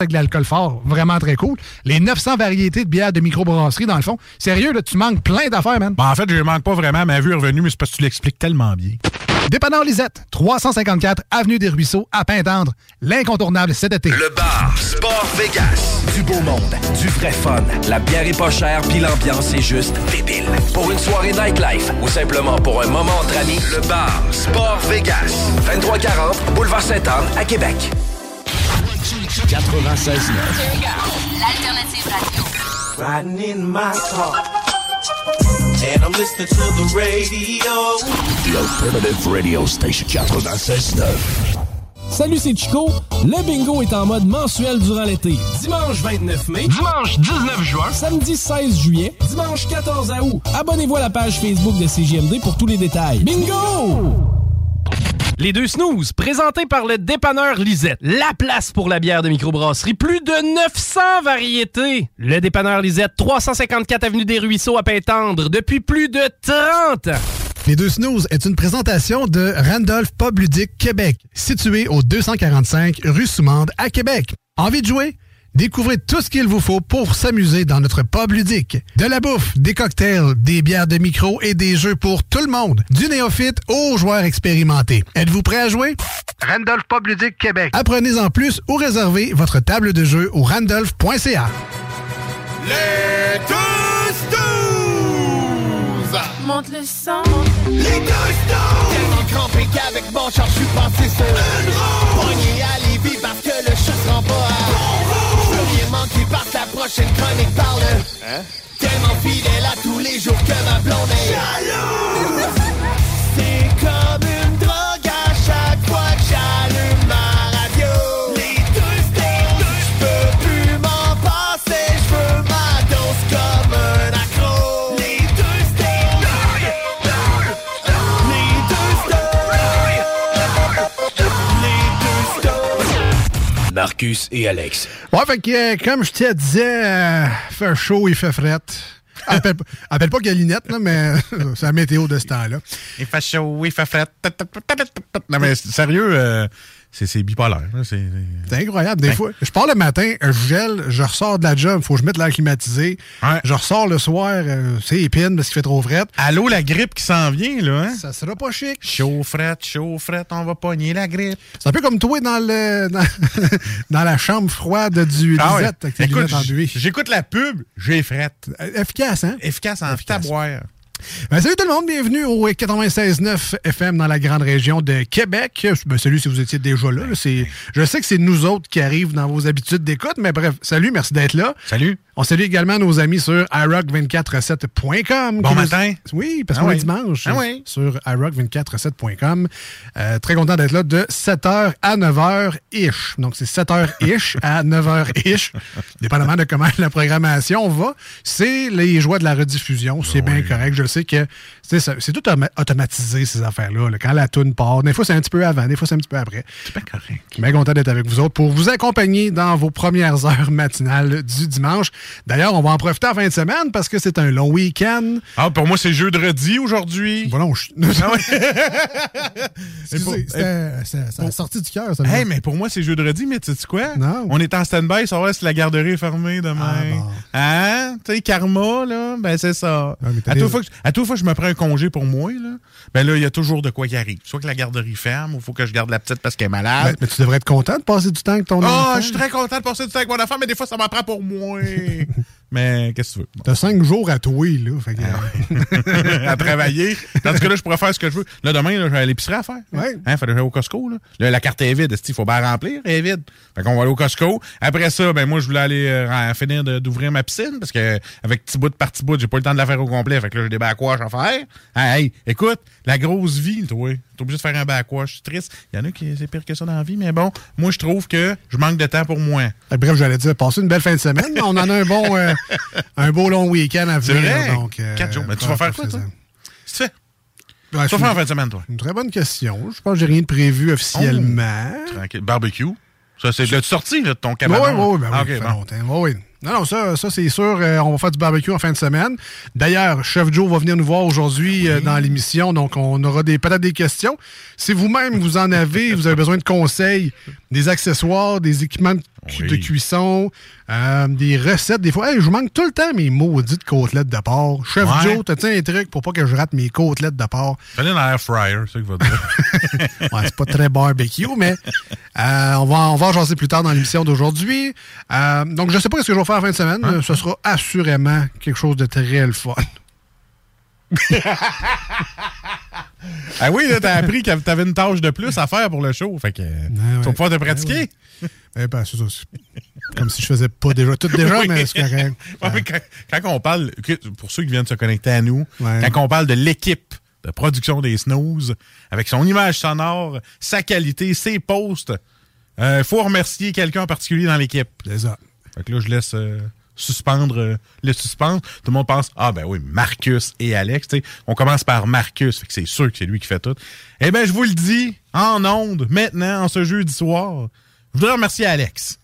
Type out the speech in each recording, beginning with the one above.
Avec de l'alcool fort, vraiment très cool. Les 900 variétés de bières de microbrasserie, dans le fond. Sérieux, là, tu manques plein d'affaires, man. Ben, en fait, je ne manque pas vraiment. Ma vue est revenue, mais c'est parce que tu l'expliques tellement bien. Dépanneur Lisette, 354 Avenue des Ruisseaux, à Pintendre. L'incontournable cet été. Le bar Sport Vegas. Du beau monde, du vrai fun. La bière est pas chère, puis l'ambiance est juste débile. Pour une soirée nightlife ou simplement pour un moment entre amis, le bar Sport Vegas. 2340 Boulevard Sainte-Anne à Québec. 96 L'alternative radio. Riding in my car. And I'm listening to the radio. The Alternative Radio Station 96.9. Salut, c'est Chico. Le bingo est en mode mensuel durant l'été. Dimanche 29 mai. Dimanche 19 juin. Samedi 16 juillet. Dimanche 14 août. Abonnez-vous à la page Facebook de CGMD pour tous les détails. Bingo! Les deux snooze, présentés par le dépanneur Lisette. La place pour la bière de microbrasserie. Plus de 900 variétés. Le dépanneur Lisette, 354 Avenue des Ruisseaux à Pintendre, depuis plus de 30 ans. Les deux snooze est une présentation de Randolph Pub Ludique Québec, situé au 245 rue Soumande à Québec. Envie de jouer? Découvrez tout ce qu'il vous faut pour s'amuser dans notre pub ludique. De la bouffe, des cocktails, des bières de micro et des jeux pour tout le monde. Du néophyte aux joueurs expérimentés. Êtes-vous prêt à jouer? Randolph Pub Ludique Québec. Apprenez en plus ou réservez votre table de jeu au randolph.ca. Les deux snooze! Monte le sang. Les! Tellement crampé qu'avec mon char, je suis passé sur une roue. Prochaine chronique parle. Hein? Tellement fidèle à tous les jours que ma blonde est jalouse. Marcus et Alex. Ouais, fait que, euh, comme je te disais, euh, fait chaud, il fait fret. Appelle, appelle pas Galinette, là, mais c'est la météo de ce temps-là. Il fait chaud, il fait fret. Non, mais sérieux, euh, c'est bipolaire. là, C'est incroyable. Des fois, je pars le matin, je gèle, je ressors de la job, faut que je mette l'air climatisé. Je ressors le soir, euh, c'est épine parce qu'il fait trop fret. Allô, la grippe qui s'en vient, là, hein? Ça sera pas chic. Chaud, fret, chaud, fret, on va pogner la grippe. C'est un peu comme toi dans, le, dans, dans la chambre froide du Ah ouais. Lisette avec tes Écoute, j'écoute la pub, j'ai fret. Efficace, hein? Efficace en taboire. Ben, salut tout le monde, bienvenue au 96.9 FM dans la grande région de Québec. Ben, salut si vous étiez déjà là. Je sais que c'est nous autres qui arrivent dans vos habitudes d'écoute, mais bref, salut, merci d'être là. Salut. On salue également nos amis sur iRock247.com. Bon nous- matin. Oui, parce Ah qu'on est dimanche Ah oui. sur iRock247.com. Euh, très content d'être là de 7h à 9h-ish. Donc, c'est 7h-ish à 9h-ish, dépendamment de comment la programmation va. C'est les joies de la rediffusion. C'est bien correct. Je sais que c'est ça- c'est tout automa- automatisé, ces affaires-là. là. Quand la toune part, des fois, c'est un petit peu avant, des fois, c'est un petit peu après. C'est bien correct. Bien content d'être avec vous autres pour vous accompagner dans vos premières heures matinales du dimanche. D'ailleurs, on va en profiter en fin de semaine parce que c'est un long week-end. Ah, pour moi, c'est jeudi aujourd'hui. Voilà, on... Ah ouais. Excusez, c'était- c'est c'est la sortie du cœur, ça. Hey, mais pour moi, c'est jeudi, mais tu sais quoi? Non. On est en stand-by, savoir si la garderie est fermée demain. Ah, bon. Hein? Tu sais, karma, là, ben c'est ça. à, toute fois que, À toute fois que je me prends un congé pour moi, là, ben là, il y a toujours de quoi qui arrive. Soit que la garderie ferme, ou il faut que je garde la petite parce qu'elle est malade. Mais, mais tu devrais être content de passer du temps avec ton Ah, enfant. je suis très content de passer du temps avec mon enfant, mais des fois, ça m'en prend pour moi. mais qu'est-ce que tu veux? T'as cinq jours à toi, là. Fait que, à travailler. Tandis que là, je pourrais faire ce que je veux. Là, demain, là, j'ai l'épicerie à faire. Ouais. Hein, fallait aller au Costco. Là. Là, la carte est vide. Il faut bien remplir. Elle est vide. Fait qu'on va aller au Costco. Après ça, ben moi, je voulais aller euh, finir de- d'ouvrir ma piscine parce que avec petit bout par petit bout, j'ai pas eu le temps de la faire au complet. Fait que là, j'ai des backwash à faire. Hein, hey, écoute, la grosse vie, toi. T'es obligé de faire un backwash. Je suis triste. Il y en a qui c'est pire que ça dans la vie, mais bon, moi, je trouve que je manque de temps pour moi. Eh, Bref, j'allais dire, passer une belle fin de semaine. On en a un bon, euh, un beau long week-end à venir. vrai? Donc, euh, Quatre jours. Mais tu vas faire quoi, toi? profitez-en. Tu sais, Ouais, tu vas faire en fin de semaine, toi? Une très bonne question. Je pense que j'ai rien de prévu officiellement. Tranquille. Barbecue? Ça, c'est l'as-tu sorti, là, de ton cabanon? oui, oui, ben Ah, oui, bon. longtemps. Oui, oui. Non, non, ça, ça c'est sûr. euh, on va faire du barbecue en fin de semaine. D'ailleurs, Chef Joe va venir nous voir aujourd'hui euh, dans l'émission, donc on aura peut-être des questions. Si vous-même vous en avez, vous avez besoin de conseils, des accessoires, des équipements de, cu- Oui. de cuisson, euh, des recettes, des fois, hey, je manque tout le temps mes maudites côtelettes de porc. Chef Ouais. Joe, t'as-tu un truc pour pas que je rate mes côtelettes de porc? Fallait dans l'air fryer, c'est ça qu'il va dire. Ouais, c'est pas très barbecue, mais euh, on, va, on va en jaser plus tard dans l'émission d'aujourd'hui. Euh, donc, je sais pas ce que je vais faire en fin de semaine. Hein? Ce sera assurément quelque chose de très le fun. Ah oui, là, t'as appris que t'avais une tâche de plus à faire pour le show. Fait que tu vas pouvoir te pratiquer. Eh ben, c'est Comme si je faisais pas déjà tout déjà, Oui. mais c'est correct. Ouais, mais quand, quand on parle, pour ceux qui viennent se connecter à nous, Ouais. quand on parle de l'équipe de production des Snooze, avec son image sonore, sa qualité, ses posts, il faut remercier quelqu'un en particulier dans l'équipe. C'est ça. Fait que là, je laisse euh, suspendre euh, le suspense. Tout le monde pense, ah ben oui, Marcus et Alex. On commence par Marcus, fait que c'est sûr que c'est lui qui fait tout. Eh ben, je vous le dis, en ondes, maintenant, en ce jeudi soir, je voudrais remercier Alex.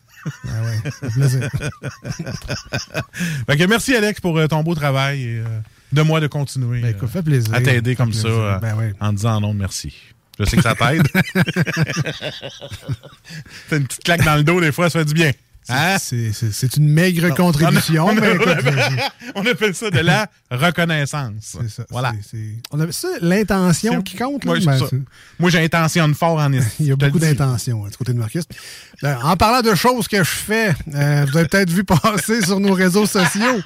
Ah ouais, fait plaisir. Fait que merci Alex pour euh, ton beau travail et euh, de moi de continuer Ben, écoute, fait plaisir. à t'aider comme ça plaisir. Ben oui. en disant non merci. Je sais que ça t'aide. T'as une petite claque dans le dos des fois, ça fait du bien. Hein? C'est- une maigre Non, contribution, on, a- mais on appelle, on appelle ça de la reconnaissance. c'est ça. Voilà. On avait ça, l'intention qui compte. là? Ben, Moi, j'ai intention de fort en Il y a beaucoup d'intentions hein, du côté de Marcus. Euh, en parlant de choses que je fais, euh, vous avez peut-être vu passer sur nos réseaux sociaux.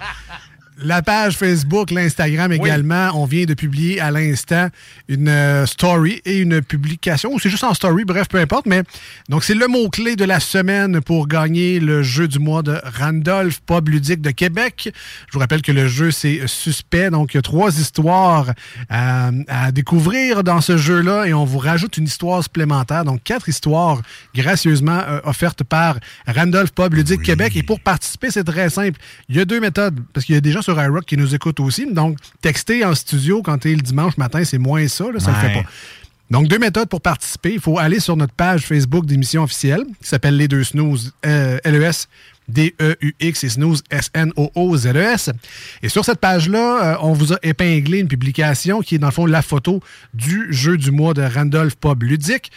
La page Facebook, l'Instagram également. On vient de publier à l'instant une euh, story et une publication. Ou c'est juste en story, bref, peu importe. Mais donc, c'est le mot-clé de la semaine pour gagner le jeu du mois de Randolph, Pub Ludique de Québec. Je vous rappelle que le jeu, c'est suspect. Donc, il y a trois histoires à, à découvrir dans ce jeu-là et on vous rajoute une histoire supplémentaire. Donc, quatre histoires gracieusement euh, offertes par Randolph Pub Ludique Québec. Et pour participer, c'est très simple. Il y a deux méthodes parce qu'il y a des gens sur iRock qui nous écoutent aussi. Donc, texter en studio quand tu es le dimanche matin, c'est moins ça. Là, ça ne le fait pas. Donc, deux méthodes pour participer. Il faut aller sur notre page Facebook d'émission officielle qui s'appelle Les Deux Snooze, euh, LES. D-E-U-X et Snooze, S-N-O-O-Z-E-S. E Et sur cette page-là, euh, on vous a épinglé une publication qui est dans le fond la photo du jeu du mois de Randolph Pub Ludique.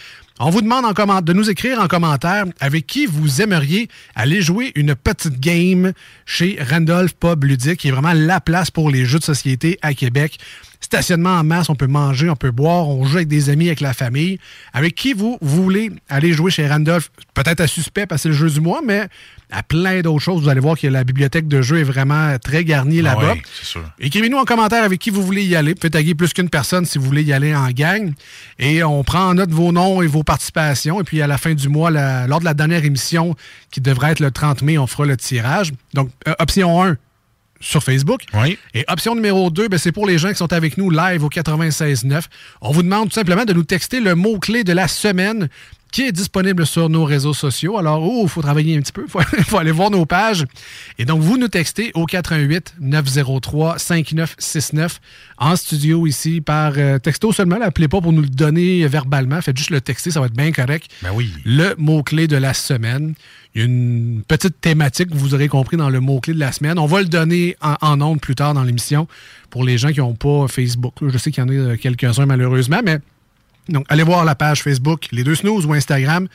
On vous demande de nous écrire en commentaire avec qui vous aimeriez aller jouer une petite game chez Randolph Pub Ludique, qui est vraiment la place pour les jeux de société à Québec stationnement en masse, on peut manger, on peut boire, on joue avec des amis, avec la famille. Avec qui vous voulez aller jouer chez Randolph? Peut-être à suspect parce que c'est le jeu du mois, mais à plein d'autres choses. Vous allez voir que la bibliothèque de jeux est vraiment très garnie Ah là-bas. sûr. Écrivez-nous en commentaire avec qui vous voulez y aller. Vous pouvez taguer plus qu'une personne si vous voulez y aller en gang. Et on prend en note vos noms et vos participations. Et puis à la fin du mois, la- lors de la dernière émission, qui devrait être le 30 mai, on fera le tirage. Donc, euh, option 1, sur Facebook. Oui. Et option numéro 2, ben, c'est pour les gens qui sont avec nous live au 96.9. On vous demande tout simplement de nous texter le mot-clé de la semaine qui est disponible sur nos réseaux sociaux. Alors, oh, il faut travailler un petit peu, il faut, faut aller voir nos pages. Et donc, vous nous textez au 88 903 5969 en studio ici par euh, texto seulement. Appelez pas pour nous le donner verbalement. Faites juste le texter, ça va être bien correct. Ben oui. Le mot-clé de la semaine. Il y a une petite thématique que vous aurez compris dans le mot-clé de la semaine. On va le donner en, en plus tard dans l'émission pour les gens qui n'ont pas Facebook. Je sais qu'il y en a euh, quelques-uns malheureusement, mais donc allez voir la page Facebook, les deux snooze ou Instagram.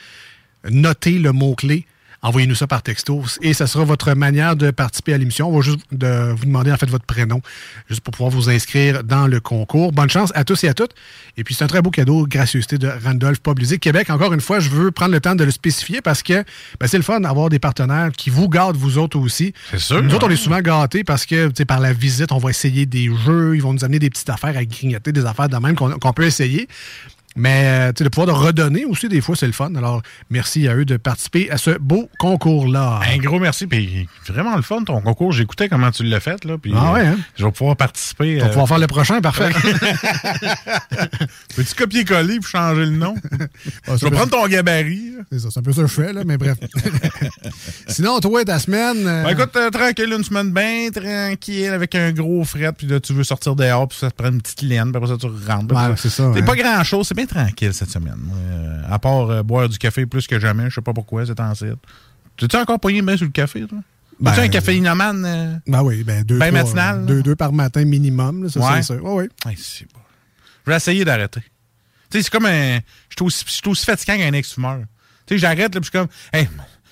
Notez le mot-clé envoyez-nous ça par texto et ça sera votre manière de participer à l'émission. On va juste de vous demander en fait votre prénom, juste pour pouvoir vous inscrire dans le concours. Bonne chance à tous et à toutes. Et puis c'est un très beau cadeau, gracieuseté de Randolph Public Québec. Encore une fois, je veux prendre le temps de le spécifier parce que ben, c'est le fun d'avoir des partenaires qui vous gardent vous autres aussi. C'est sûr. Nous autres, on est souvent gâtés parce que par la visite, on va essayer des jeux, ils vont nous amener des petites affaires à grignoter, des affaires de même qu'on qu'on peut essayer. Mais euh, tu le pouvoir de redonner aussi, des fois, c'est le fun. Alors, merci à eux de participer à ce beau concours-là. Un gros merci. Puis vraiment le fun, ton concours. J'écoutais comment tu l'as fait. Là, puis, Ah ouais, hein? euh, Je vais pouvoir participer. On va euh, pouvoir faire le prochain, parfait. Peux-tu copier-coller pour changer le nom? je vais prendre ton gabarit. C'est ça, c'est un peu ça que je fais, là, mais bref. Sinon, toi, ta semaine. euh, Ben, écoute, euh, tranquille, une semaine bien tranquille avec un gros fret, puis là, tu veux sortir dehors, puis ça te prend une petite laine, puis après ça, tu rentres. Ouais, c'est ça, C'est hein. pas grand-chose, c'est bien tranquille cette semaine. Euh, à part euh, boire du café plus que jamais, je sais pas pourquoi, c'est en site. Tu encore pogné bien sur le café, toi? Ben, tu un caféinomane? euh? Ben oui, ben deux, Ben trois, matinal, deux, deux par matin minimum, là, ça, Ouais. c'est. Ouais, ouais. Hey, c'est bon. Je vais essayer d'arrêter. Tu sais, c'est comme un. Je suis aussi, fatiguant qu'un ex-fumeur. Tu sais, j'arrête, là, puis je suis comme. Hey,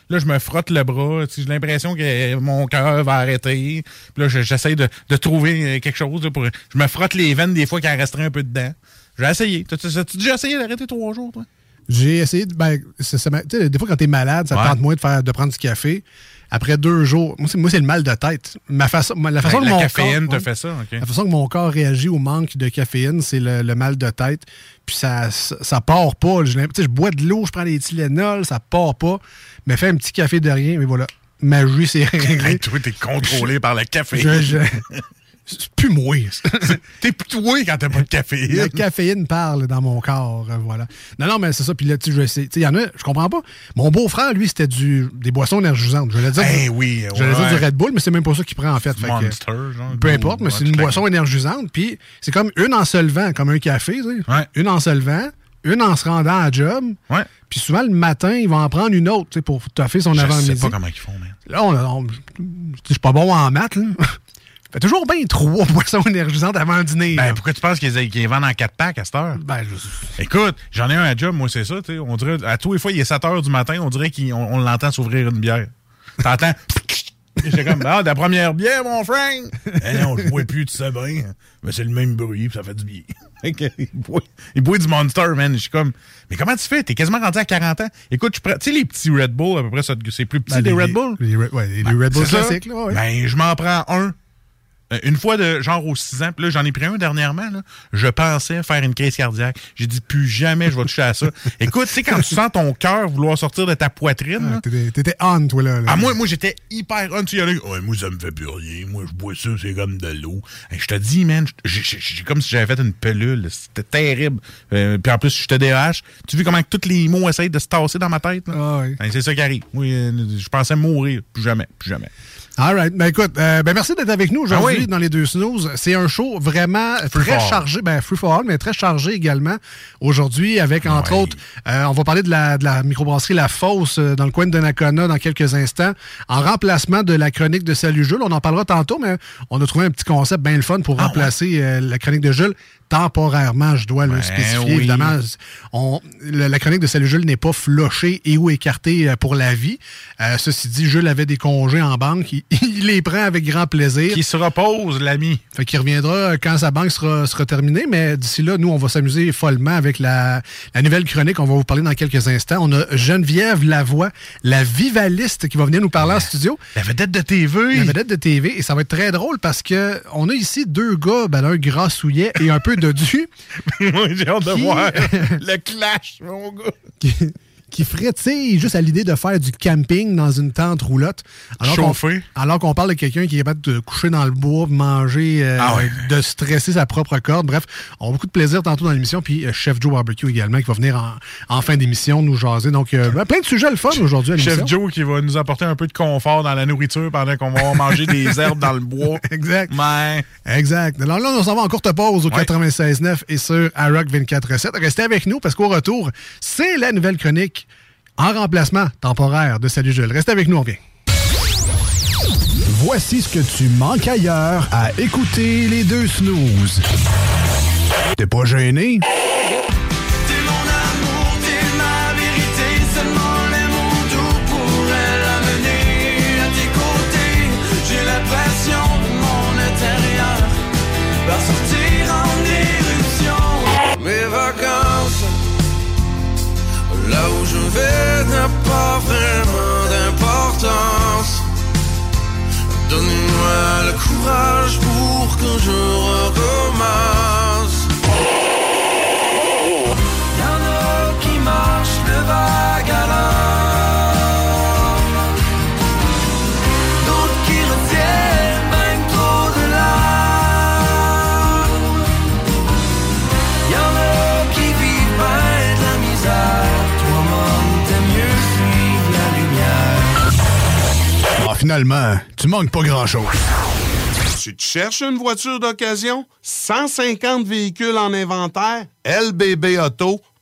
là, je me frotte le bras. J'ai l'impression que mon cœur va arrêter. Puis là, je- j'essaie de, de trouver euh, quelque chose. là, pour, je me frotte les veines des fois qu'il en resterait un peu dedans. Je vais essayer. T'as- t'as- As-tu déjà essayé d'arrêter trois jours, toi? J'ai essayé de. Ben, ça- ça m'a- des fois, quand t'es malade, ça Ouais. tente moins de, faire, de prendre du café. Après deux jours, moi, c'est, le mal de tête. Ma façon, ma- la façon que la mon caféine corps, te ouais. fait ça, OK. La façon que mon corps réagit au manque de caféine, c'est le, le mal de tête. Puis ça, ça, ça part pas. J'ai sais, Je bois de l'eau, je prends des Tylenol, ça part pas. Mais fais un petit café de rien, mais voilà. Magie, c'est réglé. Hey, toi, t'es contrôlé par la caféine. Je- je- C'est plus moi. T'es toi quand t'as pas de caféine. La caféine parle dans mon corps, euh, voilà. Non, non, mais c'est ça. Puis là, tu sais, je. Tu sais, il y en a, je comprends pas. Mon beau-frère, lui, c'était du des boissons énergisantes. Je vais dire, Eh oui, je dire ouais. du Red Bull, mais c'est même pas ça qu'il prend en fait. Fait que, Monster, genre. peu importe, mais c'est une boisson énergisante. Puis c'est comme une en se levant, comme un café, tu sais. Une en se levant, une en se rendant à job. Puis souvent, le matin, il va en prendre une autre, tu sais, pour toffer son Je avant-midi. sais pas comment ils font, man. Là, on, on- je suis pas bon en maths, là. Fait toujours bien trois boissons énergisantes avant le dîner. Ben, là. pourquoi tu penses qu'ils vendent en 4 packs à cette heure? Ben, je- Écoute, j'en ai un à job, moi, c'est ça. On dirait, à tous les fois, il est 7 heures du matin, on dirait qu'on on l'entend s'ouvrir une bière. T'entends? J'étais comme, ah, la première bière, mon Frank! Eh non, je bois plus, tu sais bien. Mais c'est le même bruit, puis ça fait du bien. Il, boit, il boit du Monster, man. Je suis comme, mais comment tu fais? T'es quasiment rendu à 40 ans. Écoute, tu prends, tu sais, les petits Red Bull, à peu près, c'est plus petit, Ben, les, les- Red Bull? les Red- ouais, les Ben, Red Bull classiques, là, ouais. Ben, je m'en prends un. Euh, Une fois de genre aux 6 ans, puis là, j'en ai pris un dernièrement, là, je pensais faire une crise cardiaque. J'ai dit plus jamais je vais toucher à ça. Écoute, tu sais, quand tu sens ton cœur vouloir sortir de ta poitrine, là, T'étais- on, toi, là. là. ah, moi, moi j'étais hyper on. Tu y en a qui, Ouais, moi, ça me fait plus rien. Moi, je bois ça, c'est comme de l'eau. Hey, je te dis, man, j'ai- comme si j'avais fait une pelule. C'était terrible. Euh, puis en plus, je te DH. Tu vois comment que tous les mots essayent de se tasser dans ma tête? Ah, oui. Ben, c'est ça qui arrive. Oui, euh, je pensais mourir. Plus jamais, plus jamais. All right. Ben écoute, euh, ben merci d'être avec nous aujourd'hui Ah oui. dans les deux snooze. C'est un show vraiment très chargé, ben free for all, mais très chargé également aujourd'hui avec entre autres, euh, on va parler de la, de la microbrasserie La Fosse euh, dans le coin de Donnacona dans quelques instants, en remplacement de la chronique de Salut Jules. On en parlera tantôt, mais on a trouvé un petit concept bien le fun pour remplacer euh, la chronique de Jules temporairement, je dois le Ben spécifier. oui. Évidemment, on, le- la chronique de Salut Jules n'est pas flochée et ou écartée euh, pour la vie. Euh, ceci dit, Jules avait des congés en banque. Il, il les prend avec grand plaisir. Qui se repose, l'ami. Fait qu'il reviendra euh, quand sa banque sera, sera terminée, mais d'ici là, nous, on va s'amuser follement avec la, la nouvelle chronique. On va vous parler dans quelques instants. On a Geneviève Lavoie, la vivaliste, qui va venir nous parler en studio. La vedette de TV. La vedette de TV. Et ça va être très drôle parce que on a ici deux gars, ben, un grassouillet et un peu dodu. Moi, j'ai hâte de Qui- voir le clash, mon gars. Qui, qui frétille juste à l'idée de faire du camping dans une tente roulotte. qu'on- Chauffé. alors qu'on parle de quelqu'un qui est capable de coucher dans le bois, manger, euh, Ah ouais. de stresser sa propre corde. Bref, on a beaucoup de plaisir tantôt dans l'émission. Puis euh, Chef Joe Barbecue également qui va venir en, en fin d'émission nous jaser. Donc, euh, ben, plein de sujets le fun aujourd'hui à l'émission. Chef Joe qui va nous apporter un peu de confort dans la nourriture pendant qu'on va manger des herbes dans le bois. Exact. Mais Exact. Alors là, on s'en va en courte pause au Ouais. 96.9 et sur iRock 24.7. Restez avec nous parce qu'au retour, c'est la nouvelle chronique en remplacement temporaire de Salut Jules. Restez avec nous, on. Voici ce que tu manques ailleurs à écouter les deux snooze. T'es pas gêné? n'a pas vraiment d'importance. Donnez-moi le courage pour que je recommence. Finalement, tu manques pas grand-chose. Tu te cherches une voiture d'occasion? 150 véhicules en inventaire? lbbauto.com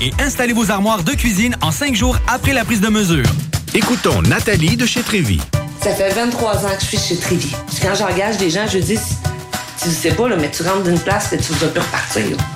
et installer vos armoires de cuisine en cinq jours après la prise de mesure. Écoutons Nathalie de chez Trévy. Ça fait 23 ans que je suis chez Trévy. Quand j'engage des gens, je dis, tu sais pas, là, mais tu rentres d'une place et tu vas plus repartir. là.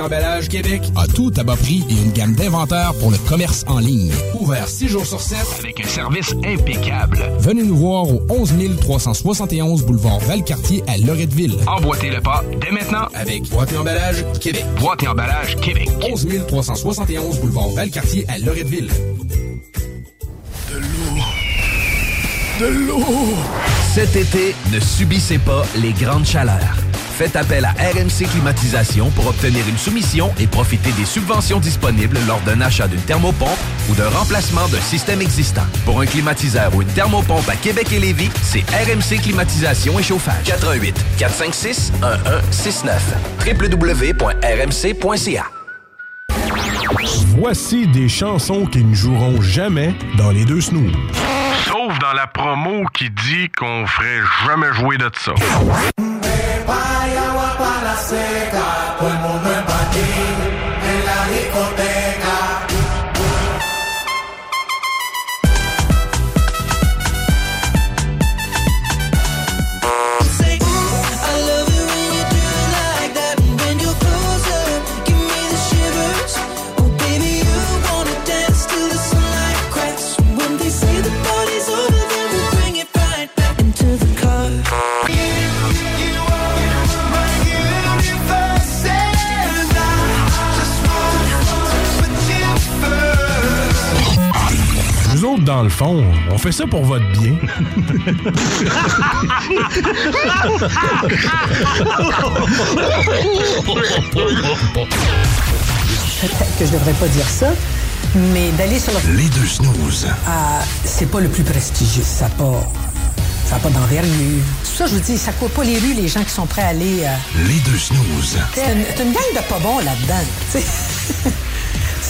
Emballage Québec a tout à bas prix et une gamme d'inventaires pour le commerce en ligne. Ouvert 6 jours sur 7 avec un service impeccable. Venez nous voir au 11 371 boulevard Valcartier à Loretteville. Emboîtez le pas dès maintenant avec Boîte et Emballage Québec. Boîte et Emballage Québec. 11 371 boulevard Valcartier à Loretteville. De l'eau! Cet été, ne subissez pas les grandes chaleurs. Faites appel à RMC Climatisation pour obtenir une soumission et profiter des subventions disponibles lors d'un achat d'une thermopompe ou d'un remplacement d'un système existant. Pour un climatiseur ou une thermopompe à Québec et Lévis, c'est RMC Climatisation et Chauffage. 88 456 1169 www.rmc.ca Voici des chansons qui ne joueront jamais dans les deux snooze. Sauf dans la promo qui dit qu'on ferait jamais jouer de ça. Vaya agua para seca, todo el mundo dans le fond, on fait ça pour votre bien. Peut-être que je devrais pas dire ça, mais d'aller sur le... Les deux snooze. Ah, c'est pas le plus prestigieux. Ça n'a pas, ça a pas d'envergure. Tout ça, je vous dis, ça court pas les rues, les gens qui sont prêts à aller... euh, Les deux snooze. C'est une, gang de pas bons là-dedans. tu sais.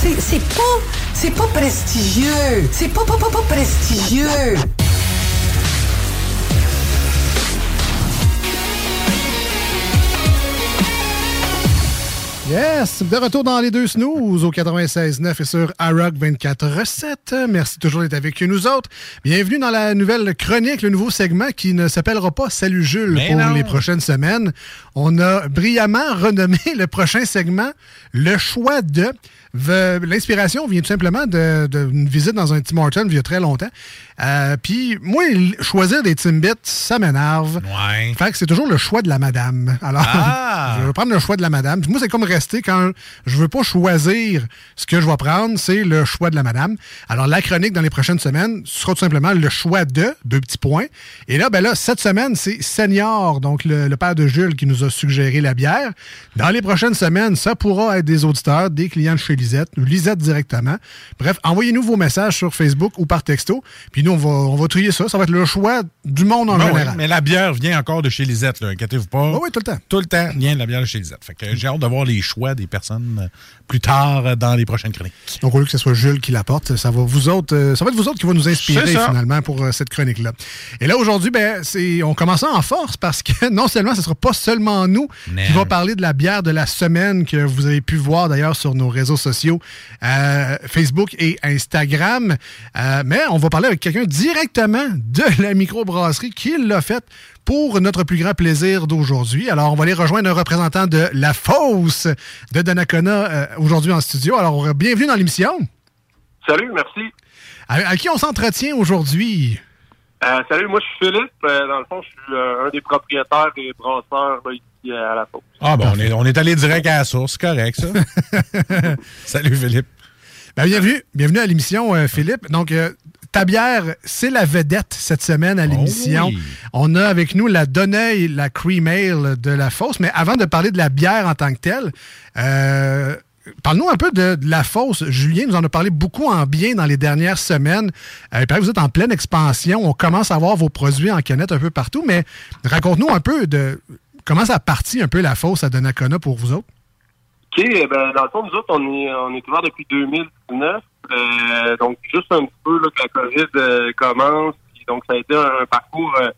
C'est pas, c'est pas prestigieux. C'est pas, pas, pas, pas prestigieux. Yes! De retour dans les deux snooze au 96.9 et sur iRock 24.7. Merci toujours d'être avec nous autres. Bienvenue dans la nouvelle chronique, le nouveau segment qui ne s'appellera pas Salut Jules Mais pour non. les prochaines semaines. On a brillamment renommé le prochain segment Le choix de. L'inspiration vient tout simplement d'une de, d'une visite dans un Tim Hortons il y a très longtemps. Euh, Puis moi, choisir des Timbits, ça m'énerve. Ouais. Fait que c'est toujours le choix de la madame. Alors, Ah! je vais prendre le choix de la madame. Puis moi, c'est comme rester quand je veux pas choisir ce que je vais prendre, c'est le choix de la madame. Alors, la chronique dans les prochaines semaines sera tout simplement le choix de, deux petits points. Et là, ben là, cette semaine, c'est Senior, donc le, le père de Jules, qui nous a suggéré la bière. Dans les prochaines semaines, ça pourra être des auditeurs, des clients de chez Lisette, ou Lisette directement. Bref, envoyez-nous vos messages sur Facebook ou par texto. Puis nous, on va, on va trier ça. Ça va être le choix du monde en Ben oui, général. mais la bière vient encore de chez Lisette, inquiétez-vous pas. oui, tout le temps. Tout le temps vient de la bière de chez Lisette. Fait que j'ai hâte de voir les choix des personnes euh, plus tard euh, dans les prochaines chroniques. Donc, au lieu que ce soit Jules qui l'apporte, ça va vous autres, euh, ça va être vous autres qui va nous inspirer finalement pour cette chronique-là. Et là, aujourd'hui, ben, on commence en force parce que non seulement ce sera pas seulement nous Non. qui va parler de la bière de la semaine que vous avez pu voir d'ailleurs sur nos réseaux sociaux, euh, Facebook et Instagram, euh, mais on va parler avec quelqu'un directement de la microbrasserie qui l'a fait pour notre plus grand plaisir d'aujourd'hui. Alors, on va aller rejoindre un représentant de La Fosse de Donnacona euh, aujourd'hui en studio. Alors, bienvenue dans l'émission. Salut, merci. À, à qui on s'entretient aujourd'hui? Euh, salut, moi je suis Philippe. Euh, dans le fond, je suis euh, un des propriétaires et brasseurs là, ici à la. Ah, ben, on est, on est allé direct à la source, c'est correct, ça. Salut, Philippe. Ben, bienvenue, bienvenue à l'émission, euh, Philippe. Donc, euh, ta bière, c'est la vedette cette semaine à l'émission. oui. On a avec nous la Donneuil, la Cream Ale de la Fosse. Mais avant de parler de la bière en tant que telle, euh, Parle-nous un peu de, de la fosse. Julien nous en a parlé beaucoup en bien dans les dernières semaines. Euh, il paraît que vous êtes en pleine expansion. On commence à voir vos produits en canette un peu partout, mais raconte-nous un peu de comment ça a parti un peu la fosse à Donnacona pour vous autres? OK, eh ben, dans le fond, nous autres, on est, on est ouvert depuis 2019. Euh, donc, juste un petit peu là, que la COVID euh, commence. Donc, ça a été un, parcours euh,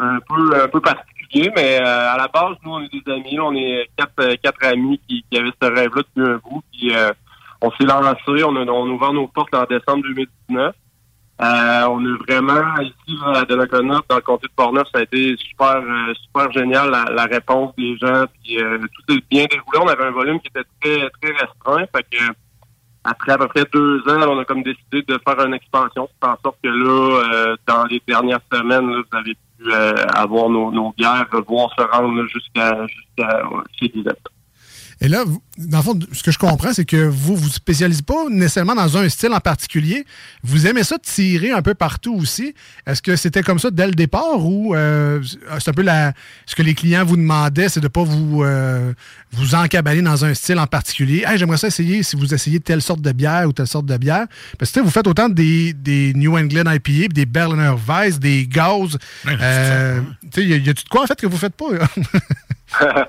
un peu un peu particulier, mais euh, à la base, nous, on est des amis. là, on est quatre, euh, quatre amis qui, qui avaient ce rêve-là depuis un bout. Puis, on s'est lancé. On a, on a ouvert nos portes en décembre 2019. Euh, on a vraiment, ici, là, à Donnacona, dans le comté de Portneuf, ça a été super euh, super génial, la, la réponse des gens. Puis euh, tout est bien déroulé. On avait un volume qui était très très restreint. Fait que après à peu près deux ans, on a comme décidé de faire une expansion. C'est en sorte que là, euh, dans les dernières semaines, là, vous avez pu euh, avoir nos, nos bières, voir se rendre jusqu'à jusqu'à euh, chez Lisette. Et là, dans le fond, ce que je comprends, c'est que vous vous spécialisez pas nécessairement dans un style en particulier. Vous aimez ça tirer un peu partout aussi. Est-ce que c'était comme ça dès le départ ou euh, c'est un peu la, ce que les clients vous demandaient, c'est de pas vous euh, vous encabaler dans un style en particulier. Hey, j'aimerais ça essayer si vous essayez telle sorte de bière ou telle sorte de bière. Parce que vous faites autant des, des New England IPA, des Berliner Weiss, des. Euh, sais, y a- y a-tu de quoi en fait que vous faites pas?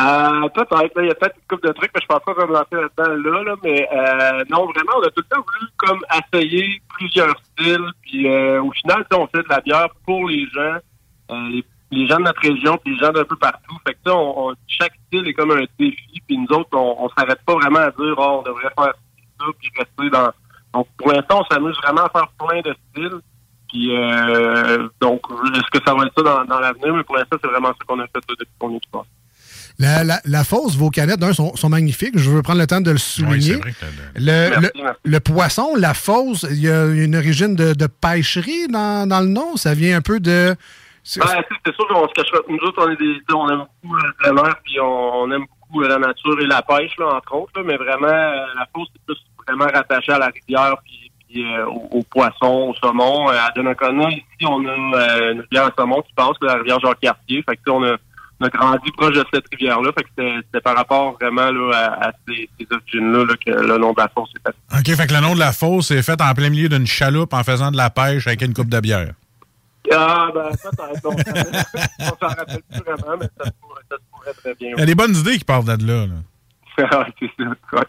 Euh, peut-être, il y a peut-être une couple de trucs, mais je pense pas va me lancer là-dedans là, là, mais euh, non, vraiment, on a tout le temps voulu comme essayer plusieurs styles, puis euh, au final, on fait de la bière pour les gens, euh, les, les gens de notre région, puis les gens d'un peu partout. Fait que ça, on, on- chaque style est comme un défi, puis nous autres, on, s'arrête pas vraiment à dire, oh, on devrait faire ça, puis rester dans... Donc, pour l'instant, on s'amuse vraiment à faire plein de styles. Puis, euh, donc, est-ce que ça va être ça dans, dans l'avenir? Mais pour l'instant, c'est vraiment ça qu'on a fait depuis qu'on est. La, la, la fosse, vos canettes, d'un, sont, sont magnifiques. Je veux prendre le temps de le souligner. Oui, c'est vrai que t'as le, Merci, le- merci. le poisson, la fosse, il y a une origine de, de pêcherie dans, dans le nom? Ça vient un peu de. c'est- Ben, sûr qu'on se cache pas. Nous autres, on est des, on aime beaucoup le plein air, puis on, on aime beaucoup la nature et la pêche, là, entre autres. là, mais vraiment, euh, la fosse, c'est plus vraiment rattaché à la rivière, puis, puis, euh, au, au poisson, au saumon. Euh, à Donnacona, ici, on a euh, une rivière à saumon qui passe, la rivière Jean-Cartier. Fait que, on a, on a grandi proche de cette rivière-là. Fait que c'était par rapport vraiment là, à, à ces, ces origines-là là, que le nom de la fosse est fait. OK, fait que le nom de la fosse est fait en plein milieu d'une chaloupe en faisant de la pêche avec une coupe de bière. Ah, ben, ça, ça on s'en rappelle plus vraiment, mais ça se pourrait, ça se pourrait très bien. Il y a des bonnes idées qui partent de là. là. c'est ça, ouais.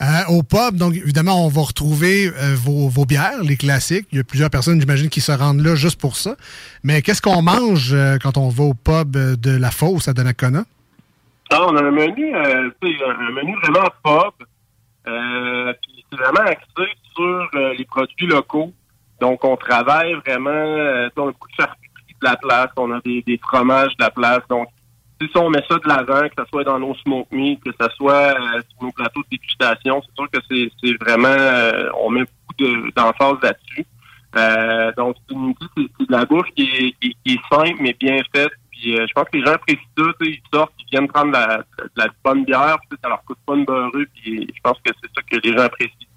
Euh, au pub, donc évidemment, on va retrouver euh, vos, bières, les classiques. Il y a plusieurs personnes, j'imagine, qui se rendent là juste pour ça. Mais qu'est-ce qu'on mange euh, quand on va au pub de la fosse à Donnacona? Ah, on a un menu, un menu vraiment puis c'est vraiment axé sur les produits locaux. Donc, on travaille vraiment, on a beaucoup de charcuterie de la place, on a des, des fromages de la place. Donc, si on met ça de l'avant, que ce soit dans nos smoke que ce soit euh, sur nos plateaux de dégustation, c'est sûr que c'est, vraiment, euh, on met beaucoup de, d'emphase là-dessus. Euh, donc, c'est, de la bouffe qui est, simple, mais bien faite. Puis, je pense que les gens apprécient ça. Ils sortent, ils viennent prendre la, de la bonne bière, puis ça leur coûte pas une beurreux. Puis, je pense que c'est ça que les gens apprécient.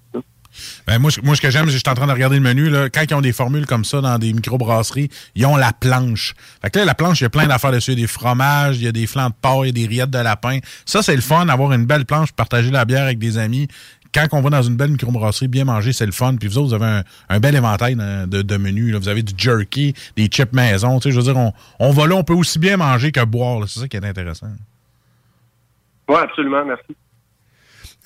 Ben, moi, ce- que j'aime, je suis en train de regarder le menu. Là, quand ils ont des formules comme ça dans des microbrasseries, ils ont la planche. Fait que là, la planche, il y a plein d'affaires dessus. Il y a des fromages, il y a des flancs de porc, il y a des rillettes de lapin. Ça, c'est le fun, d'avoir une belle planche, partager la bière avec des amis. Quand on va dans une belle microbrasserie, bien manger, c'est le fun. Puis vous autres, vous avez un, bel éventail de, de menus. Vous avez du jerky, des chips maison. Je veux dire, on, on va là, on peut aussi bien manger que boire. C'est ça qui est intéressant. Oui, absolument, merci.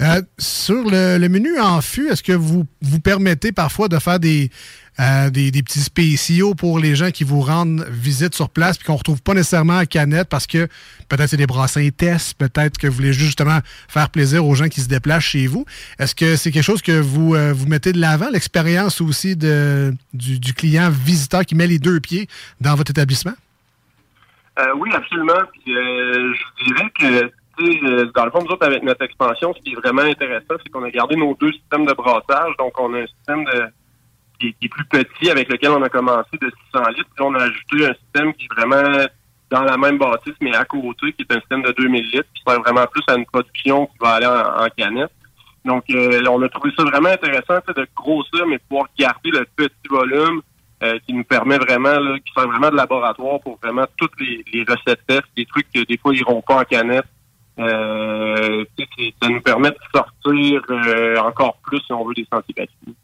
Euh, sur le, le menu en fût, est-ce que vous vous permettez parfois de faire des, euh, des, des petits spéciaux pour les gens qui vous rendent visite sur place puis qu'on ne retrouve pas nécessairement à canette parce que peut-être c'est des brassins tests, peut-être que vous voulez justement faire plaisir aux gens qui se déplacent chez vous. Est-ce que c'est quelque chose que vous, euh, vous mettez de l'avant, l'expérience aussi de, du, du client visiteur qui met les deux pieds dans votre établissement? Euh, oui, absolument. Euh, je dirais que, dans le fond, nous autres, avec notre expansion, ce qui est vraiment intéressant, c'est qu'on a gardé nos deux systèmes de brassage. Donc, on a un système qui, est- plus petit avec lequel on a commencé de 600 litres. Puis, on a ajouté un système qui est vraiment dans la même bâtisse, mais à côté, qui est un système de 2000 litres, qui sert vraiment plus à une production qui va aller en, en canette. Donc, euh, on a trouvé ça vraiment intéressant de grossir, mais pouvoir garder le petit volume euh, qui nous permet vraiment, qui sert vraiment de laboratoire pour vraiment toutes les, les recettes tests, des trucs que des fois ils iront pas en canette. Euh, ça nous permet de sortir euh, encore plus, si on veut, des sentiers battus.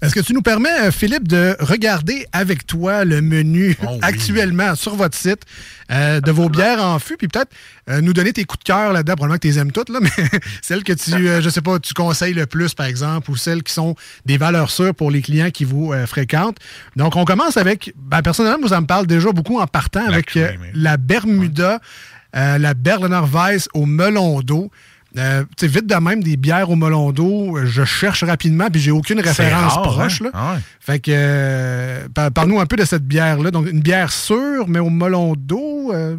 Est-ce que tu nous permets, euh, Philippe, de regarder avec toi le menu actuellement sur votre site euh, de vos bières en fût, puis peut-être euh, nous donner tes coups de cœur là-dedans, probablement que tu les aimes toutes, là, mais celles que tu, euh, je sais pas, tu conseilles le plus, par exemple, ou celles qui sont des valeurs sûres pour les clients qui vous euh, fréquentent. Donc, on commence avec, ben, personnellement, moi, ça me parle déjà beaucoup en partant avec euh, la Bermuda, euh, la Berliner Weiss au melon d'eau. Euh, tu sais, vite de même, des bières au melon d'eau, euh, je cherche rapidement, puis j'ai aucune référence rare, proche. hein? Là. Ah ouais. Fait que, euh, par- parle-nous un peu de cette bière-là. Donc, une bière sûre, mais au melon d'eau. euh,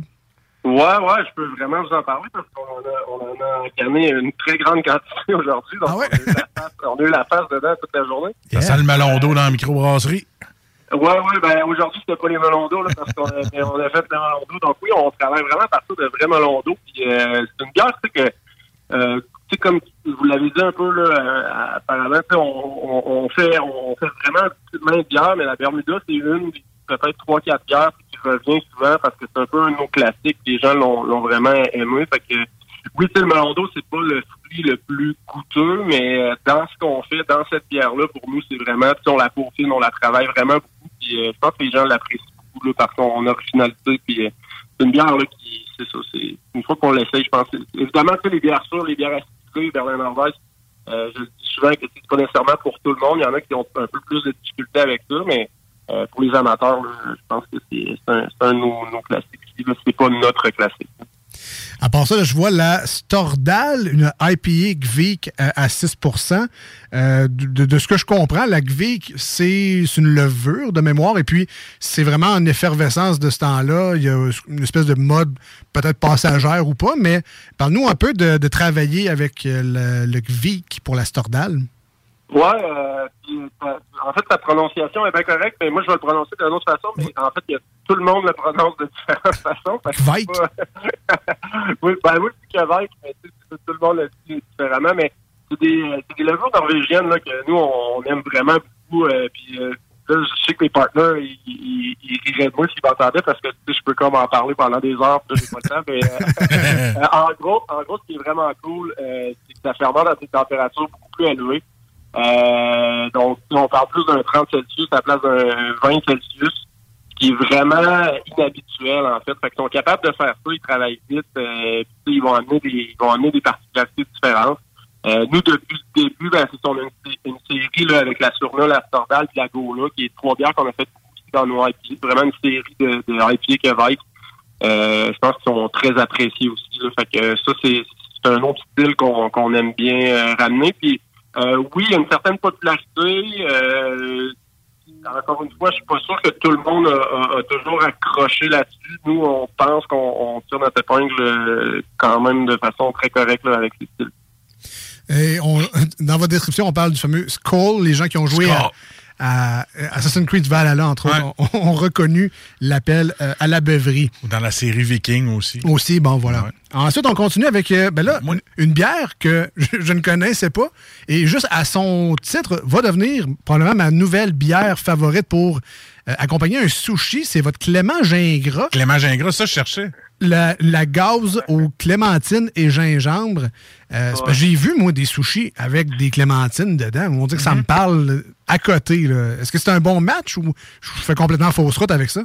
Ouais, ouais, je peux vraiment vous en parler parce qu'on en a, on en a encanné une très grande quantité aujourd'hui. Donc, on, a eu la face, on a eu la face dedans toute la journée. Ça sent le melon d'eau dans la microbrasserie. Ouais, ouais, ben aujourd'hui, c'était pas les melons d'eau, là, parce qu'on a, on a fait le melon d'eau. Donc oui, on travaille vraiment à partir de vrais melons d'eau. Puis euh, c'est une bière, tu sais, que, euh, tu sais, comme vous l'avez dit un peu, là, euh, apparemment, on, on, on fait, on fait vraiment une petite bière, mais la Bermuda, c'est une peut-être trois, quatre bières qui revient souvent parce que c'est un peu un de nos classiques. Les gens l'ont, l'ont vraiment aimé. Fait que, oui, sais, le melon d'eau, c'est pas le fruit le plus coûteux, mais euh, dans ce qu'on fait, dans cette bière-là, pour nous, c'est vraiment, on la peaufine, on la travaille vraiment. Puis euh, je pense que les gens l'apprécient beaucoup là, par son originalité. Puis euh, c'est une bière là, qui, c'est ça, c'est une fois qu'on l'essaye, je pense. Évidemment, tu sais, les bières sûres, les bières acidulées, Berlin Norvège, euh, je le dis souvent que c'est pas nécessairement pour tout le monde. Il y en a qui ont un peu plus de difficultés avec ça, mais euh, pour les amateurs, je pense que c'est un, un de nos, nos classiques. C'est pas notre classique. À part ça, là, je vois la Stordal, une IPA Gvik à, à 6 Euh, de, de ce que je comprends, la Gvik, c'est c'est une levure de mémoire et puis c'est vraiment en effervescence de ce temps-là. Il y a une espèce de mode peut-être passagère ou pas, mais parle-nous un peu de, de travailler avec euh, le, le Gvik pour la Stordal. Ouais, euh, puis, euh, en fait, ta prononciation est bien correcte, mais moi, je vais le prononcer d'une autre façon, mais en fait, y a- tout le monde le prononce de différentes façons. pas- oui, ben oui, c'est Kvike, mais tout le monde le dit différemment, mais c'est des, euh, c'est des levures norvégiennes là, que nous, on, aime vraiment beaucoup. euh, puis euh, là, je sais que mes partenaires, ils, ils, ils riraient de moi s'ils m'entendaient parce que tu sais, je peux comme en parler pendant des heures, j'ai pas le temps. Mais, euh, en, gros, en gros, ce qui est vraiment cool, euh, c'est que ça fermente à des températures beaucoup plus élevées. Euh, donc, on parle plus d'un 30 Celsius à la place d'un 20 Celsius, ce qui est vraiment inhabituel, en fait. Fait qu'ils sont capables de faire ça, ils travaillent vite, euh, puis, ils vont amener des, ils vont amener des particularités différentes. Euh, nous, depuis le début, ben, c'est on a une, série là, avec la Surna, la Stordal et la Gola, qui est trois bières qu'on a fait dans nos IPA. Vraiment une série de, de IPA Québec. Euh, je pense qu'ils sont très appréciés aussi. Là. Fait que ça, c'est un autre style qu'on qu'on aime bien euh, ramener. Puis euh, oui, il y a une certaine popularité. Euh, encore une fois, je suis pas sûr que tout le monde a, a- a toujours accroché là-dessus. Nous, on pense qu'on on tire notre épingle euh, quand même de façon très correcte là, avec les styles. Et on- dans votre description, on parle du fameux Skull, les gens qui ont joué à, à Assassin's Creed Valhalla, entre autres, ont, reconnu l'appel euh, à la beuverie. Dans la série Viking aussi. Aussi, bon, voilà. Ensuite, on continue avec, euh, ben là, une, une bière que je, je ne connaissais pas et juste à son titre va devenir probablement ma nouvelle bière favorite pour euh, accompagner un sushi. C'est votre Clément Gingras. Clément Gingras, ça, je cherchais. La, la gaz aux clémentines et gingembre. Euh, J'ai vu, moi, des sushis avec des clémentines dedans. On dit que ça me parle à côté. là. Est-ce que c'est un bon match ou je fais complètement fausse route avec ça?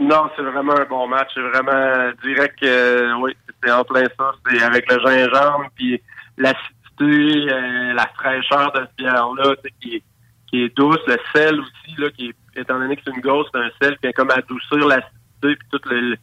Non, c'est vraiment un bon match. C'est vraiment direct. euh, oui, c'est en plein ça. C'est avec le gingembre, puis l'acidité, euh, la fraîcheur de cette bière-là, tu sais, qui, est- qui est douce. Le sel aussi, là, qui est, étant donné que c'est une gauche, c'est un sel qui vient comme adoucir l'acidité, puis tout le...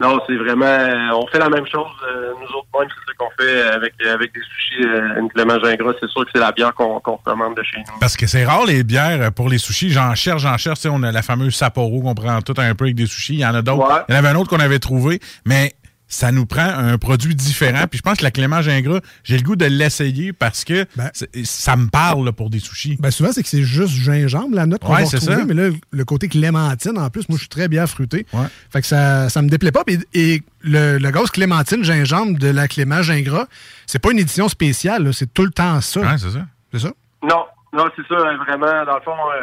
non, c'est vraiment... euh, on fait la même chose, euh, nous autres même, c'est ce qu'on fait avec avec des sushis, euh, une Clément Gingras. C'est sûr que c'est la bière qu'on qu'on recommande de chez nous. Parce que c'est rare les bières euh, pour les sushis. J'en cherche, j'en cherche. Tu sais, on a la fameuse Sapporo qu'on prend tout un peu avec des sushis. Il y en a d'autres. Il y en avait un autre qu'on avait trouvé, mais ça nous prend un produit différent. Puis je pense que la Clément Gingras, j'ai le goût de l'essayer parce que c'est- ça me parle là, pour des sushis. Ben souvent, c'est que c'est juste gingembre, la note qu'on Ouais, va c'est retrouver. ça. Mais là, le côté clémentine, en plus, moi, je suis très bien fruité. Fait que ça, ça me déplaît pas. Et, et le, le gaz clémentine gingembre de la Clément Gingras, c'est pas une édition spéciale, c'est tout le temps ça. c'est ça. C'est ça? Non, non, c'est ça, euh, vraiment, dans le fond, euh,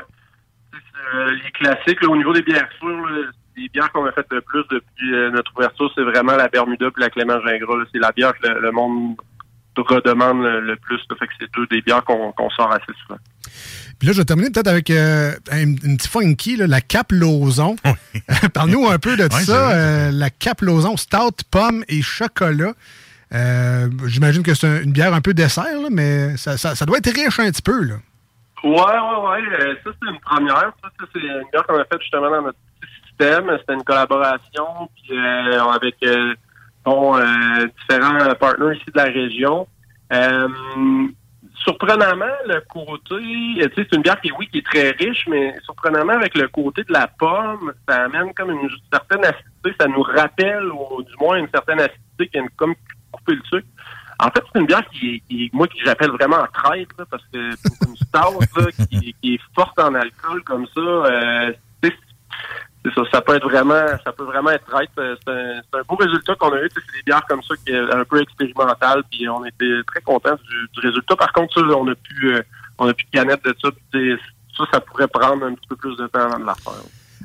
c'est, euh, les classiques, là, au niveau des bières sûres, là, les bières qu'on a faites le plus depuis euh, notre ouverture, c'est vraiment la Bermuda puis la Clément Gingras. C'est la bière que le, le monde redemande le, le plus. là. Fait que c'est deux des bières qu'on sort assez souvent. Puis là, je vais terminer peut-être avec euh, une, une petite funky, là, la Cap. Parle-nous un peu de ça. vrai, euh, la Cap stout, pomme et chocolat. Euh, J'imagine que c'est un- une bière un peu dessert, là, mais ça, ça- ça doit être riche un petit peu. Là. Ouais, ouais, ouais. ça, c'est une première. Ça, ça, c'est une bière qu'on a faite justement dans notre système. C'était une collaboration puis, euh, avec euh, bon, euh, différents partenaires ici de la région. Euh, surprenamment, le côté, c'est une bière qui, oui, qui est très riche, mais surprenamment, avec le côté de la pomme, ça amène comme une certaine acidité. Ça nous rappelle, ou du moins, une certaine acidité qui vient comme couper le sucre. En fait, c'est une bière qui, qui moi, qui j'appelle vraiment traite, là, parce que pour une stout, là, qui, qui est forte en alcool comme ça, euh, c'est ça, ça peut être vraiment, ça peut vraiment être traite. Euh, C'est un, un beau résultat qu'on a eu. C'est des bières comme ça qui est un peu expérimentales, puis on était très contents du, du résultat. Par contre, ça, on a plus, euh, on a plus de canette de ça. ça, ça pourrait prendre un petit peu plus de temps avant de la faire.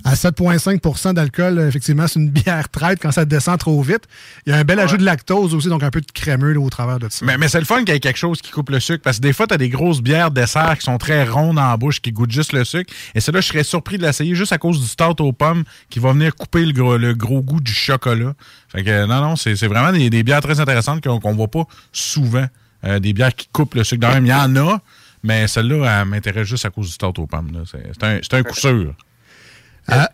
À 7,5% d'alcool, euh, effectivement, c'est une bière traite quand ça descend trop vite. Il y a un bel ajout de lactose aussi, donc un peu de crémeux là, au travers de ça. Mais, mais c'est le fun qu'il y ait quelque chose qui coupe le sucre parce que des fois, tu as des grosses bières dessert qui sont très rondes en bouche, qui goûtent juste le sucre. Et celle-là, je serais surpris de l'essayer juste à cause du stout aux pommes qui va venir couper le gros, le gros goût du chocolat. Fait que non, non, c'est vraiment des, des bières très intéressantes qu'on qu'on voit pas souvent. Euh, des bières qui coupent le sucre. Dans même, il y en a, mais celle-là, elle m'intéresse juste à cause du stout aux pommes. C'est un, c'est un coup sûr. Ah.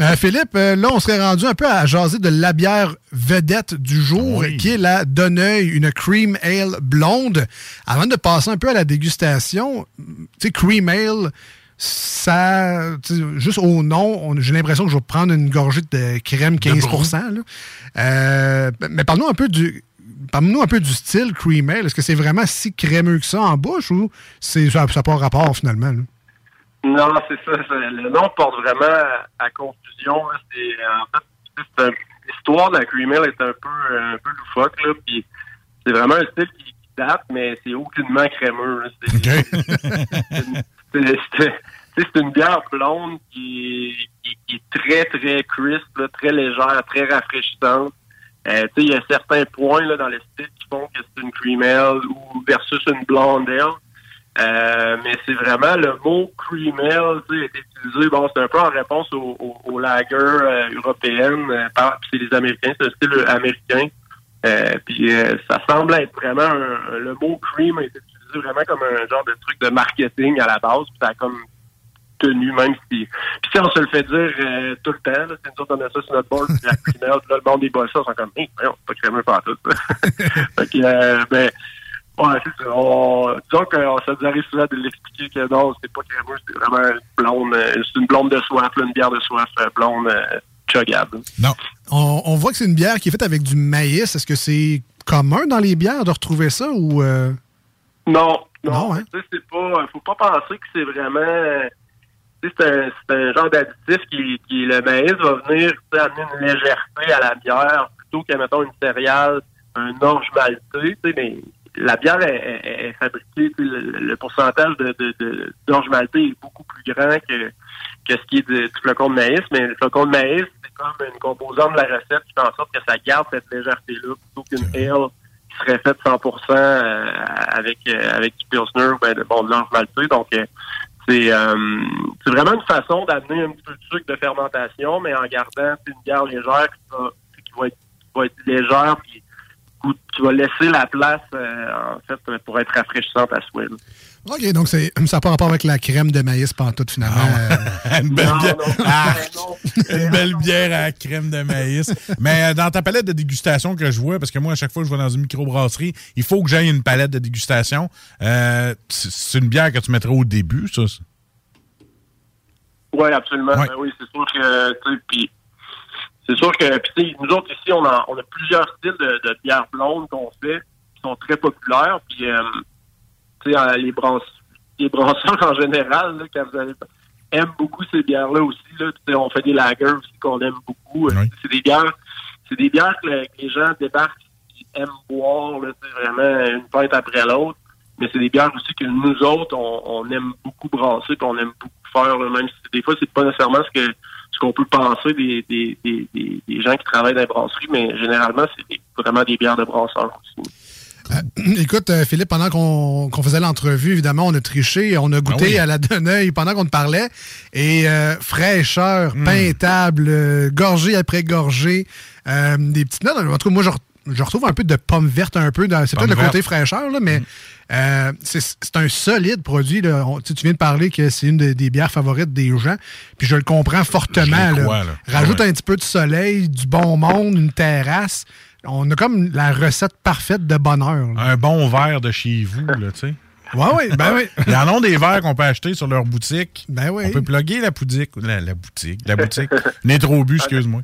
Euh, Philippe, euh, là, on serait rendu un peu à jaser de la bière vedette du jour, qui est la Donneuil, une Cream Ale blonde. Avant de passer un peu à la dégustation, tu sais, Cream Ale, ça, juste au nom, j'ai l'impression que je vais prendre une gorgée de crème 15 là. Euh, mais parle-nous un peu du... Parle-nous un peu du style Cream Ale. Est-ce que c'est vraiment si crémeux que ça en bouche ou c'est, ça n'a pas rapport finalement? là? Non, c'est ça. Le nom porte vraiment à, confusion. là. C'est en fait, l'histoire de la cream ale est un peu un peu loufoque là. Puis c'est vraiment un style qui, qui date, mais c'est aucunement crémeux. C'est une bière blonde qui, qui, qui est très très crisp, là, très légère, très rafraîchissante. Euh, tu sais, il y a certains points là, dans le style qui font que c'est une cream ale ou versus une blonde ale. Euh, mais c'est vraiment le mot cream ale, tu sais, est utilisé. Bon, c'est un peu en réponse aux au, au lager euh, européennes. euh, c'est les Américains, c'est un style américain. Euh, puis euh, ça semble être vraiment un- le mot cream a été utilisé vraiment comme un genre de truc de marketing à la base. Puis ça a comme tenu, même si. Puis si on se le fait dire tout le temps, c'est nous autres on a ça sur notre board, puis la cream ale, puis là, le monde des bosseurs sont comme, hey, c'est pas crémeux pas tout. fait que, ben, Ouais, c'est ça. On, disons que ça nous arrive souvent de l'expliquer que non, c'est pas crémeux, c'est vraiment une blonde, euh, c'est une blonde de soif, une bière de soif euh, blonde euh, chuggable. Non. On, on voit que c'est une bière qui est faite avec du maïs. Est-ce que c'est commun dans les bières de retrouver ça ou. euh, Non, non. Non, hein? C'est pas. Faut pas penser que c'est vraiment. C'est un, un genre d'additif qui, qui le maïs va venir amener une légèreté à la bière plutôt qu'à mettons une céréale, un orge malté. tu sais, Mais la bière est, est- est fabriquée, le, le pourcentage de, d'orge malté est beaucoup plus grand que, que ce qui est de- du flocon de maïs. Mais le flocon de maïs, c'est comme une composante de la recette qui fait en sorte que ça garde cette légèreté-là plutôt qu'une ale qui serait faite 100% euh, avec euh, avec du pilsner ou ben, de bon de l'orge malté. Donc euh, c'est euh, c'est vraiment une façon d'amener un petit peu de sucre de fermentation, mais en gardant une bière légère qui va, qui va être qui va être légère puis goût- qui va laisser la place euh, en fait pour être rafraîchissante à souhait. OK, donc c'est, ça n'a pas rapport avec la crème de maïs pantoute, finalement. Euh, une belle Non, bière. non, Ah, non. une belle bière à la crème de maïs. Mais euh, dans ta palette de dégustation que je vois, parce que moi, à chaque fois que je vais dans une microbrasserie, il faut que j'aille une palette de dégustation. Euh, c'est une bière que tu mettrais au début, ça? ça? Oui, absolument. Ouais. Ben oui, c'est sûr que, tu sais, puis c'est sûr que, nous autres ici, on a, on a plusieurs styles de, de bières blondes qu'on fait, qui sont très populaires, puis, euh, euh, les, brans les brasseurs en général, là, quand vous allez, aiment beaucoup ces bières-là aussi, là, on fait des lagers aussi qu'on aime beaucoup. Euh, C'est des bières, c'est des bières que, le- que les gens débarquent, ils aiment boire, là, vraiment une pinte après l'autre. Mais c'est des bières aussi que nous autres, on, on aime beaucoup brasser, puis on aime beaucoup faire, là, même si des fois, c'est pas nécessairement ce que ce qu'on peut penser des, des, des, des, des gens qui travaillent dans les brasseries, mais généralement, c'est vraiment des bières de brasseurs aussi. Écoute, euh, Philippe, pendant qu'on faisait l'entrevue, évidemment, on a triché, on a goûté Ah oui. à la Deneuil pendant qu'on te parlait. Et euh, fraîcheur, Hmm. peintable, euh, gorgée après gorgée, euh, des petites notes. En tout cas, moi, je, re- je retrouve un peu de pomme verte un peu. dans- C'est peut-être le côté fraîcheur, là, mais euh, c'est c'est un solide produit. Là. On- tu viens de parler que c'est une de- des bières favorites des gens. Puis je le comprends fortement. Là. crois. Rajoute Ah ouais. un petit peu de soleil, du bon monde, une terrasse. On a comme la recette parfaite de bonheur. Un bon verre de chez vous, là, tu sais. Ouais, oui, ben oui. Ils en ont des verres qu'on peut acheter sur leur boutique. Ben oui. On peut plugger la boutique. La, la boutique. La boutique. Trop bu, excuse-moi.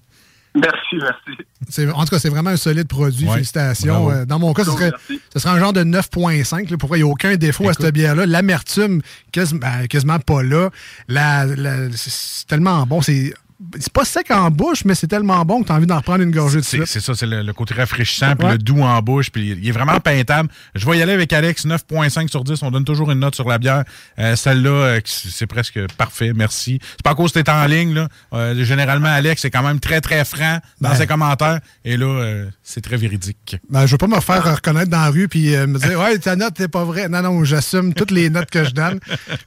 Merci, merci. En tout cas, c'est vraiment un solide produit. Ouais, Félicitations. bravo. Euh, Dans mon cas, ce serait, ce serait un genre de 9.5. là, Pourquoi il n'y a aucun défaut à cette bière-là? L'amertume, quasi- ben, quasiment pas là. La, la- c'est- c'est tellement bon. C'est c'est pas sec en bouche, mais c'est tellement bon que tu as envie d'en reprendre une gorgée de C'est suite. c'est ça, c'est le, le côté rafraîchissant, puis le doux en bouche, puis il est vraiment peintable. Je vais y aller avec Alex, 9.5 sur 10. On donne toujours une note sur la bière. Euh, Celle-là, euh, c'est presque parfait, merci. C'est pas à cause que t'es en ligne, là. Euh, généralement, Alex est quand même très, très franc dans Ben. ses commentaires. Et là, euh, c'est très véridique. Ben, je veux pas me faire reconnaître dans la rue puis me dire Ouais, ta note n'est pas vraie. Non, non, j'assume toutes les notes que je donne.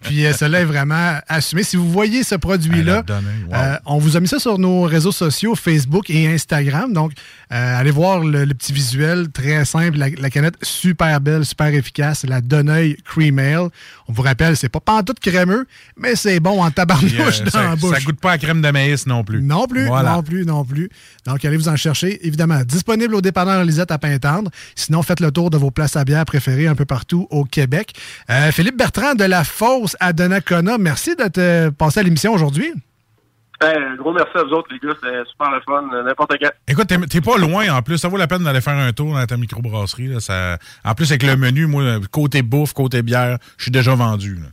Puis cela est vraiment assumé. Si vous voyez ce produit-là, wow. on vous a mis ça sur nos réseaux sociaux, Facebook et Instagram. Donc, euh, allez voir le, le petit visuel très simple. La, la canette super belle, super efficace. La Donneuil Cream Ale. On vous rappelle, c'est pas pantoute crémeux, mais c'est bon en tabarnouche euh, dans ça, la bouche. ça goûte pas à crème de maïs non plus. Non plus, Voilà. non plus, non plus. Donc, allez vous en chercher. Évidemment, disponible au dépanneur Lisette à Pintendre. Sinon, faites le tour de vos places à bière préférées un peu partout au Québec. Euh, Philippe Bertrand de La Fosse à Donnacona, merci de te passer à l'émission aujourd'hui. Hey, un gros merci à vous autres, les gars. C'était super le fun. N'importe quand. Écoute, t'es- pas loin en plus. Ça vaut la peine d'aller faire un tour dans ta microbrasserie. Là. Ça... En plus, avec le menu, moi, côté bouffe, côté bière, je suis déjà vendu. là.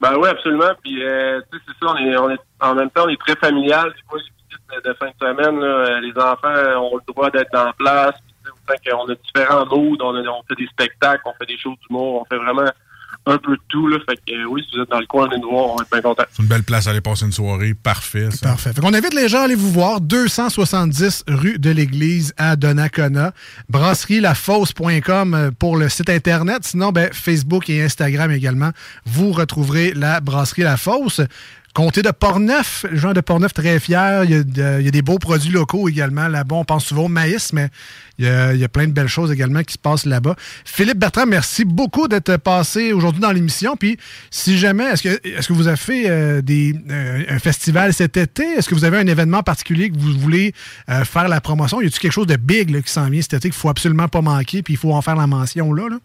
Ben oui, absolument. Puis, euh, tu sais, c'est ça, on est, on est, en même temps, on est très familial. Des fois, les visites de, fin de semaine, là, euh, les enfants ont le droit d'être en place. Puis, tu sais, autant qu'on a différents moods, on, a- on fait des spectacles, on fait des shows d'humour, on fait vraiment un peu de tout. Là. Fait que, euh, oui, si vous êtes dans le coin, venez nous voir, on va être bien contents. C'est une belle place à aller passer une soirée. Parfait. Ça. Parfait. Fait qu'on invite les gens à aller vous voir. 270 rue de l'Église à Donnacona. Brasserie-lafosse.com euh, pour le site Internet. Sinon, ben, Facebook et Instagram également. Vous retrouverez la Brasserie La Fosse. Comté de Portneuf, gens de Portneuf très fiers. Il y, a des beaux produits locaux également là-bas. On pense souvent au maïs, mais il y, a, plein de belles choses également qui se passent là-bas. Philippe Bertrand, merci beaucoup d'être passé aujourd'hui dans l'émission. Puis, si jamais, est-ce que, est-ce que vous avez fait euh, des, euh, un festival cet été? Est-ce que vous avez un événement particulier que vous voulez euh, faire la promotion? Y a-t-il quelque chose de big là, qui s'en vient cet été qu'il faut absolument pas manquer puis il faut en faire la mention là? là?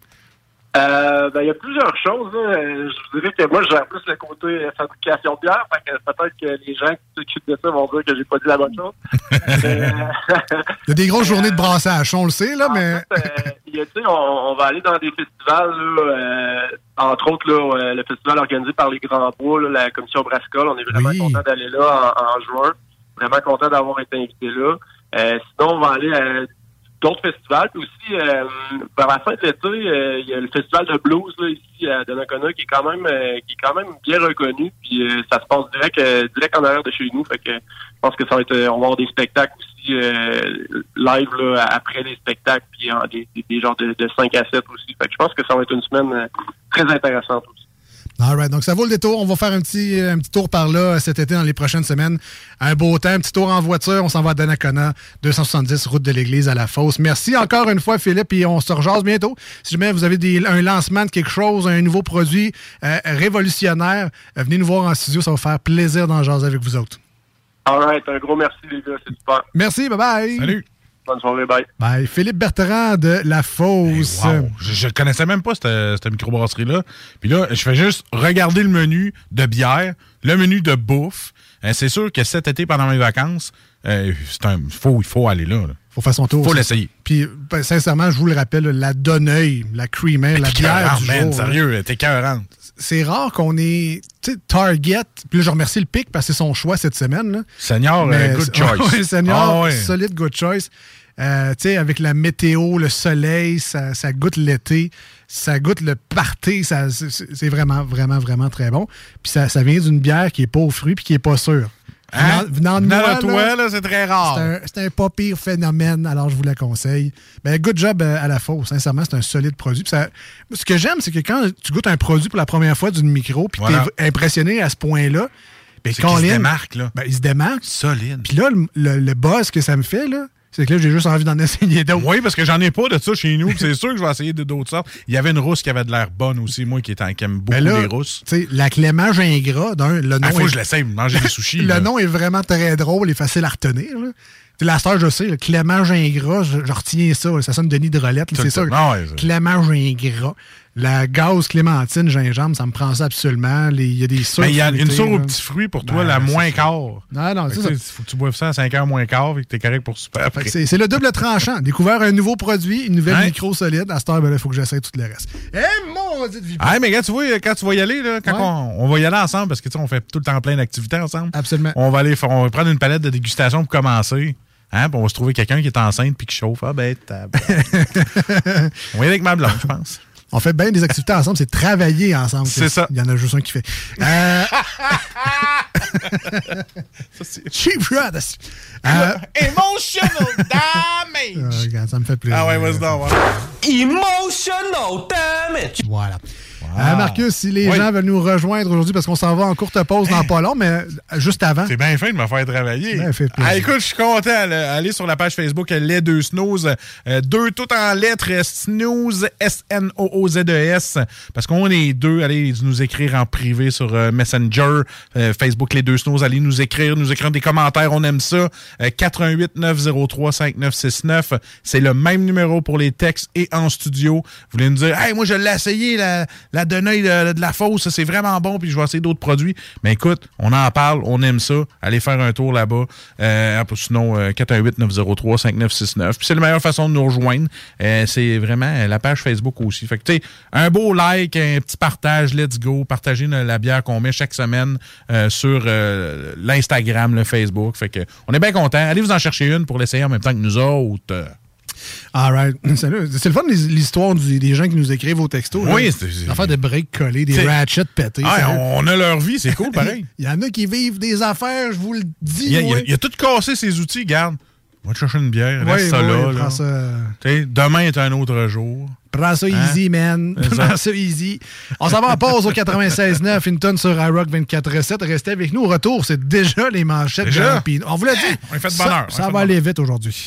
Euh, ben, il y a plusieurs choses. là. Euh, Je vous dirais que moi, gère plus le côté euh, fabrication de bière. Fait que peut-être que les gens qui s'occupent de ça vont dire que j'ai pas dit la bonne chose. Euh, Il y a des grosses journées de brassage, on le sait, là, mais. il y a, tu sais, on, on va aller dans des festivals, là, euh, entre autres là, euh, le festival organisé par les Grands Bois, là, la commission Brascol. On est vraiment content d'aller là en, en juin. Vraiment content d'avoir été invité là. Euh, sinon, on va aller à d'autres festivals. Aussi, euh, vers la fin de l'été, euh, il y a le festival de blues là, ici à Donnacona qui est quand même euh, qui est quand même bien reconnu. Puis euh, ça se passe direct euh, direct en arrière de chez nous. Fait que je pense que ça va être euh, on va avoir des spectacles aussi live là, après les spectacles, puis des, des, des genres de, de 5 à 7 aussi. Fait que je pense que ça va être une semaine très intéressante aussi. All right, donc ça vaut le détour. On va faire un petit, un petit tour par là cet été dans les prochaines semaines. Un beau temps, un petit tour en voiture. On s'en va à Donnacona, 270 route de l'église à la fosse. Merci encore une fois, Philippe, et on se rejase bientôt. Si jamais vous avez des- un lancement de quelque chose, un nouveau produit euh, révolutionnaire, euh, venez nous voir en studio. Ça va faire plaisir d'en jaser avec vous autres. All right, un gros merci les gars, c'est super. Merci, bye bye. Salut. Bonne soirée, bye. Bye. Philippe Bertrand de La Fosse. Wow. Je, je connaissais même pas cette, cette microbrasserie-là. Puis là, je fais juste regarder le menu de bière, le menu de bouffe. Euh, c'est sûr que cet été, pendant mes vacances, euh, c'est un, faut, il faut aller là. là. faut faire son tour. Faut l'essayer. Puis, ben, sincèrement, je vous le rappelle, la Donneuil, la Creamer, la bière du man, jour. sérieux, t'es 40. C'est rare qu'on ait, Target. Puis là, je remercie le PIC parce que c'est son choix cette semaine. Là. Seigneur, Mais- euh, good choice. Ouais, Seigneur, Ah ouais. solide good choice. Euh, tu sais, avec la météo, le soleil, ça, ça goûte l'été, ça goûte le party, ça, c'est vraiment, vraiment, vraiment très bon. Puis ça, ça vient d'une bière qui est pas aux fruits puis qui est pas sûre. Hein? Venant, venant de Venant moi, de toi, là, c'est très rare. C'est un, pas pire phénomène, alors je vous la conseille. Ben, good job euh, à la fausse. Sincèrement, c'est un solide produit. Puis ça- ce que j'aime, c'est que quand tu goûtes un produit pour la première fois d'une micro, puis Voilà. t'es impressionné à ce point-là, ben, qu'il se démarque, là. ben, il se démarque. Solide. Puis là, le, le, le buzz que ça me fait, là, c'est que là, j'ai juste envie d'en essayer d'autres. Oui, parce que j'en ai pas de ça chez nous. C'est sûr que je vais essayer de d'autres sortes. Il y avait une rousse qui avait de l'air bonne aussi, moi qui, qui aime beaucoup là, les rousses. tu sais, la Clément Gingras, d'un, le nom. Ah, faut est- que je l'essaye, manger des sushis. le là. nom est vraiment très drôle et facile à retenir. Là. La star, je sais, le Clément Gingras, je, je retiens ça. ça sonne Denis de Rolette. là, Tout C'est ouais, ça. Clément Gingras. La gaz clémentine, gingembre, ça me prend ça absolument. Il y a des. Mais il y a une fruités, sour aux petits fruits pour toi, Ben, la moins quart. Non, non, c'est ça. tu sais, faut que tu boives ça à 5 heures moins quart et que t'es correct pour super. C'est le double tranchant. Découvert un nouveau produit, une nouvelle Hein? micro solide. À cette heure, ben là, il faut que j'essaie tout le reste. Eh, mon Dieu de vie. Ah, mais quand tu, vois, quand tu vas y aller, là, quand Ouais. on, on va y aller ensemble, parce que tu sais, on fait tout le temps plein d'activités ensemble. Absolument. On va aller faire- on va prendre une palette de dégustation pour commencer. Hein, puis on va se trouver quelqu'un qui est enceinte puis qui chauffe. Ah ben, tab- on va y aller avec ma blonde, je pense. On fait bien des activités ensemble, c'est travailler ensemble. C'est ça. Il y en a juste un qui fait. Euh... Cheap shot. Euh, Emotional damage! euh, regarde, ça me fait plaisir. Ah ouais, vas-y ouais. Emotional damage! Voilà. Euh, Marcus, si les Oui. gens veulent nous rejoindre aujourd'hui, parce qu'on s'en va en courte pause dans pas long, mais juste avant. C'est bien fin de me faire travailler. Ben, fait. Ah, écoute, je suis content. Allez sur la page Facebook Les Deux Snooze. Euh, deux tout en lettres. Snooze, S-N-O-O-Z-E-S. E Parce qu'on est deux. Allez nous écrire en privé sur euh, Messenger, Facebook Les Deux Snooze. Allez nous écrire, nous écrire des commentaires. On aime ça. Euh, 88 903 5969. C'est le même numéro pour les textes et en studio. Vous voulez nous dire, hey, moi, je l'ai essayé, la, la Deneuil de, de la fosse. C'est vraiment bon. Puis je vais essayer d'autres produits. Mais écoute, on en parle. On aime ça. Allez faire un tour là-bas. Euh, sinon, euh, 418 903 5969. Puis c'est la meilleure façon de nous rejoindre. Euh, c'est vraiment euh, la page Facebook aussi. Fait que, tu sais, un beau like, un petit partage, let's go. Partagez la la bière qu'on met chaque semaine euh, sur euh, l'Instagram, le Facebook. Fait que, on est bien content. Allez vous en chercher une pour l'essayer en même temps que nous autres. All right. Salut. C'est le fun, l'histoire des gens qui nous écrivent au texto. là. Oui, c'est- L'affaire de break collés, des ratchets pétés. Ah, on a leur vie, c'est cool, pareil. Il y en a qui vivent des affaires, je vous le dis. Il a, il a- tout cassé ses outils, garde. Va te chercher une bière, Oui, reste ça là. ça. Demain est un autre jour. Prends ça Hein? easy, man. Prends ça easy. On s'en va en pause au 96.9, une tonne sur iRock 24.7. Restez avec nous. Au retour, c'est déjà les manchettes Déjà? de. On vous l'a dit. On est fait de Ça- bonheur. Ça, va aller vite aujourd'hui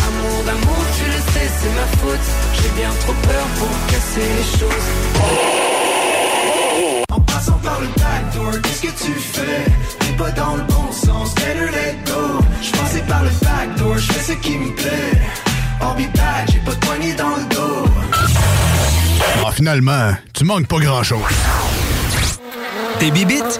Amour d'amour, tu le sais, c'est ma faute. J'ai bien trop peur pour casser les choses. En passant par le backdoor, qu'est-ce que tu fais? T'es pas dans le bon sens, better let go. Je passais par le backdoor, je fais ce qui me plaît. I'll be back, j'ai pas de poignée dans le dos. Ah, finalement, tu manques pas grand-chose. Tes bibites?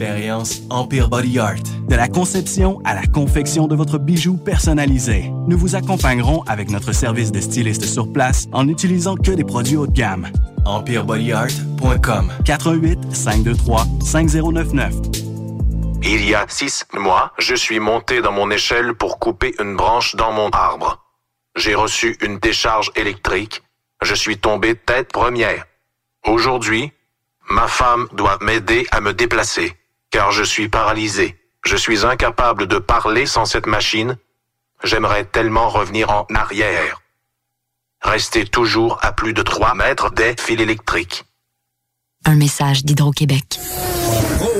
L'expérience Empire Body Art. De la conception à la confection de votre bijou personnalisé. Nous vous accompagnerons avec notre service de styliste sur place en n'utilisant que des produits haut de gamme. EmpireBodyArt.com 418 523 5099 Il y a six mois, je suis monté dans mon échelle pour couper une branche dans mon arbre. J'ai reçu une décharge électrique. Je suis tombé tête première. Aujourd'hui, ma femme doit m'aider à me déplacer, car je suis paralysé. Je suis incapable de parler sans cette machine. J'aimerais tellement revenir en arrière. Rester toujours à plus de 3 mètres des fils électriques. Un message d'Hydro-Québec.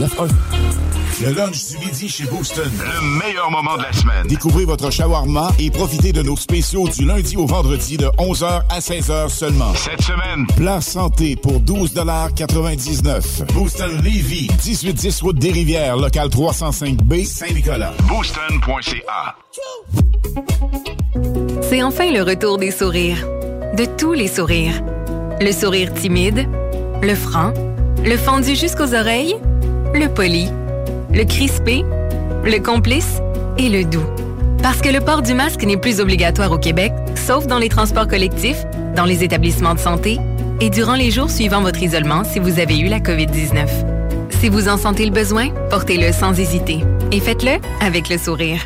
9291. Le lunch du midi chez Booston. Le meilleur moment de la semaine. Découvrez votre shawarma et profitez de nos spéciaux du lundi au vendredi de 11h à 16h seulement. Cette semaine, plat santé pour 12,99 Booston Levy, 1810 route des Rivières, local 305B, Saint-Nicolas. Booston.ca. C'est enfin le retour des sourires. De tous les sourires. Le sourire timide, le franc, le fendu jusqu'aux oreilles, le poli, le crispé, le complice et le doux. Parce que le port du masque n'est plus obligatoire au Québec, sauf dans les transports collectifs, dans les établissements de santé et durant les jours suivant votre isolement si vous avez eu la COVID-19. Si vous en sentez le besoin, portez-le sans hésiter. Et faites-le avec le sourire.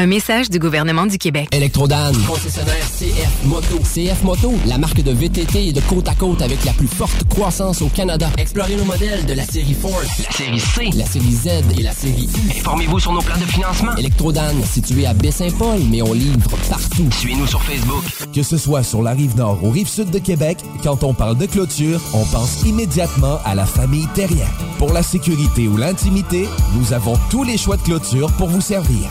Un message du gouvernement du Québec. Électrodan, concessionnaire CF Moto. CF Moto, la marque de VTT et de côte à côte avec la plus forte croissance au Canada. Explorez nos modèles de la série Force, la série C, la série Z et la série U. Informez-vous sur nos plans de financement. Électrodan, situé à Baie-Saint-Paul, mais on livre partout. Suivez-nous sur Facebook. Que ce soit sur la rive nord ou rive sud de Québec, quand on parle de clôture, on pense immédiatement à la famille Terrien. Pour la sécurité ou l'intimité, nous avons tous les choix de clôture pour vous servir.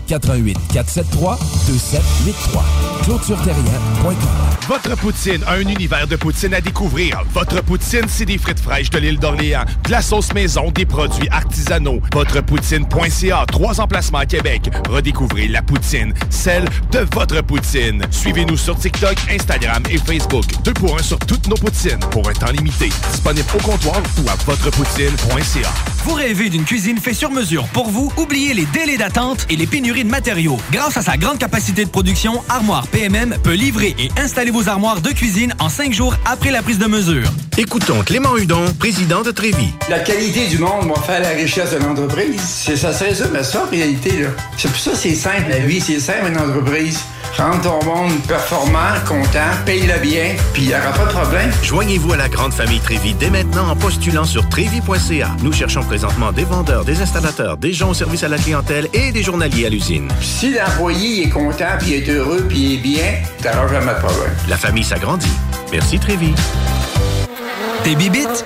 88 473 2783. ClôtureTerrien.com Votre poutine, un univers de poutine à découvrir. Votre poutine, c'est des frites fraîches de l'île d'Orléans, de la sauce maison, des produits artisanaux. Votrepoutine.ca, trois emplacements à Québec. Redécouvrez la poutine, celle de votre poutine. Suivez-nous sur TikTok, Instagram et Facebook. Deux pour un sur toutes nos poutines, pour un temps limité. Disponible au comptoir ou à votrepoutine.ca. Vous rêvez d'une cuisine faite sur mesure pour vous? Oubliez les délais d'attente et les pénuries de matériaux. Grâce à sa grande capacité de production, Armoire PMM peut livrer et installer vos armoires de cuisine en cinq jours après la prise de mesure. Écoutons Clément Hudon, président de Trévis. La qualité du monde va faire la richesse de l'entreprise. C'est ça, c'est ça, mais ça en réalité. là. C'est pour ça que c'est simple la vie, c'est simple une entreprise. Rendre ton monde performant, content, paye-le bien, puis il n'y aura pas de problème. Joignez-vous à la grande famille Trévis dès maintenant en postulant sur trévis.ca. Nous cherchons présentement des vendeurs, des installateurs, des gens au service à la clientèle et des journaliers à l'usine. Si l'employé est content, puis est heureux, puis il est bien, t'auras jamais de problème. La famille s'agrandit. Merci Trévis. Tes bibites?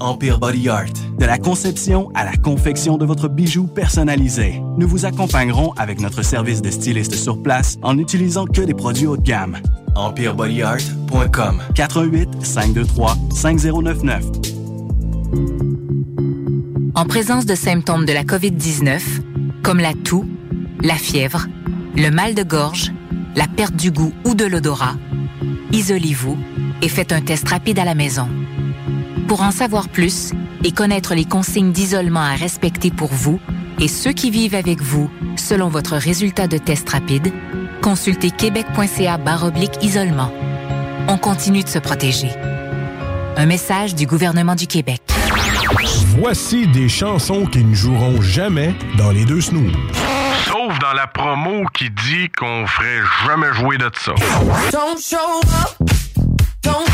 Empire Body Art. De la conception à la confection de votre bijou personnalisé. Nous vous accompagnerons avec notre service de styliste sur place en n'utilisant que des produits haut de gamme. EmpireBodyArt.com 418 523 5099 En présence de symptômes de la COVID-19, comme la toux, la fièvre, le mal de gorge, la perte du goût ou de l'odorat, isolez-vous et faites un test rapide à la maison. Pour en savoir plus et connaître les consignes d'isolement à respecter pour vous et ceux qui vivent avec vous selon votre résultat de test rapide, consultez québec.ca oblique isolement. On continue de se protéger. Un message du gouvernement du Québec. Voici des chansons qui ne joueront jamais dans les deux snooze. Sauf dans la promo qui dit qu'on ferait jamais jouer de ça. Don't show up, don't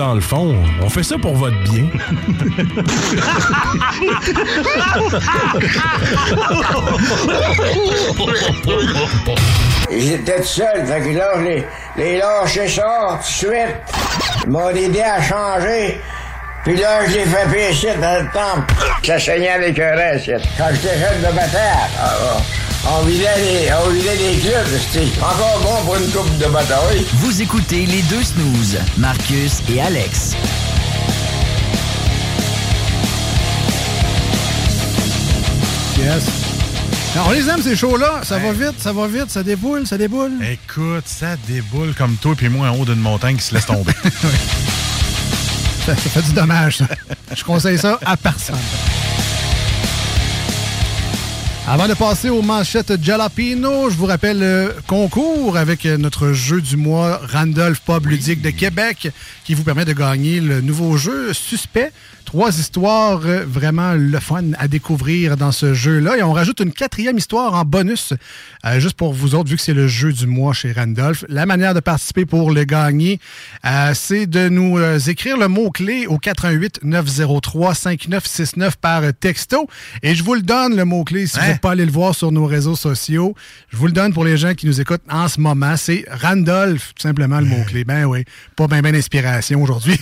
dans le fond, on fait ça pour votre bien. Étaient tout seuls, fait que là, je les, les lâché ça tout de suite. Ils m'ont aidé à changer. Puis là, je l'ai fait pécher dans le temple. Ça saignait avec un reste. Quand j'étais jeune de bataille, ah, ah, on vidait les, on vidait les clubs. Encore bon pour une coupe de bataille. Vous écoutez les deux snooze, Marcus et Alex. Yes. Non, on les aime, ces shows-là. Ça va vite, ça va vite, ça déboule, ça déboule. Écoute, ça déboule comme toi puis moi en haut d'une montagne qui se laisse tomber. Ça, ça fait du dommage, ça. Je conseille ça à personne. Avant de passer aux manchettes Jalapino, je vous rappelle le concours avec notre jeu du mois Randolph Pub Ludique de Québec qui vous permet de gagner le nouveau jeu Suspect. Trois histoires euh, vraiment le fun à découvrir dans ce jeu-là. Et on rajoute une quatrième histoire en bonus, euh, juste pour vous autres, vu que c'est le jeu du mois chez Randolph. La manière de participer pour le gagner, euh, c'est de nous euh, écrire le mot-clé au 88 903 5969 par texto. Et je vous le donne, le mot-clé, si vous n'êtes pas allé le voir sur nos réseaux sociaux. Je vous le donne pour les gens qui nous écoutent en ce moment. C'est Randolph, tout simplement le mot-clé. Ben oui, pas bien ben d'inspiration aujourd'hui.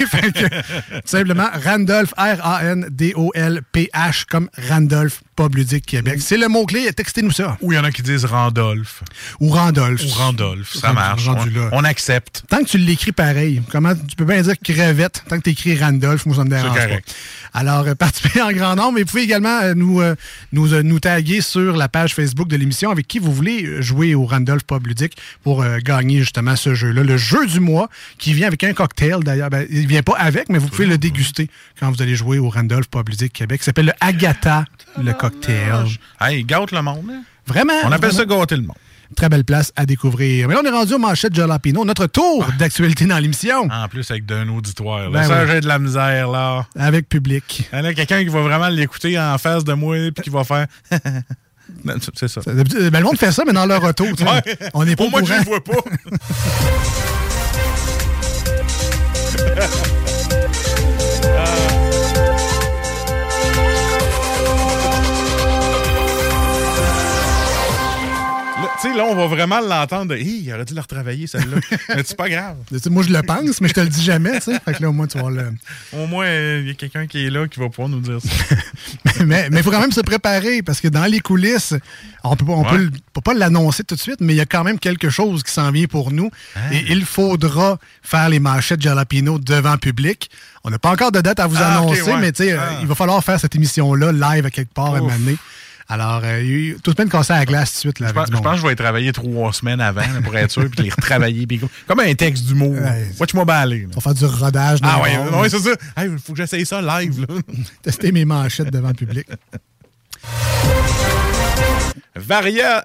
Simplement, Randolph, R-A-N-D-O-L-P-H, comme Randolph, Pub Ludique Québec. C'est le mot-clé, textez-nous ça. Ou il y en a qui disent Randolph. Ou Randolph. Ou Randolph, ça marche. rendu On, là. on accepte. Tant que tu l'écris pareil, comment tu peux bien dire crevette, tant que tu écris Randolph, moi ça me dérange C'est pas. correct. Alors, euh, participez en grand nombre. Et vous pouvez également euh, nous, euh, nous, euh, nous taguer sur la page Facebook de l'émission avec qui vous voulez jouer au Randolph Pub Ludique pour euh, gagner justement ce jeu-là. Le jeu du mois qui vient avec un cocktail d'ailleurs. Ben, il vient pas avec, mais vous pouvez le déguster quand vous allez jouer au Randolph Pub Ludique Québec. Il s'appelle le Agatha, le cocktail. Hey, gâte le monde. hein? Vraiment? On appelle ça gâter le monde. Très belle place à découvrir. Mais là, on est rendu aux manchettes Jalapino, notre tour d'actualité dans l'émission. En plus, avec d'un auditoire. Ben là. ça, oui. j'ai de la misère, là. Avec public. Il y en a quelqu'un qui va vraiment l'écouter en face de moi puis qui va faire. C'est ça. Ben, le monde fait ça, mais dans leur. Ouais. On n'est pas Pour au moi, je courant. le vois pas. Tu sais, là, on va vraiment l'entendre. Hi, il aurait dû la retravailler, celle-là. mais c'est pas grave. Moi, je le pense, mais je te le dis jamais. tu sais. Fait que là, au moins, tu vas le. Au moins, euh, il y a quelqu'un qui est là qui va pouvoir nous dire ça. mais il faut quand même se préparer parce que dans les coulisses, on peut, pas- on Ouais. peut, pas l'annoncer tout de suite, mais il y a quand même quelque chose qui s'en vient pour nous. Ah. Et il faudra faire les manchettes Jalapino devant public. On n'a pas encore de date à vous Ah, annoncer, ouais. mais tu sais, euh, Ah. il va falloir faire cette émission-là live à quelque part à un moment donné. Alors, euh, il y a eu tout de même cassé à la glace tout de suite. Là, Je pense, je que je vais y travailler trois semaines avant là, pour être sûr, puis les retravailler. puis comme, comme un texte d'humour. Watch-moi bien aller. là. On va faire du rodage. Ah dans ouais, ouais, c'est ça. Il faut que j'essaye ça live. Là. Tester mes manchettes devant le public. Varia...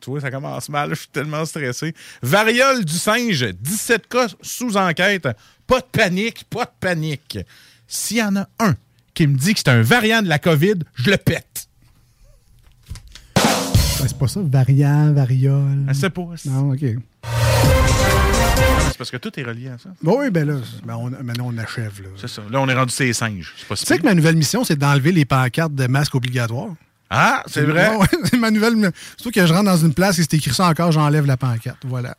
Tu vois, ça commence mal. Je suis tellement stressé. Variole du singe, 17 cas sous enquête. Pas de panique, pas de panique. S'il y en a un qui me dit que c'est un variant de la COVID, je le pète. C'est pas ça, variant, variole. Je sais pas. Non, OK. C'est parce que tout est relié à ça. Bon, oui, ben là, ben on, maintenant on achève. Là. C'est ça. Là, on est rendu ces singes. C'est Tu sais que ma nouvelle mission, c'est d'enlever les pancartes de masques obligatoires. Ah, c'est vrai? Ouais, c'est ma nouvelle. Surtout que je rentre dans une place et c'est écrit ça encore, j'enlève la pancarte. Voilà.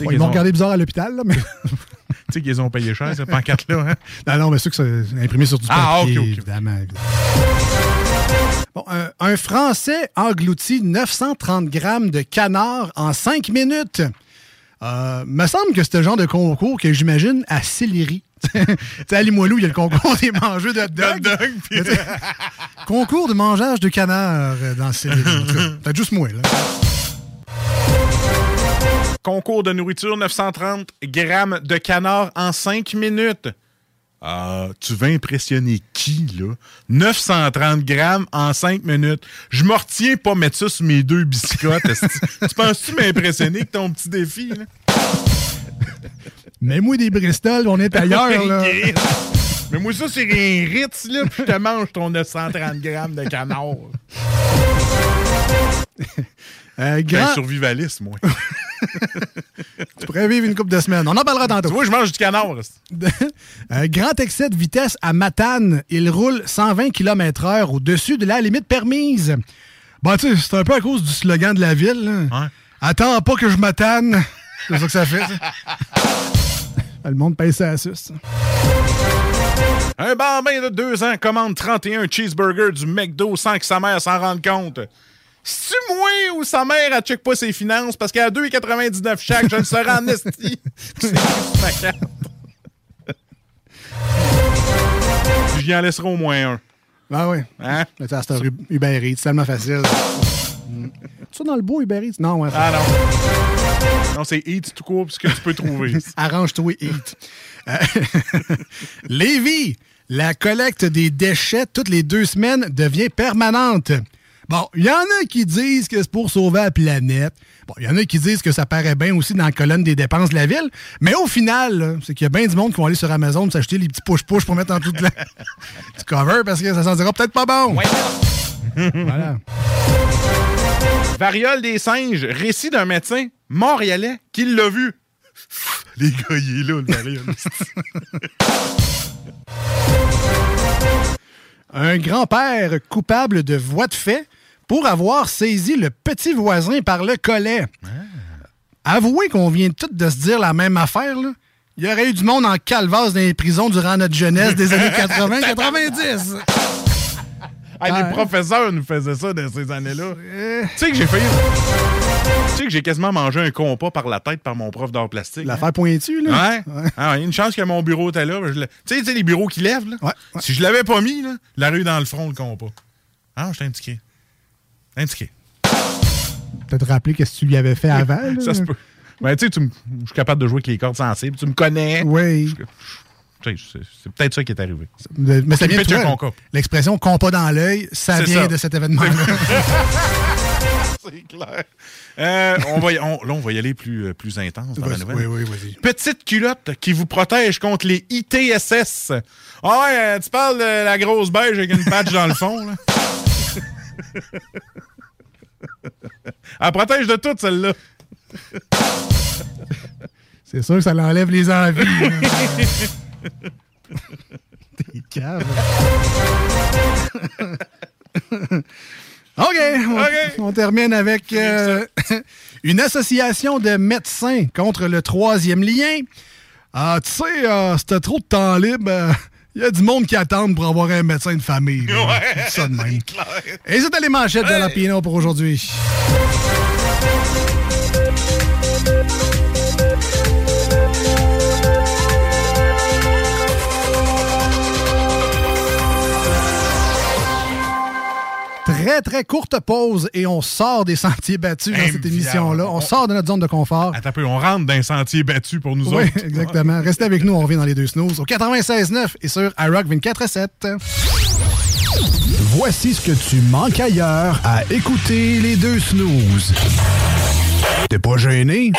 ils m'ont ont- regardé bizarre à l'hôpital, là, mais. Tu sais qu'ils ont payé cher, cette pancarte-là. Hein? non, non, mais c'est que c'est imprimé sur du papier, Ah, ok, ok. évidemment. évidemment. Bon, un, un Français engloutit 930 grammes de canard en 5 minutes. Euh, me semble que c'est le genre de concours que j'imagine à Sillery. tu sais, à Limoilou, il y a le concours des mangeurs de hot dog. Concours de mangeage de canard dans Sillery. Peut-être juste moi, là. Concours de nourriture, 930 grammes de canard en 5 minutes. Ah, tu veux impressionner qui, là? 930 grammes en 5 minutes. Je me retiens pas mettre ça sur mes deux biscottes. tu penses-tu m'impressionner avec ton petit défi, là? Mets-moi des Bristol, on est ailleurs, là. Mais moi, ça, c'est un Ritz, là, puis je te mange ton 930 grammes de canard. Euh, T'es grand- un survivaliste, moi. Tu pourrais vivre une couple de semaines. On en parlera tantôt. Tu vois, je mange du canard. Euh, grand excès de vitesse à Matane. Il roule 120 km/h au-dessus de la limite permise. Bon, tu sais, c'est un peu à cause du slogan de la ville. Attends pas que je m'attane. C'est ça que ça fait. ça. Le monde paye ça à suce. Un bambin de 2 ans commande 31 cheeseburgers du McDo sans que sa mère s'en rende compte. C'est-tu moi ou sa mère, elle check pas ses finances? Parce qu'à 2,99 chaque, je le serai en esti. J'y en laisserai au moins un. Ah oui. Hein? Un Ub- Uber Eats, c'est tellement facile. Mm. Ça dans le beau Uber Eats? Non, ouais. Ah non. Non, c'est Eat tout court, ce que tu peux trouver. Arrange-toi, Eat. Euh, Lévis, la collecte des déchets toutes les deux semaines devient permanente. Bon, il y en a qui disent que c'est pour sauver la planète. Bon, il y en a qui disent que ça paraît bien aussi dans la colonne des dépenses de la ville. Mais au final, c'est qu'il y a bien du monde qui vont aller sur Amazon s'acheter les petits push-push pour mettre en tout la... du cover parce que ça s'en dira peut-être pas bon. voilà. Variole des singes, récit d'un médecin montréalais qui l'a vu. Les gars, il est là, le variole. Un grand-père coupable de voie de fait pour avoir saisi le petit voisin par le collet. Avouez qu'on vient toutes de se dire la même affaire, là. Il y aurait eu du monde en calvasse dans les prisons durant notre jeunesse des années 80-90. Ah, Ouais. Les professeurs nous faisaient ça dans ces années-là. Tu sais que j'ai failli. Tu sais que j'ai quasiment mangé un compas par la tête par mon prof d'art plastique. L'affaire pointue, là. Ouais. Ah, ouais, une chance que mon bureau était là. L'ai- Tu sais, tu sais, les bureaux qui lèvent, là? Si je l'avais pas mis, là, la rue dans le front, le compas. Ah, j'étais indiqué. Indiqué. Peut-être rappeler qu'est-ce que tu lui avais fait avant. là? Ça se peut. Ben, tu sais, je suis capable de jouer avec les cordes sensibles. Tu me connais. Oui. C'est peut-être ça qui est arrivé. Mais mais ça vient de. L'expression compas dans l'œil, ça vient ça. de cet événement-là. C'est clair. Euh, on va y- on- là, on va y aller plus, euh, plus intense dans la nouvelle. oui, oui. Petite culotte qui vous protège contre les ITSS. Ah ouais, euh, tu parles de la grosse beige avec une patch dans le fond, là. Elle protège de tout, celle-là. C'est sûr que ça l'enlève les envies. hein. T'es cave. OK, on, on termine avec euh, une association de médecins contre le troisième lien. Ah, tu sais, euh, t'as trop de temps libre, il y a du monde qui attend pour avoir un médecin de famille. là. Ouais, ça de même. Et c'était les manchettes de la Pino pour aujourd'hui. Très, très courte pause et on sort des sentiers battus dans cette émission-là. On sort de notre zone de confort. Attends un peu, on rentre d'un sentier battu pour nous Oui, autres. exactement. Restez avec nous, on revient dans les deux snooze au 96.9 et sur iRock 24.7. Voici ce que tu manques ailleurs à écouter les deux snooze. T'es pas gêné?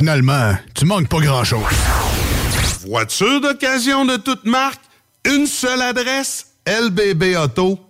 Finalement, tu manques pas grand-chose. Voiture d'occasion de toute marque, une seule adresse, lbbauto.com.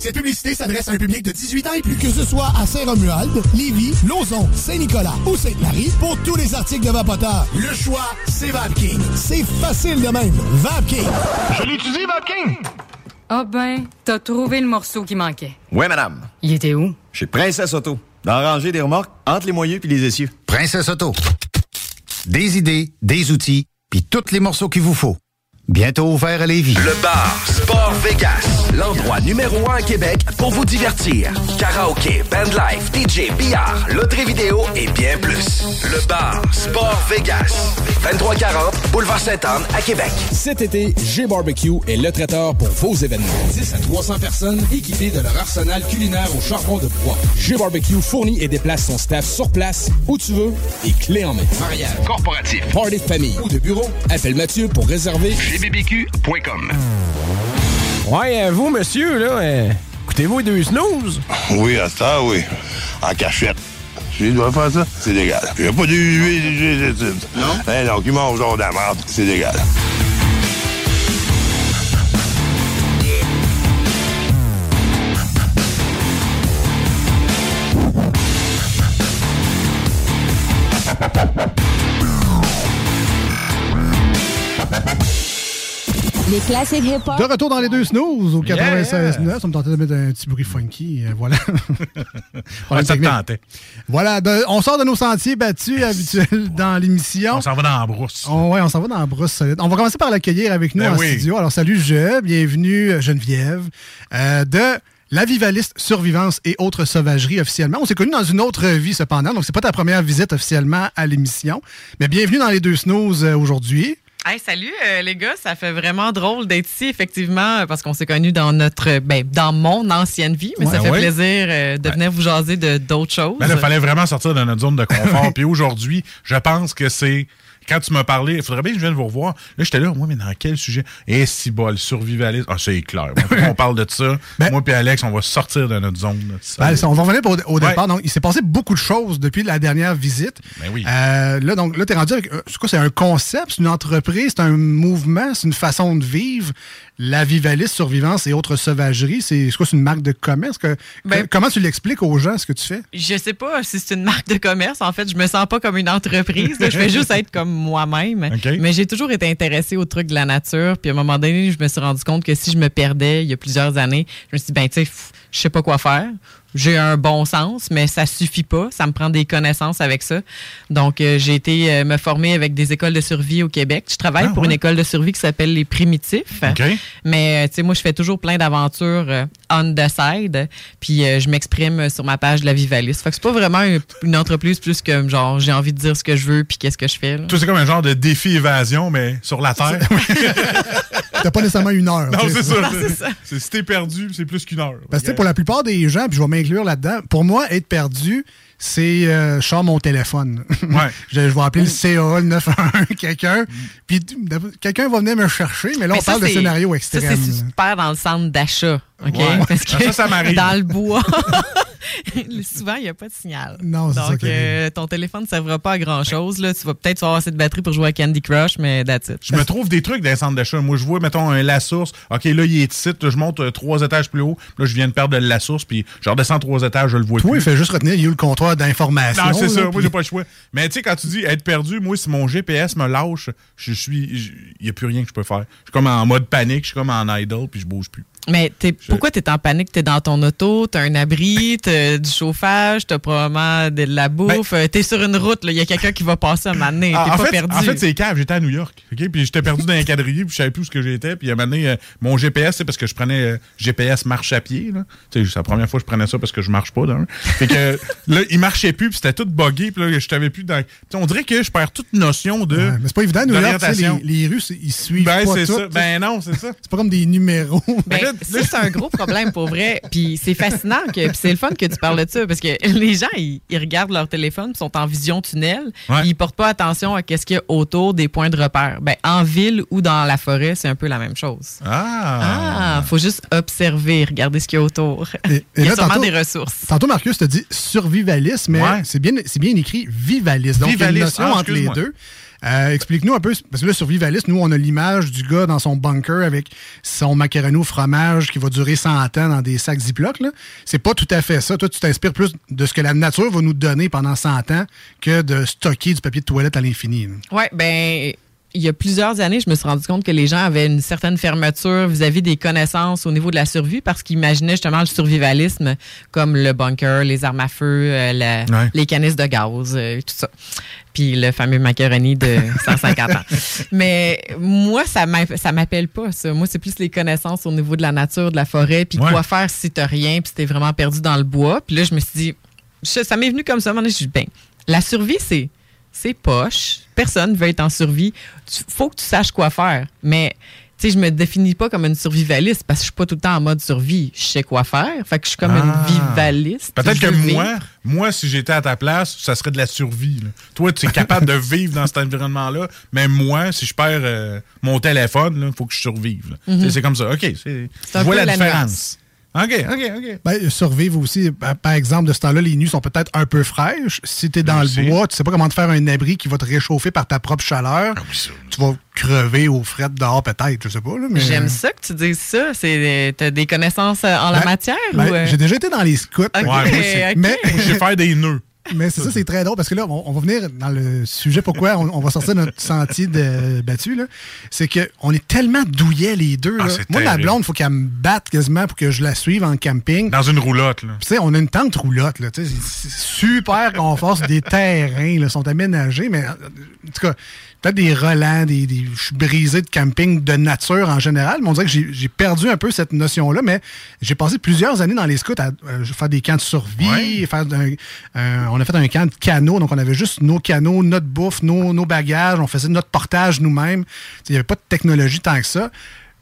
Cette publicité s'adresse à un public de 18 ans et plus. Que ce soit à Saint-Romuald, Lévis, Lauson, Saint-Nicolas ou Sainte-Marie, pour tous les articles de Vapoteur, le choix, c'est VapKing. C'est facile de même. VapKing. Je l'étudie, Vapking! Ah ben, t'as trouvé le morceau qui manquait. Ouais, madame. Il était où? Chez Princesse Auto. Dans la rangée des remorques, entre les moyeux puis les essieux. Princesse Auto. Des idées, des outils, puis tous les morceaux qu'il vous faut. Bientôt ouvert à Lévis. Le bar Sport Vegas, l'endroit numéro un à Québec pour vous divertir. Karaoke, bandlife, DJ, billard, loterie vidéo et bien plus. Le bar Sport Vegas, 2340 Boulevard Sainte-Anne à Québec. Cet été, G-Barbecue est le traiteur pour vos événements. 10 à 300 personnes équipées de leur arsenal culinaire au charbon de bois. G-Barbecue fournit et déplace son staff sur place, où tu veux, et clé en main. Mariage, corporatif, party de famille ou de bureau, appelle Mathieu pour réserver gbbq.com. Ouais, euh, vous, monsieur, là, euh, écoutez-vous les deux snooze? Oui, à ça, oui. En cachette. Tu dois faire ça? C'est légal. Il n'y a pas de Non? Eh non, qui mange genre de la merde, c'est légal. Les classiques hip-hop. De retour dans les deux snooze au Yeah! 96.9. Ça me tentait de mettre un petit bruit funky. euh, voilà. Ouais, ça tentait. Voilà, de- on sort de nos sentiers battus habituels dans l'émission. On s'en va dans la brousse. On, ouais, on s'en va dans la brousse solide. On va commencer par l'accueillir avec nous Ben en oui. studio. Alors, salut Je, bienvenue euh, Geneviève, euh, de La Vivaliste Survivance et autres sauvageries officiellement. On s'est connus dans une autre vie cependant, donc c'est pas ta première visite officiellement à l'émission. Mais bienvenue dans les deux snooze aujourd'hui. Hey, salut euh, les gars, ça fait vraiment drôle d'être ici effectivement parce qu'on s'est connus dans notre ben dans mon ancienne vie, mais Ouais, ça fait ouais. plaisir euh, de venir vous jaser de d'autres choses. Ben il fallait vraiment sortir de notre zone de confort. Puis aujourd'hui, je pense que c'est quand tu m'as parlé, il faudrait bien que je vienne vous revoir. Là, j'étais là, moi, mais dans quel sujet? Et si bol, survivalisme. Ah, c'est clair. on parle de ça. moi puis Alex, on va sortir de notre zone. Ben, on va revenir au, au Ouais. départ. Donc, il s'est passé beaucoup de choses depuis la dernière visite. Ben oui. Euh, là, donc, là, t'es rendu avec. euh, C'est quoi? C'est un concept, c'est une entreprise, c'est un mouvement, c'est une façon de vivre. La Vivalis Survivance et autres sauvageries, c'est quoi? C'est une marque de commerce? Que- Ben- comment tu l'expliques aux gens ce que tu fais? Je sais pas si c'est une marque de commerce. En fait, je me sens pas comme une entreprise. Je fais juste être comme moi-même. Mais j'ai toujours été intéressée aux trucs de la nature. Puis à un moment donné, je me suis rendu compte que si je me perdais il y a plusieurs années, je me suis dit, ben, tu sais, je sais pas quoi faire. J'ai un bon sens, mais ça suffit pas. Ça me prend des connaissances avec ça. Donc, euh, j'ai été euh, me former avec des écoles de survie au Québec. Je travaille Ah, pour ouais. une école de survie qui s'appelle Les Primitifs. OK. Mais, euh, tu sais, moi, je fais toujours plein d'aventures euh, on the side. Puis, euh, je m'exprime sur ma page de la Vivalis. Fait que c'est pas vraiment une, une entreprise plus que, genre, j'ai envie de dire ce que je veux puis qu'est-ce que je fais. là. Toi, c'est comme un genre de défi évasion, mais sur la Terre. T'as pas nécessairement une heure. non, c'est ça. Ah, c'est ça. C'est- Si t'es perdu, c'est plus qu'une heure. Parce que tu sais, pour la plupart des gens, puis je vais m'inclure là-dedans, pour moi, être perdu, c'est euh, je sors mon téléphone. je, je vais appeler le CA, le 911, quelqu'un, puis quelqu'un va venir me chercher, mais là, on Mais ça, parle de scénario Ça, extrême. c'est super dans le centre d'achat. OK? Ouais. Parce que ça, ça m'arrive. dans le bois, souvent, il n'y a pas de signal. Non, c'est ça Donc, arrive. euh, ton téléphone ne servira pas à grand-chose. là. Tu vas peut-être avoir assez de batterie pour jouer à Candy Crush, mais that's it. Je me trouve des trucs dans les centres d'achat. Moi, je vois, mettons, un La Source. OK, là, il est ici. Je monte euh, trois étages plus haut. Là, je viens de perdre le La Source. Puis, je redescends trois étages, je le vois Toi, il plus. fait juste retenir, il y a eu le comptoir d'information. Non, c'est là, ça. Moi, puis- j'ai pas le choix. Mais tu sais, quand tu dis être perdu, moi, si mon GPS me lâche, je suis. Il n'y a plus rien que je peux faire. Je suis comme en mode panique, je suis comme en idle, puis je bouge plus. Mais t'es- pourquoi tu es en panique? Tu es dans ton auto, tu as un abri, tu as du chauffage, tu as probablement de la bouffe. tu es sur une route, il y a quelqu'un qui va passer un moment donné. Ah, T'es pas fait, perdu. en fait, c'est cave. J'étais à New York. OK? Puis j'étais perdu dans un quadrillé, puis je savais plus où ce que j'étais. Puis à un moment donné, euh, mon GPS, c'est parce que je prenais euh, GPS marche à pied. là. Tu sais, C'est la première fois que je prenais ça parce que je marche pas. d'un. Fait que là, il marchait plus, puis c'était tout buggé. Puis là, je t'avais plus dans. On dirait que je perds toute notion de. Ouais, mais c'est pas évident, New York, les, les rues, c'est- ils suivent Ben, pas c'est tout, ça. Ben non, c'est ça. C'est pas comme des numéros. Ben, c'est un gros problème pour vrai. Puis c'est fascinant, que, c'est le fun que tu parles de ça, parce que les gens, ils, ils regardent leur téléphone, puis sont en vision tunnel, Ouais. ils portent pas attention à qu'est-ce qu'il y a autour des points de repère. Ben, en ville ou dans la forêt, c'est un peu la même chose. Ah! Ah, faut juste observer, regarder ce qu'il y a autour. Et- Il y a là, sûrement tantôt- des ressources. Tantôt, Marcus te dit survivalisme, mais Ouais. c'est bien, c'est bien écrit vivaliste. Donc, il y a une notion Ah, entre les deux. Euh, Explique-nous un peu, parce que là, survivaliste, nous, on a l'image du gars dans son bunker avec son macaroni au fromage qui va durer 100 ans dans des sacs Ziploc. C'est pas tout à fait ça. Toi, tu t'inspires plus de ce que la nature va nous donner pendant 100 ans que de stocker du papier de toilette à l'infini. Oui, ben il y a plusieurs années, je me suis rendu compte que les gens avaient une certaine fermeture vis-à-vis des connaissances au niveau de la survie parce qu'ils imaginaient justement le survivalisme comme le bunker, les armes à feu, euh, la- Ouais. les canisses de gaz, euh, tout ça. Puis le fameux macaroni de 150 ans. Mais moi, ça m'a- ça m'appelle pas ça. Moi, c'est plus les connaissances au niveau de la nature, de la forêt, puis Ouais. quoi faire si t'as rien, puis si t'es vraiment perdu dans le bois. Puis là, je me suis dit, je- ça m'est venu comme ça. Je me suis dit, ben, la survie, c'est c'est poche. Personne veut être en survie. Il faut que tu saches quoi faire. Mais, tu sais, je me définis pas comme une survivaliste parce que je suis pas tout le temps en mode survie. Je sais quoi faire. Fait que je suis comme Ah. une vivaliste. Peut-être que moi, moi, si j'étais à ta place, ça serait de la survie. là. Toi, tu es capable de vivre dans cet environnement-là, mais moi, si je perds euh, mon téléphone, il faut que je survive. Mhm. Tu sais, C'est comme ça. OK, je vois la la différence. OK, OK, OK. Ben, survivre aussi. Par par exemple, de ce temps-là, les nuits sont peut-être un peu fraîches. Si tu es dans Aussi. le bois, tu sais pas comment te faire un abri qui va te réchauffer par ta propre chaleur. tu vas crever au fret dehors, peut-être. Je sais pas. Là, mais... J'aime ça que tu dises ça. C'est, t'as des connaissances euh, en la Ben, matière? ben, ou, euh? J'ai déjà été dans les scouts. Mais Je sais faire des nœuds. Mais c'est ça, c'est très drôle parce que là, on, on va venir dans le sujet pourquoi on, on va sortir notre sentier de battu. là. C'est qu'on est tellement douillets les deux. Ah, là. Moi, ma terrible. blonde, il faut qu'elle me batte quasiment pour que je la suive en camping. Dans une roulotte, tu sais, on a une tente roulotte, C'est super confort. C'est des terrains, là, sont aménagés, mais en tout cas, peut-être des relents, des, des- je suis brisé de camping de nature en général, mais on dirait que j'ai perdu un peu cette notion-là, mais j'ai passé plusieurs années dans les scouts à euh, faire des camps de survie, faire un- un- on a fait un camp de canot, donc on avait juste nos canots, notre bouffe, nos, nos bagages, on faisait notre portage nous-mêmes. Il n'y avait pas de technologie tant que ça.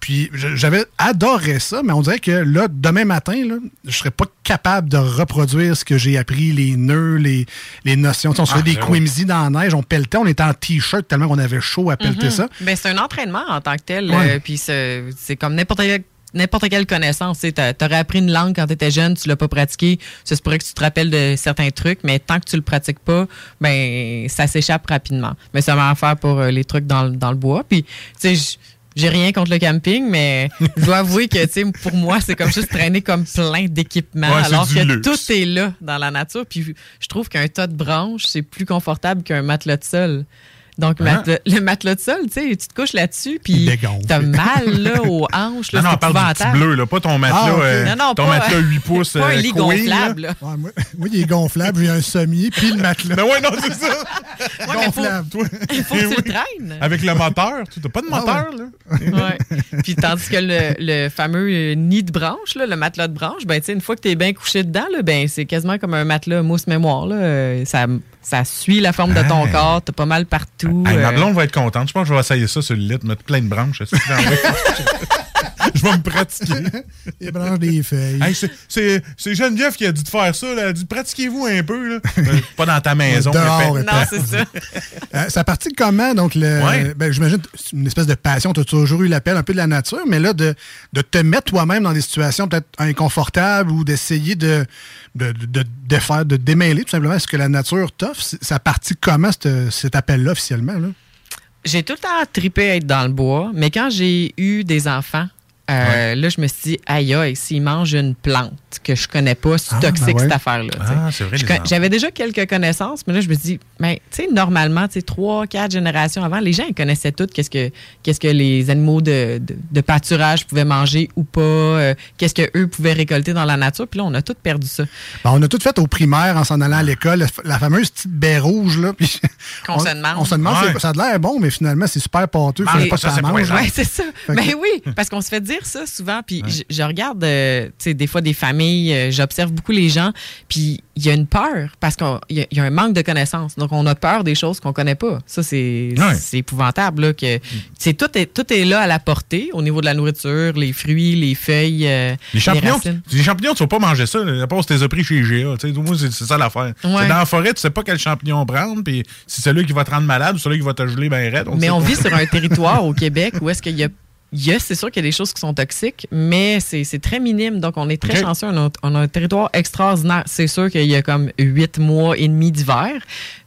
Puis j'avais adoré ça, mais on dirait que là, demain matin, là, je serais pas capable de reproduire ce que j'ai appris, les nœuds, les, les notions. On se Ah, des zéro. Quimsy dans la neige, on pelletait, on était en t-shirt tellement qu'on avait chaud à pelleter Mhm. ça. Ben, c'est un entraînement en tant que tel. Ouais. euh, Puis c'est comme n'importe quelle, n'importe quelle connaissance. Tu aurais appris une langue quand tu étais jeune, tu l'as pas pratiqué. Ça se pourrait que tu te rappelles de certains trucs, mais tant que tu le pratiques pas, ben ça s'échappe rapidement. Mais ça m'a affaire pour euh, les trucs dans, le- dans le bois. Puis, tu sais, j'ai rien contre le camping, mais je dois avouer que, tu sais, pour moi, c'est comme juste traîner comme plein d'équipements, Ouais, alors que luxe. tout est là dans la nature. Puis, je trouve qu'un tas de branches, c'est plus confortable qu'un matelas de sol. Donc, Hein? matelas- le matelas de sol, tu sais, tu te couches là-dessus, puis t'as mal là, aux hanches. Là, Non, non, on parle du petit bleu, là, pas ton matelas, Ah, ok. euh, Non, non, ton pas- matelas 8 pouces. pas un euh, lit queen, gonflable, là. Ouais, moi, moi, il est gonflable, j'ai un sommier, puis le matelas. Ben ouais, non, c'est ça. Ouais, mais faut, gonflable. il faut que tu le traînes. Avec le moteur, tu n'as pas de Ah moteur, là. Ouais. Puis tandis que le, le fameux euh, nid de branche, là, le matelas de branche, ben, tu sais, une fois que tu es bien couché dedans, là, ben, c'est quasiment comme un matelas mousse mémoire. Là. Ça, ça suit la forme de ton Hey. corps, t'as pas mal partout. Hey, ma euh, blonde va être contente. Je pense que je vais essayer ça sur le lit, mettre plein de branches. je vais me pratiquer. Les branches des feuilles. Hey, c'est- Geneviève qui a dit de faire ça. Là. Elle a dit pratiquez-vous un peu. Là. Ben, pas dans ta maison. Dehors, Non, c'est ça. Euh, ça partit de comment? Donc, le, Ouais. ben, j'imagine c'est une espèce de passion. Tu as toujours eu l'appel un peu de la nature, mais là, de, de te mettre toi-même dans des situations peut-être inconfortables ou d'essayer de, de, de, de défaire, de démêler tout simplement ce que la nature t'offre, c'est- ça partit de comment cet, cet appel-là officiellement? Là? J'ai tout le temps trippé à être dans le bois, mais quand j'ai eu des enfants, euh, là, je me suis dit, aïe, aïe, s'ils mangent une plante que je connais pas, c'est Ah, toxique, ben ouais. cette affaire-là. Ah. J'avais déjà quelques connaissances, mais là, je me dis, mais tu sais, normalement, tu sais, trois, quatre générations avant, les gens, ils connaissaient tout qu'est-ce que, qu'est-ce que les animaux de, de, de pâturage pouvaient manger ou pas, euh, qu'est-ce qu'eux pouvaient récolter dans la nature. Puis là, on a tout perdu ça. Ben, on a tout fait au primaire en s'en allant à l'école, la, fameuse petite baie rouge. Là, puis Qu'on on, se demande. On se demande, Ouais. ça a l'air bon, mais finalement, c'est super pâteux. Il Mais- faudrait pas que ça mange. Ouais, c'est ça. Que- Ben oui, parce qu'on se fait dire ça souvent. Puis je, je regarde, euh, tu sais, des fois des familles, euh, j'observe beaucoup les gens, puis il y a une peur parce qu'il y, a- il y a un manque de connaissances. Donc on a peur des choses qu'on connaît pas. Ça, c'est Ouais. épouvantable. Là, que, c'est tout, est, tout est là à la portée au niveau de la nourriture, les fruits, les feuilles, euh, Les champignons, racines. les champignons, tu vas pas manger ça. là. À part si les pris chez IGA. tu sais. C'est ça l'affaire. Dans la forêt, tu sais pas quel champignon prendre, puis c'est celui qui va te rendre malade ou celui qui va te geler ben raide. Mais on pas. vit sur un territoire au Québec où est-ce qu'il y a. il y a- c'est sûr qu'il y a des choses qui sont toxiques, mais c'est très minime. Donc, on est très chanceux. On a, on a un territoire extraordinaire. C'est sûr qu'il y a comme huit mois et demi d'hiver.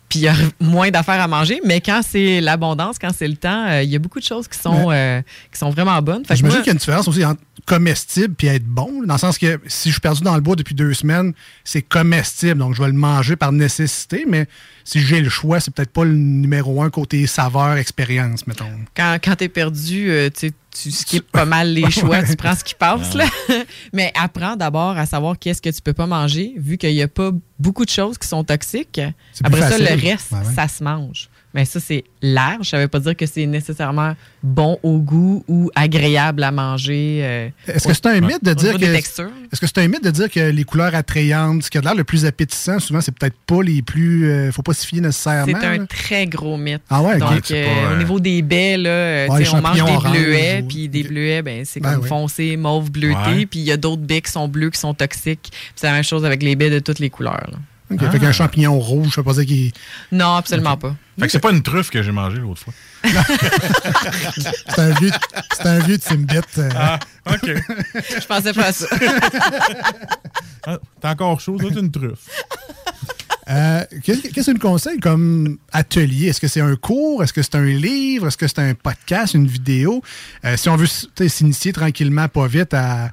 Puis il y a moins d'affaires à manger, mais quand c'est l'abondance, quand c'est le temps, euh, il y a beaucoup de choses qui sont, euh, qui sont vraiment bonnes. Fait que J'imagine moi- qu'il y a une différence aussi entre comestible puis être bon, dans le sens que si je suis perdu dans le bois depuis deux semaines, c'est comestible, donc je vais le manger par nécessité, mais si j'ai le choix, c'est peut-être pas le numéro un côté saveur, expérience, mettons. quand, quand tu es perdu, euh, tu, tu skippes pas mal les choix, tu prends ce qui passe. Là. Mais apprends d'abord à savoir qu'est-ce que tu peux pas manger, vu qu'il n'y a pas beaucoup de choses qui sont toxiques. Après ça, le reste, Ouais, ouais. ça se mange. Mais ça, c'est large. Ça veut pas dire que c'est nécessairement bon au goût ou agréable à manger. euh, Est-ce que c'est un mythe de dire que est-ce que c'est un mythe de dire que les couleurs attrayantes, ce qui a l'air le plus appétissant, souvent c'est peut-être pas les plus, euh, faut pas s'y fier nécessairement. C'est un là? très gros mythe. Ah ouais. Donc, euh, pas, euh, au niveau des baies, là, euh, Ouais, on mange des bleuets, ou- puis des bleuets, ben, c'est Ben comme oui. foncé, mauve, bleuté. Ouais. Puis il y a d'autres baies qui sont bleues, qui sont toxiques. C'est la même chose avec les baies de toutes les couleurs. là. Ok, Ah. Fait qu'un champignon rouge, je sais pas dire qu'il. Non, absolument pas. Fait que c'est pas une truffe que j'ai mangée l'autre fois. C'est un vieux, c'est un vieux Timbit. euh. Ah, OK. Je pensais pas à ça. Ah, T'es encore chaud, c'est une truffe. Euh, Qu'est-ce que tu nous conseilles comme atelier? Est-ce que c'est un cours? Est-ce que c'est un livre? Est-ce que c'est un podcast, une vidéo? Euh, si on veut s'initier tranquillement, pas vite à.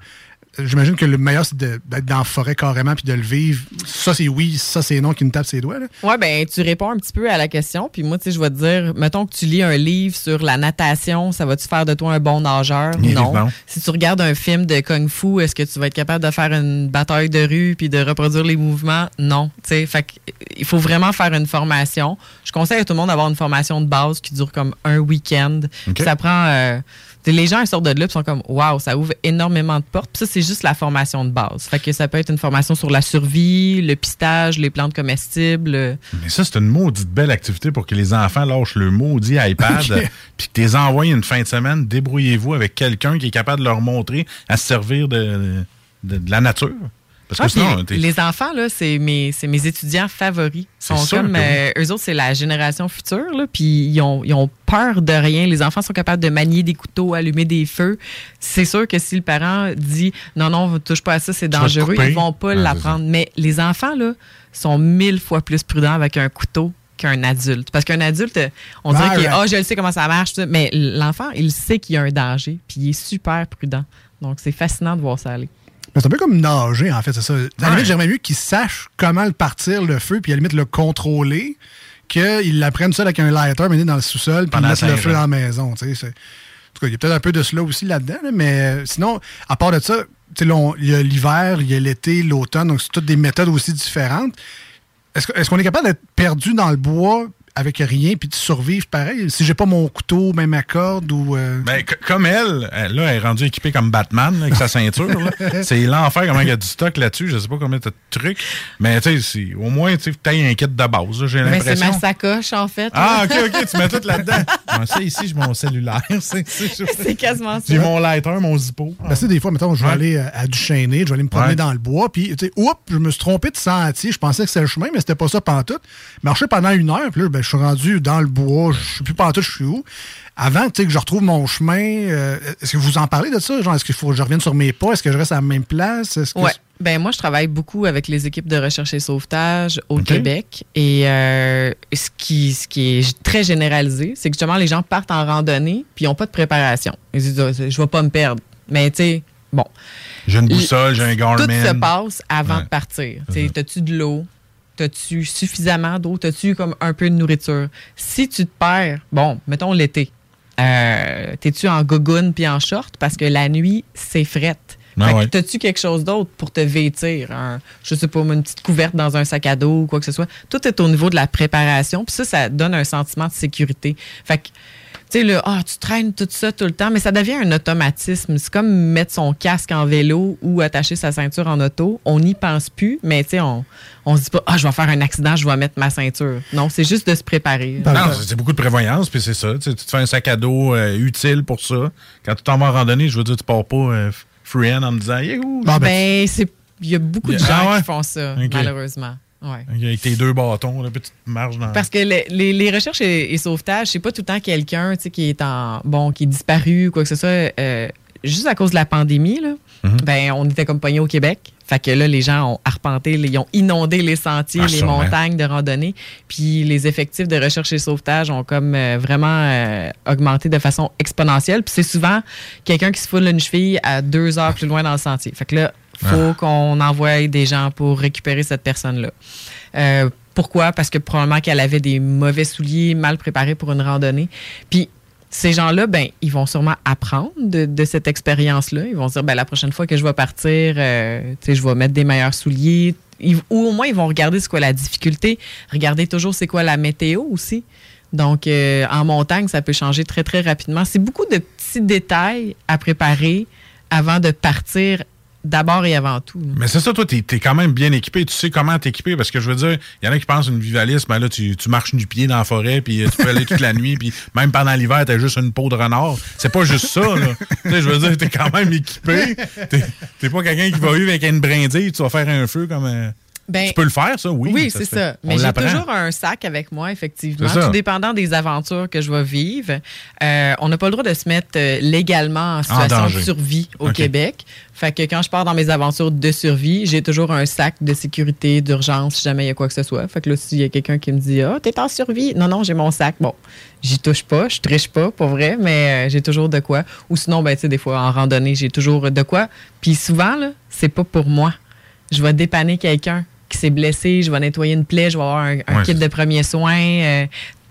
J'imagine que le meilleur, c'est d'être dans la forêt carrément puis de le vivre. Ça, c'est oui, ça, c'est non qui nous tape ses doigts. Là. Ouais, ben tu réponds un petit peu à la question, puis moi, tu sais, je vais te dire, mettons que tu lis un livre sur la natation, ça va-tu faire de toi un bon nageur? Non. Si tu regardes un film de kung fu, est-ce que tu vas être capable de faire une bataille de rue puis de reproduire les mouvements? Non. Tu sais, fait il faut vraiment faire une formation. Je conseille à tout le monde d'avoir une formation de base qui dure comme un week-end. Ça prend. euh, Les gens, ils sortent de là et sont comme, waouh, ça ouvre énormément de portes. Puis ça, c'est juste la formation de base. Fait que ça peut être une formation sur la survie, le pistage, les plantes comestibles. Mais ça, c'est une maudite belle activité pour que les enfants lâchent le maudit iPad, puis que tu les envoies une fin de semaine. Débrouillez-vous avec quelqu'un qui est capable de leur montrer à se servir de, de- de la nature. Parce que Ah, sinon, les enfants, là, c'est mes, c'est mes étudiants favoris. Ils sont comme, oui. euh, eux autres, c'est la génération future, là, puis ils ont, ils ont peur de rien. Les enfants sont capables de manier des couteaux, allumer des feux. C'est sûr que si le parent dit non, non, ne touche pas à ça, c'est dangereux, ils vont pas l'apprendre. Mais les enfants, là, sont mille fois plus prudents avec un couteau qu'un adulte. Parce qu'un adulte, on dirait qu'il ouais. ah, je le sais comment ça marche, mais l'enfant, il sait qu'il y a un danger, puis il est super prudent. Donc, c'est fascinant de voir ça aller. C'est un peu comme nager, en fait, c'est ça. À la limite, j'aimerais mieux qu'ils sachent comment le partir, le feu, puis à la limite le contrôler, qu'ils l'apprennent seul avec un lighter, mené dans le sous-sol, puis mettre le feu ans. dans la maison. tu sais, c'est- En tout cas, il y a peut-être un peu de cela aussi là-dedans, là, mais euh, sinon, à part de ça, il y a l'hiver, il y a l'été, l'automne, donc c'est toutes des méthodes aussi différentes. Est-ce qu'on est capable d'être perdu dans le bois avec rien puis de survivre pareil? Si j'ai pas mon couteau, même ma corde ou. euh, Ben, comme elle, elle, là, elle est rendue équipée comme Batman là, avec sa ceinture. C'est l'enfer comment il y a du stock là-dessus. Je sais pas combien de trucs. Mais tu sais, c'est- au moins, tu as un kit de base, j'ai Mais c'est l'impression. ma sacoche, en fait. Ah, ok, ok, tu mets tout là-dedans. Moi, ça, ici, j'ai mon cellulaire. C'est C'est quasiment ça. J'ai mon lighter, mon zippo. Ben, tu sais, des fois, mettons, je vais Ouais. aller à, à Duchesnay, je vais aller me promener Ouais. dans le bois, puis, tu sais, oups, je me suis trompé de sentier. Je pensais que c'était le chemin, mais c'était pas ça pantoute. Marcher pendant une heure, puis là, ben, je suis rendu dans le bois, je sais plus pantoute, je suis où. Avant, tu sais, que je retrouve mon chemin, euh, est-ce que vous en parlez de ça? Genre, est-ce qu'il faut que je revienne sur mes pas? Est-ce que je reste à la même place? Est-ce que Ouais. Ben moi, je travaille beaucoup avec les équipes de recherche et sauvetage au. Québec. Et euh, ce, qui, ce qui est très généralisé, c'est que justement, les gens partent en randonnée puis ils n'ont pas de préparation. Ils se disent, Ah, je vais pas me perdre. Mais tu sais, bon. J'ai une boussole, j'ai un Garmin. Tout se passe avant Ouais. de partir. Tu T'as-tu de l'eau? T'as-tu suffisamment d'eau? T'as-tu comme un peu de nourriture? Si tu te perds, bon, mettons l'été, euh, t'es-tu en gogoune puis en short? Parce que la nuit, c'est frette. Ah ouais. T'as-tu quelque chose d'autre pour te vêtir? Un, je sais pas, une petite couverte dans un sac à dos ou quoi que ce soit. Tout est au niveau de la préparation. Puis ça, ça donne un sentiment de sécurité. Fait que, sais, le, ah, tu traînes tout ça tout le temps, mais ça devient un automatisme. C'est comme mettre son casque en vélo ou attacher sa ceinture en auto. On n'y pense plus, mais tu sais, on, on se dit pas, ah, je vais faire un accident, je vais mettre ma ceinture. Non, c'est juste de se préparer. Non, c'est beaucoup de prévoyance, puis c'est ça. Tu, te fais un sac à dos euh, utile pour ça. Quand tu t'en vas en randonnée, je veux dire, tu pars pas euh, free hand en me disant, ben, c'est, il y a beaucoup de Ah gens ouais? qui font ça, malheureusement. Ouais. Avec tes deux bâtons, là, puis tu te marches dans. Parce que les, les- les recherches et, et sauvetages, c'est pas tout le temps quelqu'un qui est en bon, qui est disparu ou quoi que ce soit. Euh, juste à cause de la pandémie, là, Mhm. ben, on était comme pognés au Québec. Fait que là, les gens ont arpenté, ils ont inondé les sentiers, Ah, les sûrement. montagnes de randonnée. Puis les effectifs de recherche et sauvetage ont comme euh, vraiment euh, augmenté de façon exponentielle. Puis c'est souvent quelqu'un qui se foule une cheville à deux heures plus loin dans le sentier. Fait que là, faut Ah. qu'on envoie des gens pour récupérer cette personne-là. Euh, pourquoi? Parce que probablement qu'elle avait des mauvais souliers, mal préparés pour une randonnée. Puis ces gens-là, ben, ils vont sûrement apprendre de, cette expérience-là. Ils vont se dire, ben, la prochaine fois que je vais partir, euh, je vais mettre des meilleurs souliers. Ou au moins, ils vont regarder c'est quoi la difficulté. Regarder toujours c'est quoi la météo aussi. Donc, euh, en montagne, ça peut changer très, très rapidement. C'est beaucoup de petits détails à préparer avant de partir d'abord et avant tout. Mais c'est ça, toi, t'es es quand même bien équipé. Tu sais comment t'équiper. Parce que je veux dire, il y en a qui pensent une vivalise, mais là, tu, tu marches du pied dans la forêt, puis euh, tu peux aller toute la nuit, puis même pendant l'hiver, t'as juste une peau de renard. C'est pas juste ça, là. tu je veux dire, t'es quand même équipé. T'es pas quelqu'un qui va vivre avec une brindille, tu vas faire un feu comme. euh, Ben, tu peux le faire, ça, oui. Oui, c'est ça. Mais j'ai toujours un sac avec moi, effectivement, tout dépendant des aventures que je vais vivre. Euh, on n'a pas le droit de se mettre euh, légalement en situation de survie au. Québec. Fait que quand je pars dans mes aventures de survie, j'ai toujours un sac de sécurité, d'urgence, si jamais il y a quoi que ce soit. Fait que là, s'il y a quelqu'un qui me dit Ah, t'es en survie. Non, non, j'ai mon sac. Bon, j'y touche pas, je triche pas, pour vrai, mais euh, j'ai toujours de quoi. Ou sinon, ben, tu sais, des fois, en randonnée, j'ai toujours de quoi. Puis souvent, là, c'est pas pour moi. Je vais dépanner quelqu'un qui s'est blessé, je vais nettoyer une plaie, je vais avoir un, un Ouais, kit de premiers soins. euh,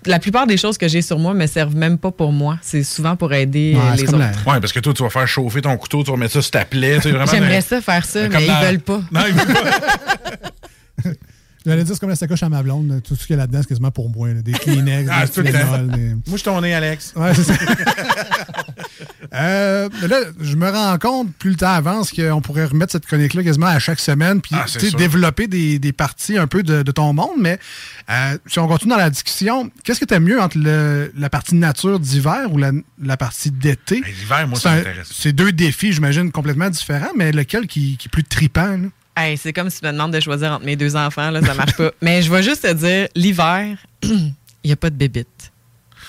la plupart des choses que j'ai sur moi me servent même pas pour moi. C'est souvent pour aider euh, les autres. Ouais, parce que toi, tu vas faire chauffer ton couteau, tu vas mettre ça sur ta plaie. J'aimerais ça faire ça, mais ils veulent pas. Non, ils veulent pas. J'allais dire, c'est comme la sacoche à ma blonde. Tout ce qu'il y a là-dedans, c'est quasiment pour moi. là. Des Kleenex, Ah, des. Tylenol, des- Moi, je t'en ai, Alex. Ouais, c'est ça. Euh, là, je me rends compte, plus le temps avance, qu'on pourrait remettre cette chronique-là quasiment à chaque semaine, puis Ah, développer des, des parties un peu de, de ton monde. Mais euh, si on continue dans la discussion, qu'est-ce que tu mieux entre le- la partie nature d'hiver ou la, la partie d'été? L'hiver, moi, C'est ça m'intéresse. C'est deux défis, j'imagine, complètement différents, mais lequel qui, qui est plus là? Hey, c'est comme si tu me demandes de choisir entre mes deux enfants, là, ça marche pas. Mais je vais juste te dire, l'hiver, il n'y a pas de bébites.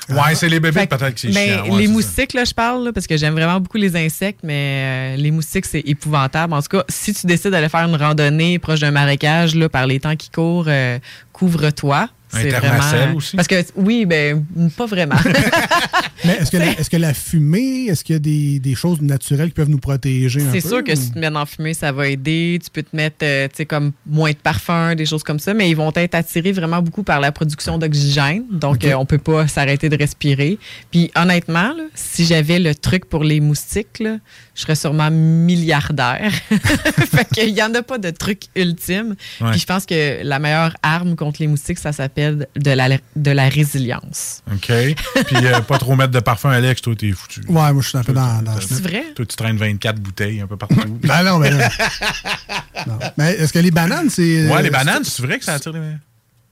Ouais, c'est les bébés peut-être qui ben, chiant. Ouais, les ça. moustiques, là, je parle, là, parce que j'aime vraiment beaucoup les insectes, mais euh, les moustiques, c'est épouvantable. En tout cas, si tu décides d'aller faire une randonnée proche d'un marécage, là, par les temps qui courent, euh, couvre-toi. C'est vraiment. aussi? Parce que, oui, ben, pas vraiment. Mais est-ce que, la, est-ce que la fumée, est-ce qu'il y a des, des choses naturelles qui peuvent nous protéger C'est peu, sûr que ou- si tu te mets la fumée, ça va aider. Tu peux te mettre, euh, tu sais, comme moins de parfum, des choses comme ça, mais ils vont être attirés vraiment beaucoup par la production d'oxygène. Donc, Ok. euh, on peut pas s'arrêter de respirer. Puis, honnêtement, là, si j'avais le truc pour les moustiques, là, je serais sûrement milliardaire. fait qu'il y en a pas de truc ultime. Ouais. Puis, je pense que la meilleure arme contre les moustiques, ça s'appelle de la, de la résilience. OK. Puis euh, pas trop mettre de parfum, Alex, toi, t'es foutu. Ouais, moi, je suis un peu dans, dans C'est vrai? Toi, tu traînes 24 bouteilles un peu partout. Ben non, ben non. Non. Mais est-ce que les bananes, c'est. Ouais, les euh, bananes, c'est vrai que ça attire les.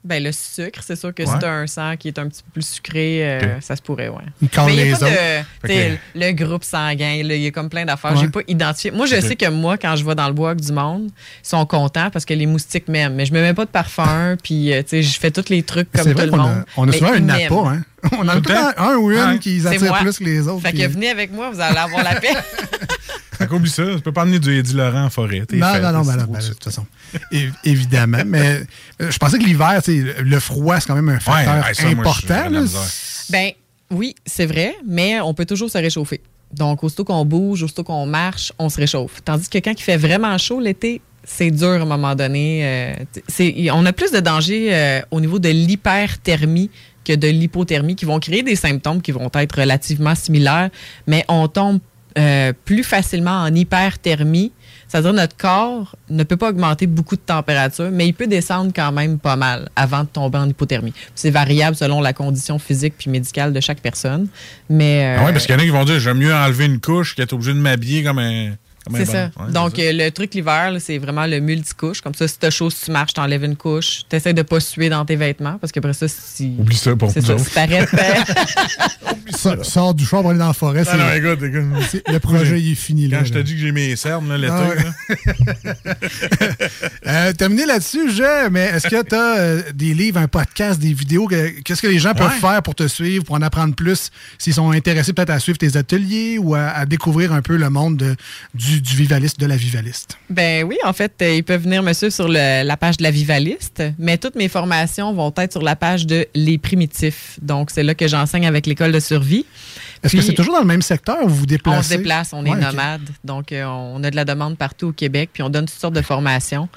Ben, le sucre, c'est sûr que Ouais. si t'as un sang qui est un petit peu plus sucré, euh, ça se pourrait, ouais. Colle Mais il y a les pas de, autres. tu Fait le groupe sanguin, il y a comme plein d'affaires. Ouais. J'ai pas identifié. Moi, je sais que moi, quand je vais dans le bois avec du monde, ils sont contents parce que les moustiques m'aiment. Mais je me mets pas de parfum, puis, euh, tu sais, je fais tous les trucs comme tout vrai le a, monde. on a souvent un m'aiment. hein? On a tout un ou une qui attire plus que les autres. Fait puis- que venez avec moi, vous allez avoir la paix. Fait qu'oublie ça, tu peux pas emmener du Eddie Laurent en forêt. Non, fait, non, non, ben, ben, de toute façon. Évidemment. mais euh, je pensais que l'hiver, le froid, c'est quand même un facteur ouais, ça, moi, je- important. là. Ben oui, c'est vrai, mais on peut toujours se réchauffer. Donc, aussitôt qu'on bouge, aussitôt qu'on marche, on se réchauffe. Tandis que quand il fait vraiment chaud l'été, c'est dur à un moment donné. euh, c'est- on a plus de danger euh, au niveau de l'hyperthermie que de l'hypothermie qui vont créer des symptômes qui vont être relativement similaires, mais on tombe euh, plus facilement en hyperthermie. C'est-à-dire notre corps ne peut pas augmenter beaucoup de température, mais il peut descendre quand même pas mal avant de tomber en hypothermie. C'est variable selon la condition physique puis médicale de chaque personne. Mais Ah euh, parce qu'il y en a qui vont dire j'aime mieux enlever une couche qu'être obligé de m'habiller comme un. C'est ça. Ouais, Donc, euh, le truc l'hiver, c'est vraiment le multicouche. Comme ça, si t'as chaud, si tu marches, t'enlèves une couche. T'essaies de pas suer dans tes vêtements parce qu'après ça, si. Oublie ça pour C'est nous ça. autres. Si t'arrêtes. Ça- Sors du choix pour aller dans la forêt. C'est- non, écoute, écoute. c'est- le projet, il est fini. Quand là, je te dis que j'ai mes cernes là, l'été, Ah. Euh, terminé là-dessus, je, mais est-ce que tu as des livres, un podcast, des vidéos? que- Qu'est-ce que les gens peuvent Ouais. faire pour te suivre, pour en apprendre plus, s'ils sont intéressés peut-être à suivre tes ateliers ou à, à découvrir un peu le monde de- du, du vivaliste, de la vivaliste? Ben oui, en fait, euh, ils peuvent venir me suivre sur le- la page de la Vivaliste, mais toutes mes formations vont être sur la page de Les Primitifs. Donc, c'est là que j'enseigne avec l'école de survie. Est-ce que c'est toujours dans le même secteur ou vous vous déplacez? On se déplace, on est Ouais, nomade. Donc, euh, on a de la demande partout au Québec, puis on donne toutes sortes de formations.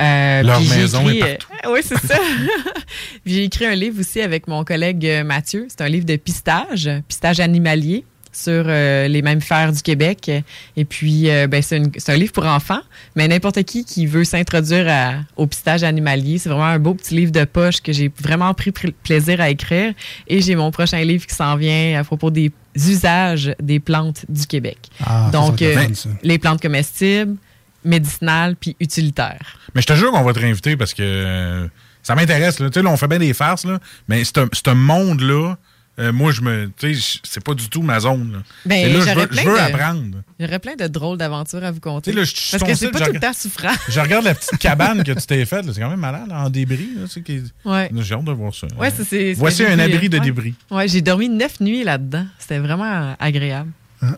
Euh, Leur maison est euh, oui, c'est ça. Puis j'ai écrit un livre aussi avec mon collègue Mathieu. C'est un livre de pistage, pistage animalier sur euh, les mammifères du Québec. Et puis, euh, ben, c'est, c'est un livre pour enfants, mais n'importe qui qui veut s'introduire au pistage animalier, c'est vraiment un beau petit livre de poche que j'ai vraiment pris pr- plaisir à écrire. Et j'ai mon prochain livre qui s'en vient à propos des usages des plantes du Québec. Ah, Donc, euh, les plantes comestibles, médicinales puis utilitaires. Mais je te jure qu'on va te réinviter parce que euh, ça m'intéresse. là. Tu sais, là, on fait bien des farces, là, mais ce ce monde-là, euh, moi, je me. Tu sais, je- c'est pas du tout ma zone. là. Ben, Et là, je veux, plein je veux de- apprendre. J'aurais plein de drôles d'aventures à vous conter. Tu sais, là, je suis Parce que c'est pas je tout le temps souffrant. Je regarde la petite cabane que tu t'es faite. C'est quand même malade, là, en débris. Ouais. J'ai hâte de voir ça. Ouais, c'est- c'est- Voici un abri de ouais. débris. Ouais, j'ai dormi neuf nuits là-dedans. C'était vraiment agréable.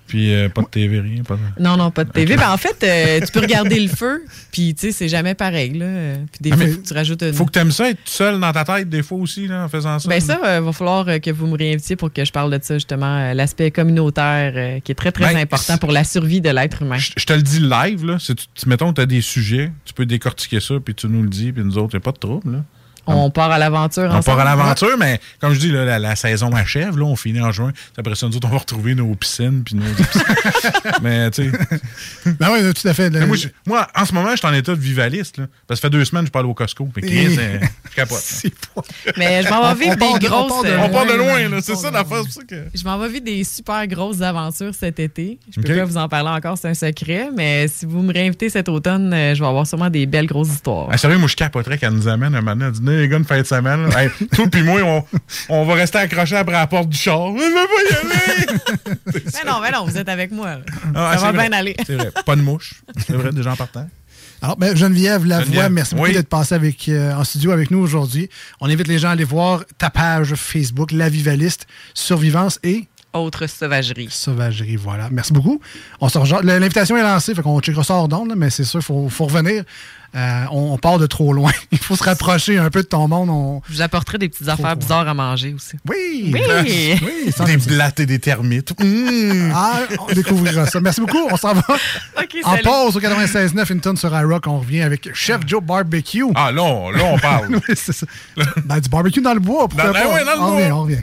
Puis euh, pas de TV, rien. Pas de... Non, non, pas de TV. Ben, en fait, euh, tu peux regarder le feu, puis tu sais, c'est jamais pareil. Là. Puis des Ah, fois, mais faut que tu rajoutes une... Faut que tu aimes ça, être tout seul dans ta tête des fois aussi, là, en faisant ça. Ben ça, euh, va falloir que vous me réinvitiez pour que je parle de ça, justement, euh, l'aspect communautaire euh, qui est très, très Ben, important pour la survie de l'être humain. Je te le dis live, là. Si tu, tu- mettons, tu as des sujets, tu peux décortiquer ça, puis tu nous le dis, puis nous autres, il a pas de trouble, là. On part à l'aventure On ensemble. part à l'aventure, mais comme je dis, là, la, la saison achève. Là, on finit en juin. Après ça, nous autres, on va retrouver nos piscines. Puis nos... mais tu sais. Ben oui, tout à fait. Moi, je- moi, en ce moment, je suis en état de vivaliste. Là, parce que ça fait deux semaines que je parle au Costco. Puis Chris, euh, je capote. Mais je m'en vais vivre On des on grosses. part de euh, loin, On part de loin, là. C'est ça l'affaire. que- Je m'en vais vivre des super grosses aventures cet été. Je peux pas vous en parler encore, c'est un secret. Mais si vous me réinvitez cet automne, euh, je vais avoir sûrement des belles grosses histoires. Ah, sérieux, moi, je capoterais qu'elle nous amène un moment. Elle les gars, une fin de semaine. Hey, toi puis moi, on, on va rester accrochés après la porte du char. Je veux pas y aller. mais non, mais non, vous êtes avec moi. Ah, Ça va vrai. bien aller. C'est vrai. Pas de mouche. C'est vrai, déjà en partant. Alors, ben, Geneviève Lavoie, Geneviève, merci beaucoup oui. d'être passée avec, euh, en studio avec nous aujourd'hui. On invite les gens à aller voir ta page Facebook, La Vivaliste, Survivance et Autre sauvagerie. Sauvagerie, voilà. Merci beaucoup. On L'invitation est lancée, fait qu'on checkera ça hors d'onde, là, mais c'est sûr, il faut, faut revenir. Euh, on, on part de trop loin. Il faut se rapprocher un peu de ton monde. On... Je vous apporterai des petites affaires bizarres à manger aussi. Oui! Oui! oui ça, Des blattes et des termites. Mmh. Ah, on découvrira ça. Merci beaucoup. On s'en va. en salut. pause au 96.9 Hinton sur iRock. On revient avec Chef Joe Barbecue. Ah, là, on, là, on parle. Oui, c'est ça. Ben, du barbecue dans le bois, pourquoi Dans- pas? ben ouais, dans le on bois. revient, on revient.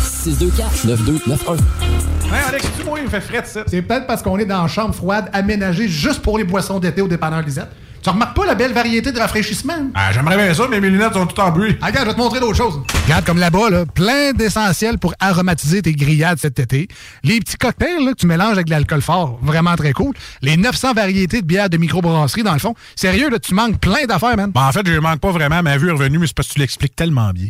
624 9291. Hey, Alex, tu moi, il me fait frais de ça. C'est peut-être parce qu'on est dans une chambre froide aménagée juste pour les boissons d'été au dépanneur Lisette. Tu remarques pas la belle variété de rafraîchissement? Ah, j'aimerais bien ça, mais mes lunettes sont toutes en bruit. Ah, regarde, je vais te montrer d'autres choses. Regarde, comme là-bas, là, plein d'essentiels pour aromatiser tes grillades cet été. Les petits cocktails là, que tu mélanges avec de l'alcool fort, vraiment très cool. Les 900 variétés de bières de microbrasserie, dans le fond. Sérieux, là, tu manques plein d'affaires, man. Bon, en fait, je manque pas vraiment. Ma vue est revenue, mais c'est parce que tu l'expliques tellement bien.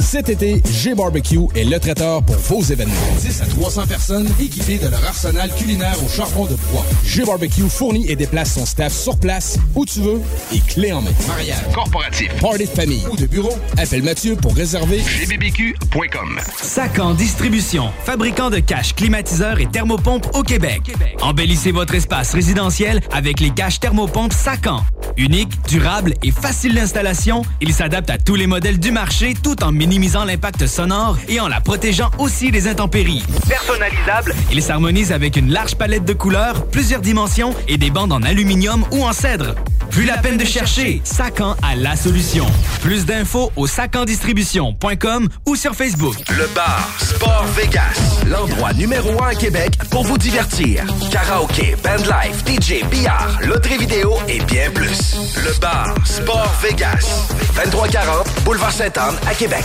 Cet été, G-Barbecue est le traiteur pour vos événements. 10 à 300 personnes équipées de leur arsenal culinaire au charbon de bois. G-Barbecue fournit et déplace son staff sur place, où tu veux, et clé en main. Mariage, corporatif, party de famille ou de bureau, appelle Mathieu pour réserver gbbq.com. Sacan Distribution, fabricant de caches, climatiseurs et thermopompes au Québec. Embellissez votre espace résidentiel avec les caches thermopompes Sacan. Unique, durable et facile d'installation, il s'adapte à tous les modèles du marché tout en minimisant l'impact sonore et en la protégeant aussi des intempéries. Personnalisable, il s'harmonise avec une large palette de couleurs, plusieurs dimensions et des bandes en aluminium ou en cèdre. Plus la peine de chercher, Sacan a la solution. Plus d'infos au sacandistribution.com ou sur Facebook. Le bar Sport Vegas, l'endroit numéro un à Québec pour vous divertir. Karaoke, bandlife, DJ, billard, loterie vidéo et bien plus. Le bar Sport Vegas, 2340 Boulevard Sainte-Anne à Québec.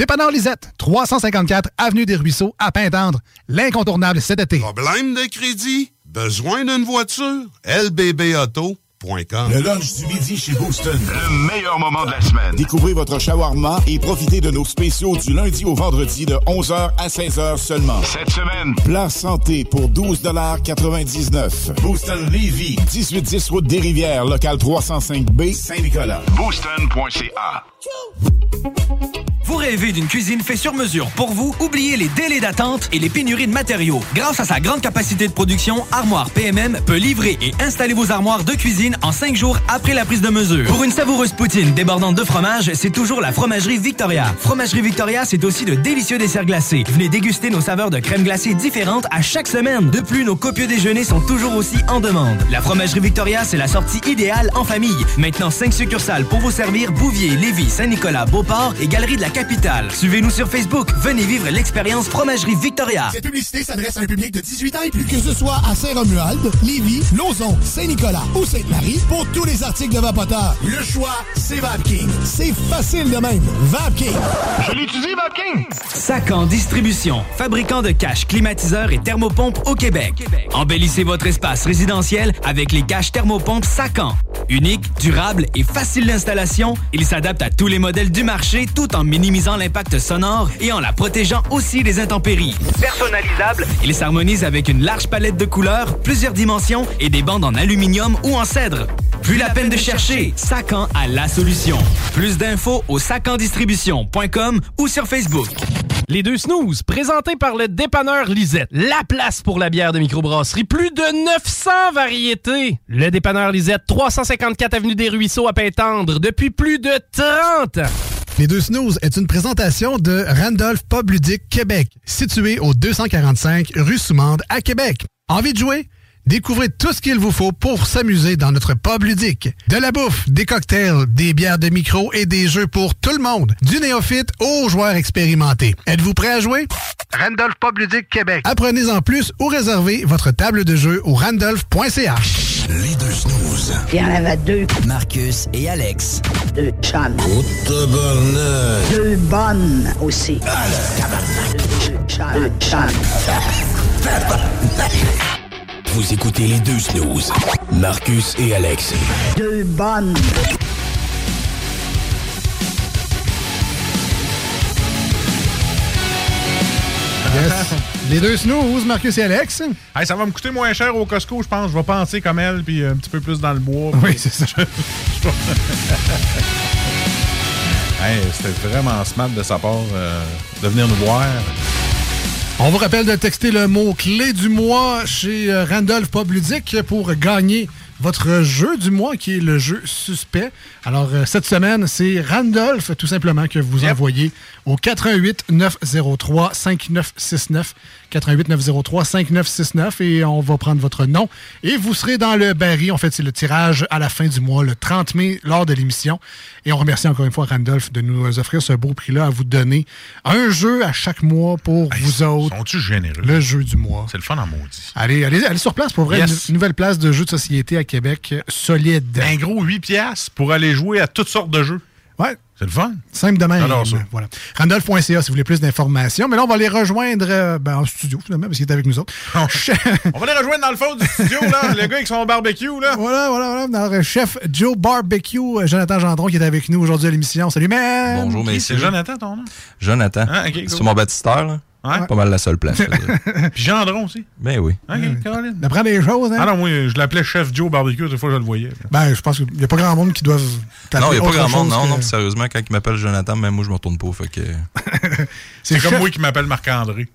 Dépanneur Lisette, 354 Avenue des Ruisseaux, à Pintendre. L'incontournable cet été. Problème de crédit? Besoin d'une voiture? LBBauto.com. Le lunch du midi chez Booston. Le meilleur moment de la semaine. Découvrez votre shawarma et profitez de nos spéciaux du lundi au vendredi de 11h à 16h seulement. Cette semaine, Plat santé pour 12,99 Booston Levy, 1810 Route des Rivières, local 305B, Saint-Nicolas. booston.ca. Vous rêvez d'une cuisine faite sur mesure pour vous? Oubliez les délais d'attente et les pénuries de matériaux. Grâce à sa grande capacité de production, Armoire PMM peut livrer et installer vos armoires de cuisine en cinq jours après la prise de mesure. Pour une savoureuse poutine débordante de fromage, c'est toujours la Fromagerie Victoria. Fromagerie Victoria, c'est aussi de délicieux desserts glacés. Venez déguster nos saveurs de crème glacée différentes à chaque semaine. De plus, nos copieux déjeuners sont toujours aussi en demande. La Fromagerie Victoria, c'est la sortie idéale en famille. Maintenant, cinq succursales pour vous servir Bouvier, Lévis, Saint-Nicolas, Beauport et Galerie de la Capitale. Suivez-nous sur Facebook. Venez vivre l'expérience Fromagerie Victoria. Cette publicité s'adresse à un public de 18 ans et plus. Que ce soit à Saint-Romuald, Lévis, Lauson, Saint-Nicolas ou Sainte-Marie, pour tous les articles de Vapoteur, le choix, c'est VapKing. C'est facile de même. VapKing. Je l'utilise, Vapking! Sacan Distribution, fabricant de caches, climatiseurs et thermopompes au Québec. Embellissez votre espace résidentiel avec les caches thermopompes Sacan. Unique, durable et facile d'installation, il s'adapte à tous les modèles du marché tout en minimisant l'impact sonore et en la protégeant aussi des intempéries. Personnalisable, il s'harmonise avec une large palette de couleurs, plusieurs dimensions et des bandes en aluminium ou en cèdre. Plus la peine de chercher, Sacan a la solution. Plus d'infos au sacandistribution.com ou sur Facebook. Les deux snooze, présentés par le dépanneur Lisette. La place pour la bière de microbrasserie. Plus de 900 variétés. Le dépanneur Lisette, 354 Avenue des Ruisseaux à Pintendre, depuis plus de 30 ans. Les deux snooze est une présentation de Randolph Pub Québec, situé au 245 rue Soumande à Québec. Envie de jouer? Découvrez tout ce qu'il vous faut pour s'amuser dans notre pub ludique. De la bouffe, des cocktails, des bières de micro et des jeux pour tout le monde. Du néophyte aux joueurs expérimentés. Êtes-vous prêt à jouer? Randolph Pub Ludique Québec. Apprenez en plus ou réservez votre table de jeu au randolph.ca. Les deux snooze. Il y en avait deux. Marcus et Alex. Deux chums. Oh, tabarnak. Deux bonnes aussi. Deux chums. Deux chums. Vous écoutez les deux snooze. Marcus et Alex. Deux bonnes. Yes. Les deux snooze, Marcus et Alex. Hey, ça va me coûter moins cher au Costco, je pense. Je vais penser comme elle, puis un petit peu plus dans le bois. Oui, c'est ça. hey, C'était vraiment smart de sa part euh, de venir nous voir. On vous rappelle de texter le mot clé du mois chez euh, Randolph Pub Ludique pour gagner votre jeu du mois qui est le jeu suspect. Alors, euh, cette semaine, c'est Randolph, tout simplement, que vous envoyez au 88 903 5969. 88 903 5969 et on va prendre votre nom. Et vous serez dans le baril. En fait, c'est le tirage à la fin du mois, le 30 mai, lors de l'émission. Et on remercie encore une fois Randolph de nous offrir ce beau prix-là à vous donner un jeu à chaque mois pour vous autres. Sont-tu généreux? Le jeu du mois. C'est le fun en maudit. Allez, allez, allez sur place pour vrai. Yes. Une, nouvelle place de jeu de société à Québec solide. Un gros 8 piastres pour aller jouer à toutes sortes de jeux. Ouais. C'est le fun. Simple de même. J'adore ça. Voilà. Randolph.ca si vous voulez plus d'informations. Mais là, on va les rejoindre euh, ben, en studio, finalement, parce qu'il est avec nous autres. On va les rejoindre dans le fond du studio, là. le gars avec son barbecue, là. Voilà, voilà, voilà. Notre chef Joe Barbecue, euh, Jonathan Gendron, qui est avec nous aujourd'hui à l'émission. Salut, man! Bonjour, messieurs. C'est Jonathan, ton nom? Jonathan. Ah, cool. C'est mon baptistère, là. Ouais. Pas mal la seule place. Puis Gendron aussi. ben oui. OK, Caroline. D'apprendre des choses, hein? Ah non, moi, je l'appelais Chef Joe Barbecue, des fois, je le voyais. Ben, je pense qu'il n'y a pas grand monde qui doivent. Non, il n'y a pas grand monde. Non, que- non, puis sérieusement, quand il m'appelle Jonathan, même moi, je me retourne pas. Fait que... C'est comme chef- moi qui m'appelle Marc-André.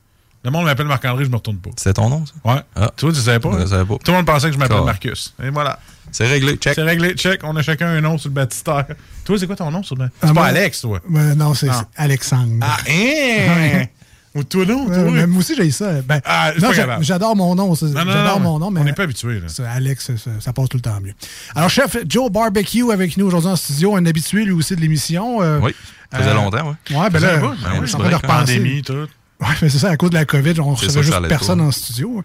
Le monde m'appelle Marc-André, je me retourne pas. C'est ton nom, ça? Ouais. Ah. Tu vois, tu savais pas? Je savais pas. Tout le monde pensait que je m'appelle Cool. Marcus. Et voilà. C'est réglé. Check. C'est réglé. Check. On a chacun un nom sur le baptistère. Toi, c'est quoi ton nom sur le Ah, C'est pas moi- Alex, toi? Ben, non, c'est c'est Alexandre. Ah, hein? Ou toi, non, toi? Mais moi aussi, j'ai ça. Ben, Ah, j'adore mon nom. ça- Non, non, J'adore non, mon nom, mais. On n'est pas habitué, là. Alex, ça, ça passe tout le temps mieux. Alors, chef Joe Barbecue avec nous aujourd'hui en studio, un habitué lui aussi de l'émission. euh, Oui, ça faisait euh, longtemps, oui. Ouais, ben Ça là, va, ben oui, je suis en c'est train de. Pandémie, tout. Oui, mais c'est ça, à cause de la COVID, on C'est recevait juste personne en studio.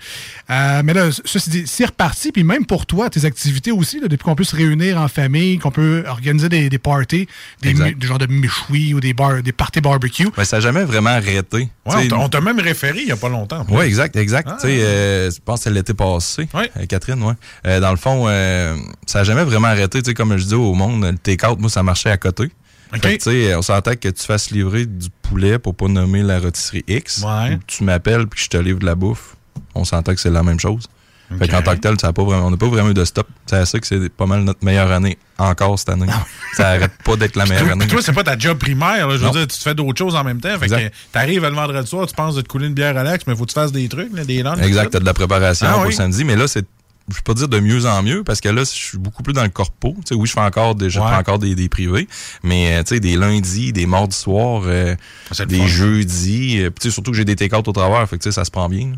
Euh, mais là, ceci dit, c'est reparti, puis même pour toi, tes activités aussi, là, depuis qu'on peut se réunir en famille, qu'on peut organiser des, des parties, des, des genres de méchouis ou des, bar, des parties barbecue. Ben, ça n'a jamais vraiment arrêté. Ouais, on t'a- même référé il n'y a pas longtemps. Oui, exact, exact. Ah. Tu sais, euh, je pense que c'est l'été passé, Ouais. euh, Catherine, ouais. Euh, dans le fond, euh, ça n'a jamais vraiment arrêté. Tu sais, comme je dis au monde, le take-out, moi, ça marchait à côté. Fait on s'entend que tu fasses livrer du poulet pour pas nommer la rôtisserie X. Ouais. ou tu m'appelles puis je te livre de la bouffe. On s'entend que c'est la même chose. Fait qu'en tant que tel, ça a pas vraiment, on n'a pas vraiment eu de stop. C'est à ça que c'est pas mal notre meilleure année encore cette année. ça arrête pas d'être la meilleure Toi, année. toi, c'est pas ta job primaire. là. Je veux dire, tu te fais d'autres choses en même temps. Fait Exact. que t'arrives le vendredi soir, tu penses de te couler une bière Alex, mais faut que tu fasses des trucs, là, des lunchs. Exact, t'as de la préparation Ah pour oui. le samedi, mais là, c'est, je peux pas dire de mieux en mieux, parce que là, je suis beaucoup plus dans le corpo. Tu sais, oui, je fais encore des, je Ouais. fais encore des, des privés, mais euh, tu sais, des lundis, des mardis soirs, euh, des jeudis, euh, tu sais, surtout que j'ai des take-out au travers, fait que tu sais, ça se prend bien.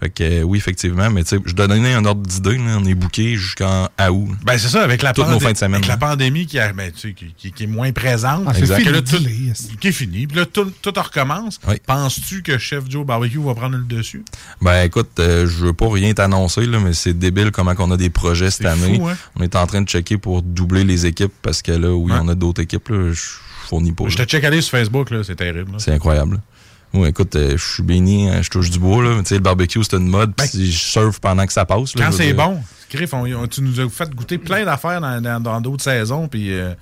Fait que euh, oui, effectivement, mais tu sais, je dois donner un ordre d'idée, là, on est booké jusqu'en août. Ben, c'est ça, avec la, Toutes nos fins de semaine, avec la hein. pandémie qui, a- ben, tu sais, qui, qui- qui est moins présente. Ah, c'est Exact. fini, Que là, tout- qui est fini. Puis là, tout, tout recommence. Oui. Penses-tu que Chef Joe Barbecue va prendre le dessus? Ben écoute, euh, je veux pas rien t'annoncer, là, mais c'est débile comment qu'on a des projets cette C'est année. fou, hein? On est en train de checker pour doubler les équipes parce que là, oui, Ouais. on a d'autres équipes, là, je fournis pas. Je te check aller sur Facebook, là, c'est terrible. là. C'est incroyable. Moi, écoute, euh, je suis béni, hein, je touche du bois. Là. Tu sais, le barbecue, c'est une mode. Puis je surfe pendant que ça passe. là, Ben, Quand c'est bon, Griff, on- on- tu nous as fait goûter plein d'affaires dans dans- dans d'autres saisons, puis euh,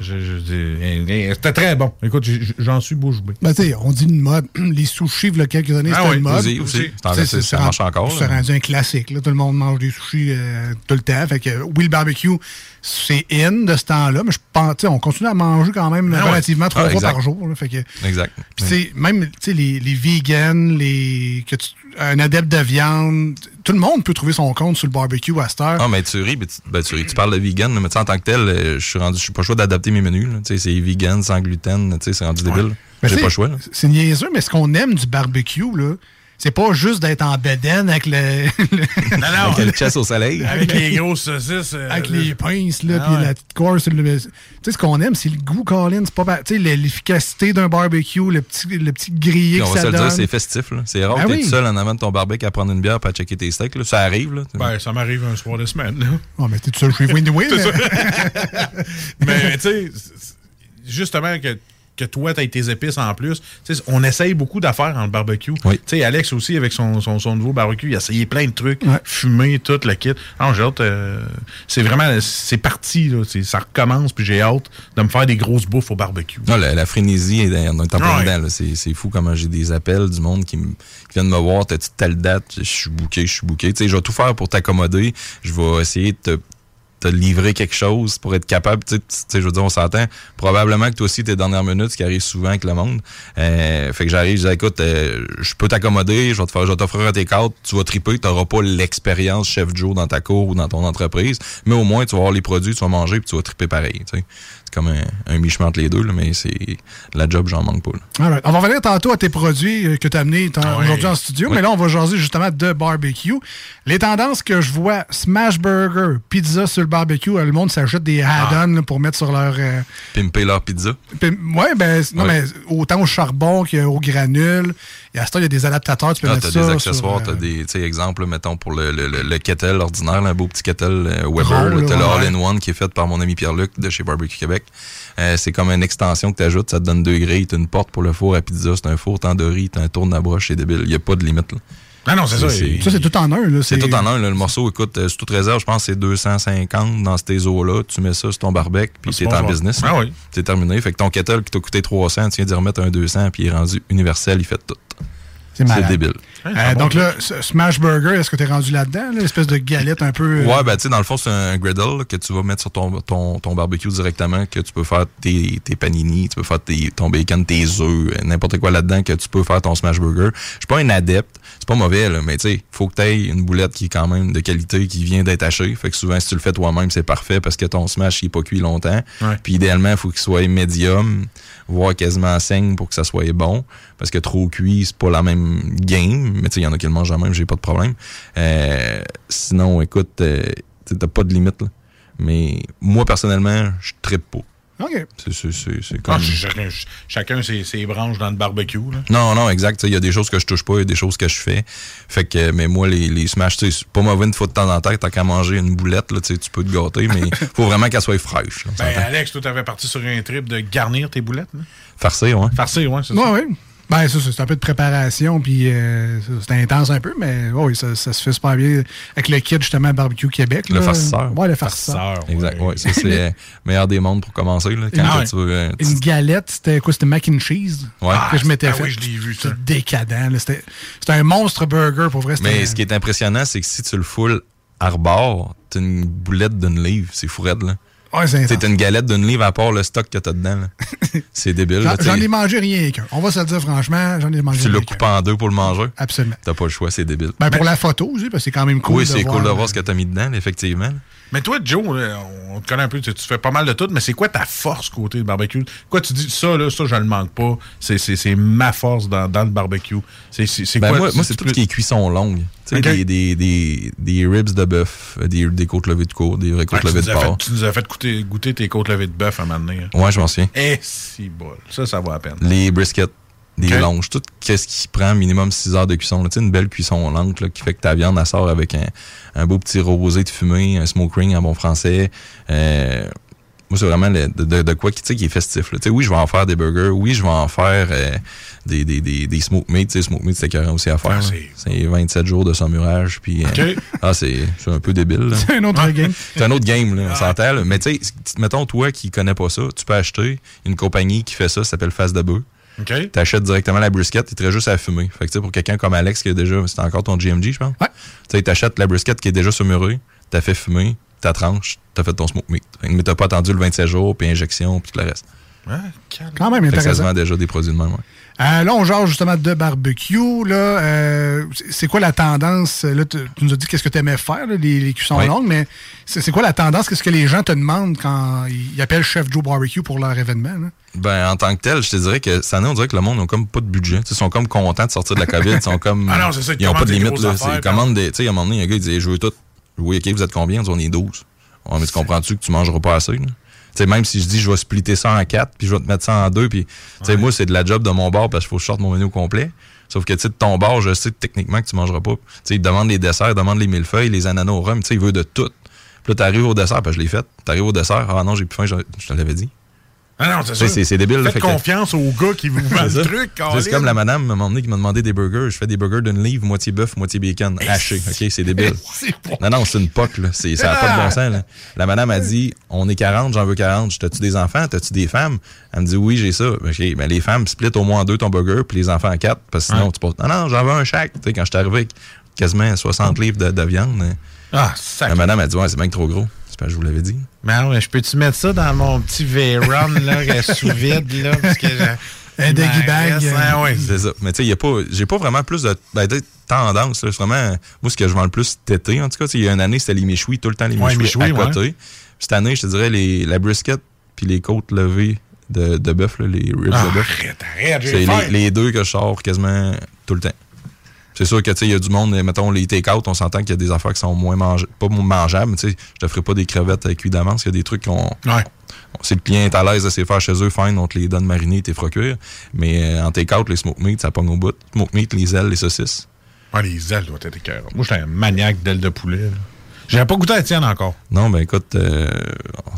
je- je- je- eh, c'était très bon. Écoute, j'en suis bouche bée. Ben, on dit une mode. Les sushis, il y a quelques années, Ah c'était oui, une mode. aussi, aussi. Ça marche encore, C'est rendu un classique. Là. Tout le monde mange des sushis euh, tout le temps. Fait que, oui, le barbecue, c'est in de ce temps-là, mais je pense, on continue à manger quand même Ah ouais. relativement trois Ah, fois par jour. là. fait que, Exact. puis, sais, même les, les vegans, les, que tu- un adepte de viande, tout le monde peut trouver son compte sur le barbecue à cette heure. Ah, mais tu ris, mais tu, ben, tu ris, tu parles de vegan, mais tu sais, en tant que tel, euh, je suis rendu, je suis pas le choix d'adapter mes menus. là. Tu sais, c'est vegan, sans gluten, tu sais, c'est rendu débile. J'ai pas choix. C'est niaiseux, mais ce qu'on aime du barbecue, là, c'est pas juste d'être en bedaine avec le. le- Non, non, Avec le chest au soleil. avec les grosses saucisses. euh, avec là, les pinces, là, Ah puis ouais. la petite course. le- Tu sais, ce qu'on aime, c'est le goût, Colin. C'est pas. Tu sais, l'efficacité d'un barbecue, le petit, le petit grillé Puis on que va ça se le donne. dire, c'est festif. là. C'est rare Ben que t'es tout seul en avant de ton barbecue à prendre une bière pour checker tes steaks. là. Ça arrive. Là. Ben, ça m'arrive un soir de semaine. là. Oh, mais t'es tout seul chez Windy C'est Mais, tu sais, justement, que, que toi, t'aies tes épices en plus. Tu on essaye beaucoup d'affaires en barbecue. Oui. Tu sais, Alex aussi, avec son, son, son nouveau barbecue, il a essayé plein de trucs. Ouais. Fumé, tout le kit. Non, j'ai hâte. euh, c'est vraiment. C'est parti, là. Ça recommence, puis j'ai hâte de me faire des grosses bouffes au barbecue. Non, la, la frénésie est dans, on est en plein dedans, là. C'est, c'est fou comment j'ai des appels du monde qui, me- qui viennent me voir. T'as-tu telle date? Je suis booké, je suis. Tu sais, je vais tout faire pour t'accommoder. Je vais essayer de te t'as livré quelque chose pour être capable, tu sais, je veux dire, on s'entend, probablement que toi aussi, tes dernières minutes, ce qui arrive souvent avec le monde. Euh, fait que j'arrive, je dis, écoute, euh, je peux t'accommoder, je vais te faire, je t'offrir tes cartes, tu vas triper, tu n'auras pas l'expérience chef Joe dans ta cour ou dans ton entreprise, mais au moins, tu vas avoir les produits, tu vas manger, puis tu vas triper pareil, tu sais. Comme un, un mi-chemin entre les deux, là, mais c'est la job, j'en manque pas. right. On va revenir tantôt à tes produits euh, que tu as amenés Ah oui. aujourd'hui en studio, Oui. mais là, on va jaser justement de barbecue. Les tendances que je vois, smash burger, pizza sur le barbecue, euh, le monde s'achète des Ah. add-ons pour mettre sur leur... euh, Pimper leur pizza. ouais, ben, non, Ouais. mais autant au charbon qu'au granule. Et à ce temps, il y a des adaptateurs, tu peux Ah, mettre t'as ça des accessoires, sur, euh, t'as des, tu sais, exemple, mettons, pour le, le, le, le kettle ordinaire, là, un beau petit kettle euh, Weber, là, t'as le. All-in-One qui est fait par mon ami Pierre-Luc de chez Barbecue Québec. Euh, c'est comme une extension que t'ajoutes, ça te donne deux grilles, t'as une porte pour le four à pizza, c'est un four tandoori, t'as un tour de broche, c'est débile. Il y a pas de limite, là. Ah non, c'est ça. Ça, c'est tout en un. C'est tout en un, là, le morceau. Écoute, euh, sous toute réserve, je pense que c'est 250 dans ces eaux-là. Tu mets ça sur ton barbecue, puis Ah, c'est t'es en business. Ah oui. C'est terminé. Fait que ton kettle qui t'a coûté 300, tu viens d'y remettre un 200, puis il est rendu universel, il fait tout. C'est malade. débile. Euh, donc là, Smash Burger, est-ce que tu es rendu là-dedans? là, L'espèce de galette un peu... euh, Ouais, ben tu sais, dans le fond, c'est un griddle là, que tu vas mettre sur ton, ton, ton barbecue directement, que tu peux faire tes, tes panini, tu peux faire tes, ton bacon, tes œufs, euh, n'importe quoi là-dedans, que tu peux faire ton smash burger. Je suis pas un adepte, c'est pas mauvais, là, mais tu sais, faut que tu aies une boulette qui est quand même de qualité, qui vient d'être hachée. Fait que souvent, si tu le fais toi-même, c'est parfait parce que ton smash, il est pas cuit longtemps. Ouais. Puis idéalement, il faut qu'il soit médium, voire quasiment saigne pour que ça soit bon. Parce que trop cuit, c'est pas la même game. Mais tu sais, il y en a qui le mangent quand même, j'ai pas de problème. Euh, sinon, écoute, euh, t'as pas de limite. Là. Mais moi, personnellement, je trippe pas. OK. C'est, c'est, c'est, c'est Ah, comme... chacun, chacun ses, ses branches dans le barbecue. Là. Non, non, exact. Il y a des choses que je touche pas, il y a des choses que je fais. Fait que, mais moi, les, les smash, tu sais, c'est pas mauvais une fois de temps en temps, t'as qu'à manger une boulette, là, tu peux te gâter, mais faut vraiment qu'elle soit fraîche. là, Ben. Alex, toi, t'avais parti sur un trip de garnir tes boulettes. Là. Farcé, ouais. Farcé, ouais, c'est Ouais, ça. ouais. Ben, ça, c'est un peu de préparation, puis euh, c'est intense un peu, mais ouais, oui, ça, ça se fait super bien avec le kit, justement, Barbecue Québec. Le farceur. Ouais, le farceur. Exact, ouais. Ça, c'est euh, meilleur des mondes pour commencer, là. Quand Ah toi, ouais. tu veux, euh, tu- Une galette, c'était quoi? C'était mac and cheese? Ouais. que je m'étais Ah fait. oui, je l'ai vu, ça. C'était décadent. C'était c'était un monstre burger, pour vrai. Mais ce qui est impressionnant, c'est que si tu le foules à rebord, t'as une boulette d'une livre. C'est fou raide, là. Ouais, c'est une galette d'une livre à part le stock que t'as dedans. C'est débile, J'en ai mangé rien qu'un. On va se le dire franchement, j'en ai mangé Tu rien l'as coupé en deux pour le manger? Absolument. T'as pas le choix, c'est débile. Ben, pour la photo aussi, parce que c'est quand même cool. oui, c'est cool de euh, voir ce que t'as mis dedans, effectivement. Mais toi, Joe, là, on te connaît un peu, tu, fais pas mal de tout, mais c'est quoi ta force côté du barbecue? Quoi, tu dis ça, là, ça, je le manque pas. C'est, c'est, c'est ma force dans, dans le barbecue. C'est, Ben, quoi? moi, moi, c'est tout ce qui est cuisson longue. Tu sais, Ok. des, des, des, des ribs de bœuf, euh, des, des côtes levées de cour, des vraies côtes levées de fait, porc. tu nous as fait goûter, goûter tes côtes levées de bœuf à un moment donné. hein. Ouais, je m'en souviens. Eh, si bol. Ça, ça vaut la peine. Les briskets, des longes, tout ce qui prend minimum 6 heures de cuisson. là. Tu sais, une belle cuisson lente là, qui fait que ta viande, elle sort avec un, un beau petit rosé de fumée, un smoke ring en bon français. Euh, moi, c'est vraiment le- de, de- de quoi qui, tu sais, qui est festif. là. Tu sais, oui, je vais en faire des burgers. Oui, je vais en faire euh, des, des, des, des smoke meat. Tu sais, smoke meat, c'est écœurant aussi à faire. Ah, c'est- c'est 27 jours de saumurage. Puis, euh, Ok. ah, c'est c'est un peu débile. là. C'est un autre game. C'est un autre game, là, on s'entend. là. Mais tu sais, mettons, toi qui connais pas ça, tu peux acheter une compagnie qui fait ça, ça s'appelle Face de Bœuf. OK? Tu achètes directement la brisket, il te reste juste à fumer. Fait que tu sais, pour quelqu'un comme Alex qui a déjà, c'est encore ton GMG, je pense. Ouais. Tu sais, t'achètes la brisket qui est déjà saumurée, t'as fait fumer, t'as tranche, t'as fait ton smoke meat. Fait que- Mais t'as pas attendu le 27 jours, puis injection, puis tout le reste. Ouais, calme. Quand même Fait que ça se intéressant. vend déjà des produits de même, ouais. Euh, là, on genre justement de barbecue. Là, euh, c'est- quoi la tendance? Là, tu, tu nous as dit qu'est-ce que tu aimais faire, là, les, les cuissons Oui. longues, mais c'est quoi la tendance? Qu'est-ce que les gens te demandent quand ils appellent Chef Joe Barbecue pour leur événement? là? Ben, en tant que tel, je te dirais que cette année, on dirait que le monde n'a comme pas de budget. Ils sont comme contents de sortir de la COVID. Ils sont comme. Ah non, ça, ils Ils ont pas de limite, là. affaires, Ils commandent des. Tu sais, à un moment donné, il y a un gars, il dit, je veux tout. Oui, OK, vous êtes combien? On est 12. Ouais, mais tu comprends-tu que tu mangeras pas assez, là? Tu sais, même si je dis, je vais splitter ça en quatre, puis je vais te mettre ça en deux, puis, tu sais, moi, c'est de la job de mon bar parce qu'il faut que je sorte mon menu au complet. Sauf que, tu sais, de ton bar, je sais techniquement que tu mangeras pas. Tu sais, il demande les desserts, il demande les millefeuilles, les ananas au rhum, tu sais, il veut de tout. Puis là, t'arrives au dessert, parce que je l'ai fait. T'arrives au dessert, ah non, j'ai plus faim, je, je te l'avais dit. Ah non, c'est ça. c'est- débile, Faites fait que- confiance au gars qui vous vend C'est le truc, C'est comme la madame, à un moment donné, qui m'a demandé des burgers. Je fais des burgers d'une livre, moitié bœuf, moitié bacon, haché. OK, c'est débile. Non, non, c'est une poque, là. Ça n'a pas de bon sens, là. La madame a dit, on est 40, j'en veux 40. Je, T'as-tu des enfants? T'as-tu des femmes? Elle me dit, oui, j'ai ça. OK, ben, les femmes split au moins en deux ton burger, puis les enfants en quatre, parce que sinon, Ouais. tu peux. Non, non, j'en veux un chaque. Tu sais, quand je suis arrivé avec quasiment 60 livres de, de viande, Ah, la madame a dit, ouais, c'est bien que trop gros. C'est pas, je vous l'avais dit. Mais non, mais je peux-tu mettre ça dans mon petit V-Run, là, sous vide, là, parce que j'ai- Un doggy m'en bag, euh, hein, ouais. C'est ça. Mais tu sais, il y a pas, j'ai pas vraiment plus de, ben, tendance, là. C'est vraiment, moi, ce que je vends le plus cet été, en tout cas, il y a une année, c'était les méchouis, tout le temps les Ouais, méchouis à côté. ouais. Cette année, je te dirais, les, la brisket puis les côtes levées de, de bœuf, les ribs Ah, de bœuf. arrête, arrête, j'ai C'est les, les deux que je sors quasiment tout le temps. C'est sûr que, tu sais, il y a du monde, mettons, les take-out, on s'entend qu'il y a des affaires qui sont moins mangeables, pas mangeables, mais tu sais, je te ferai pas des crevettes avec cuit d'amande, il y a des trucs qu'on, Ouais. si le client est à l'aise de se faire chez eux, fine, on te les donne marinés, t'es fera cuire. Mais euh, en take-out, les smoke meat, ça pogne au bout. Smoke meat, les ailes, les saucisses. Ah, les ailes doivent être écœurantes. Moi, j'étais un maniaque d'ailes de poulet. là. J'avais pas goûté à la tienne encore. Non, ben écoute, euh,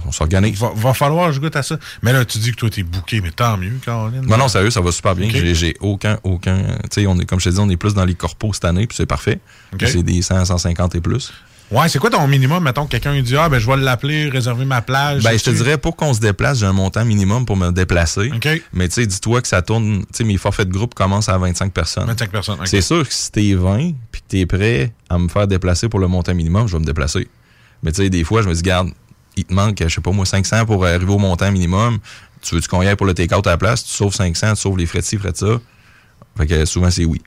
on s'organise. Va, va falloir que je goûte à ça. Mais là, tu dis que toi, t'es bouqué, mais tant mieux, Caroline. Non, non, sérieux, ça va super bien. J'ai- aucun, aucun. Tu sais, on est, comme je te dis, on est plus dans les corpos cette année, puis c'est parfait. C'est des 100, 150 et plus. Ouais, c'est quoi ton minimum? Mettons que quelqu'un dit Ah, ben, je vais l'appeler, réserver ma plage. Ben, je te dirais, pour qu'on se déplace, j'ai un montant minimum pour me déplacer. Mais tu sais, dis-toi que ça tourne. Tu sais, mes forfaits de groupe commencent à 25 personnes. 25 personnes. ok. C'est sûr que si t'es 20 puis que t'es prêt à me faire déplacer pour le montant minimum, je vais me déplacer. Mais tu sais, des fois, je me dis, garde, il te manque, je sais pas moi, 500 pour arriver au montant minimum. Tu veux-tu qu'on y aille pour le take-out à la place? Tu sauves 500, tu sauves les frais de ci, frais de ça. Fait que souvent, c'est oui.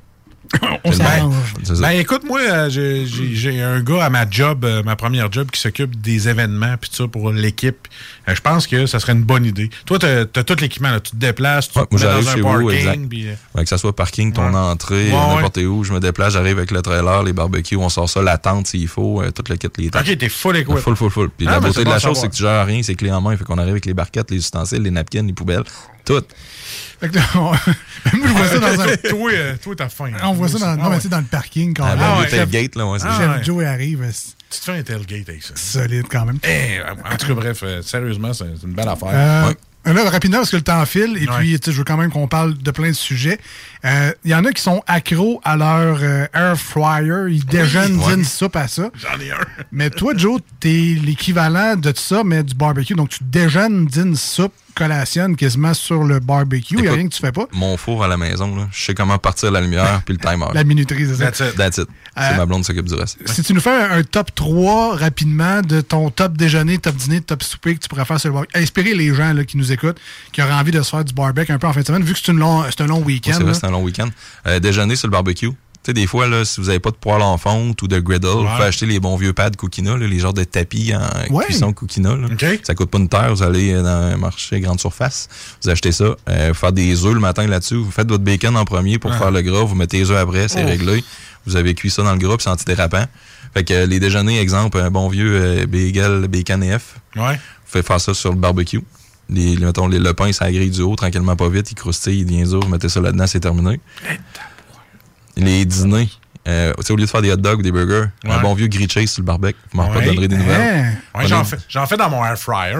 On s'arrange. ça. Ben écoute, moi, euh, j'ai- j'ai j'ai un gars à ma job, euh, ma première job, qui s'occupe des événements puis tout ça pour l'équipe. Euh, je pense que ça serait une bonne idée. Toi, t'as as tout l'équipement, là. tu te déplaces, tu Ouais, te mets dans un chez parking. vous, exact. puis, euh, Ouais, que ça soit parking, ton Ouais. entrée, Ouais, ouais. n'importe où, je me déplace, j'arrive avec le trailer, les barbecues, on sort ça, la tente s'il faut, euh, tout le kit, les tentes. Ok, t'es full équipé. Full, full, full. Puis Ah, la mais beauté de la chose, c'est que tu gères rien, c'est clé en main. Fait qu'on arrive avec les barquettes, les ustensiles, les napkins, les poubelles, tout. Fait que là, on- vois ça dans un. toi, euh, toi, t'as faim. On voit ça dans, non, mais tu sais, dans le parking. Quand Ah, même. chef- tailgate, là, ouais, c'est Ah, ouais. Joe arrive. euh, Tu te fais un tailgate avec ça. Solide quand même. Eh, en tout cas, bref, euh, sérieusement, c'est une belle affaire. Euh, Ouais. Là, rapidement, parce que le temps file, et Ouais. puis, tu sais, je veux quand même qu'on parle de plein de sujets. Euh, Il y en a qui sont accros à leur euh, air fryer. Ils déjeunent ouais. d'une soupe à ça. J'en ai un. Mais toi, Joe, t'es l'équivalent de ça, mais du barbecue. Donc, tu déjeunes d'une soupe, collationnes quasiment sur le barbecue. Il n'y a rien que tu fais pas. Mon four à la maison, là, je sais comment partir la lumière puis le timer. La minuterie, c'est ça. That's it. That's it. Euh, C'est ma blonde qui s'occupe du reste. Si tu nous fais un, un top 3 rapidement de ton top déjeuner, top dîner, top souper que tu pourrais faire sur le barbecue, inspirer les gens là, qui nous écoutent, qui auraient envie de se faire du barbecue un peu en fin de semaine, vu que c'est une long- c'est un long week-end. c'est vrai, là. c'est un long week-end. Euh, déjeuner sur le barbecue. Sais, des fois, là, si vous n'avez pas de poêle en fonte ou de griddle, vous pouvez acheter les bons vieux pads Cookina, là, les genres de tapis en Ouais. cuisson Cookina. Là. Ça coûte pas une terre. Vous allez euh, dans un marché grande surface, vous achetez ça, euh, faire des œufs le matin là-dessus. Vous faites votre bacon en premier pour faire le gras. Vous mettez les œufs après, c'est Oh. réglé. Vous avez cuit ça dans le gras, c'est antidérapant. Fait que euh, les déjeuners, exemple, un bon vieux euh, bagel bacon F. Ouais. Vous faites faire ça sur le barbecue. Les, les- mettons, les, le pain, ça grille du haut, tranquillement pas vite, il croustille, il devient dur, vous mettez ça là-dedans, c'est terminé. Les dîners, euh, tu sais, au lieu de faire des hot dogs ou des burgers, un bon vieux grilled cheese sur le barbecue. Vous m'en Ouais. donnerez des nouvelles. Hein? Ouais, j'en fais, j'en fais dans mon air fryer.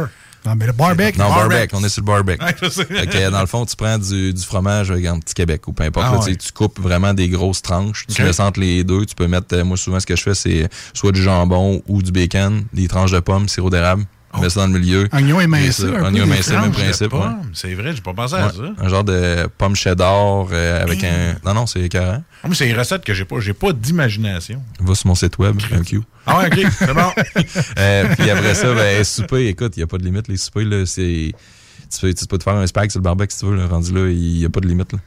Non, mais le barbecue. Non, barbecue, on est sur le barbecue. Que, dans le fond, tu prends du, du fromage avec un petit Québec ou peu importe. Ah là, ouais. tu sais, tu coupes vraiment des grosses tranches. Tu ça entre les deux. Tu peux mettre, euh, moi souvent ce que je fais, c'est soit du jambon ou du bacon, des tranches de pommes, sirop d'érable. Tu mets ça dans le milieu. Oignon émincé, Oignon émincé, même principe. ouais. C'est vrai, j'ai pas pensé à ça. Un genre de pomme cheddar euh, avec un. Non, non, c'est carré. Ah, Moi, c'est une recette que j'ai pas. J'ai pas d'imagination. Va sur mon site web, MQ. Ah ouais, ok, c'est bon. Euh, puis après ça, ben, souper, écoute, il n'y a pas de limite. Les soupers, là, c'est. Tu peux, tu peux te faire un spag sur le barbecue si tu veux, là, rendu là, il n'y a pas de limite. Là.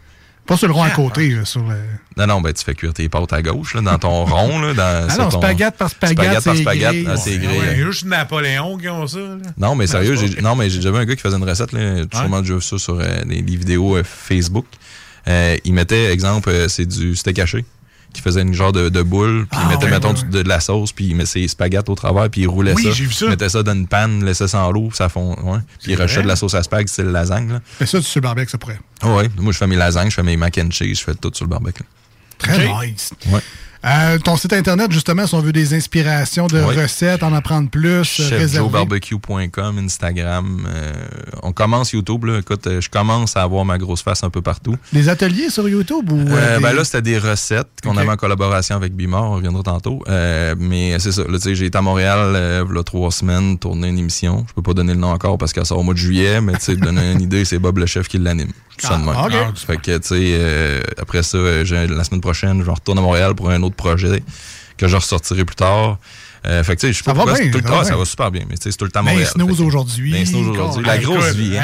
Pas sur le rond à côté, là, sur le... Non, non, ben, tu fais cuire tes pâtes à gauche, là, dans ton rond, là, dans, Ah non, ton- spaghette par spaghette, Spaghette par c'est spaghette, grillé. ah, c'est. Ouais, a juste Napoléon qui ont ça. Là. Non, mais sérieux, j'ai, non, mais j'ai déjà vu un gars qui faisait une recette, là, j'ai sûrement déjà vu ça sur euh, des, des vidéos euh, Facebook. Euh, il mettait, exemple, euh, c'est du steak haché, qui faisait une genre de, de boule, puis Ah, il mettait, ouais, mettons, ouais, de, de la sauce, puis il met ses spaghettes au travers, puis il roulait Oui, ça. j'ai vu ça. Il mettait ça dans une panne, laissait ça en l'eau, ça fond. Puis il rachète de la sauce à spag, c'est le lasagne, là. Mais ça, sur le barbecue, ça pourrait. Ah ouais, moi je fais mes lasagnes, je fais mes mac and cheese, je fais tout sur le barbecue. Très Ok. nice. Ouais. Euh, ton site internet, justement, si on veut des inspirations de recettes, en apprendre plus, euh, chefjoebarbecue.com, Instagram. euh, on commence YouTube, là. Écoute, euh, je commence à avoir ma grosse face un peu partout. Des ateliers sur YouTube ou. euh, Euh, des- ben là, c'était des recettes qu'on avait en collaboration avec Bimor, on reviendra tantôt. Euh, mais c'est ça, là, tu sais, j'ai été à Montréal là, trois semaines, tourner une émission. Je peux pas donner le nom encore parce qu'elle sort au mois de juillet, mais tu sais, donner une idée, c'est Bob le chef qui l'anime. Ça de même. Ah. Fait que, tu sais, euh, après ça, la semaine prochaine, je retourne à Montréal pour un autre projet que je ressortirai plus tard. Euh, fait que, tu sais, je suis Ça pas va bien, tout le ça va temps, ça bien. va super bien, mais tu sais, c'est tout le temps Ben, Montréal. que- aujourd'hui. Ben, aujourd'hui. La Écoute, grosse vie, hein.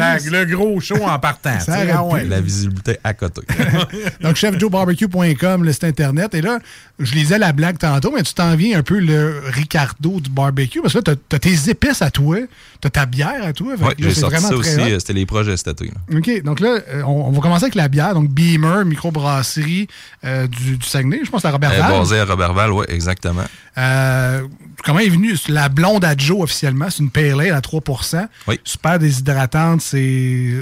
Hein, le gros show en partant. Ah. La visibilité à côté. Donc, chefjoebarbecue.com, le site internet. Et là, je lisais la blague tantôt, mais tu t'en viens un peu le Ricardo du barbecue. Parce que là, t'as as tes épices à toi, t'as ta bière à toi. Là, j'ai c'est sorti ça aussi, c'était les projets cet été. OK, donc là, euh, on, on va commencer avec la bière. Donc, Beamer, microbrasserie euh, du, du Saguenay. Je pense que c'est à Elle est Robertval. basée à Robertval, oui, exactement. Euh, comment est venue la blonde à Joe officiellement? C'est une pale ale à 3 Oui. Super déshydratante. C'est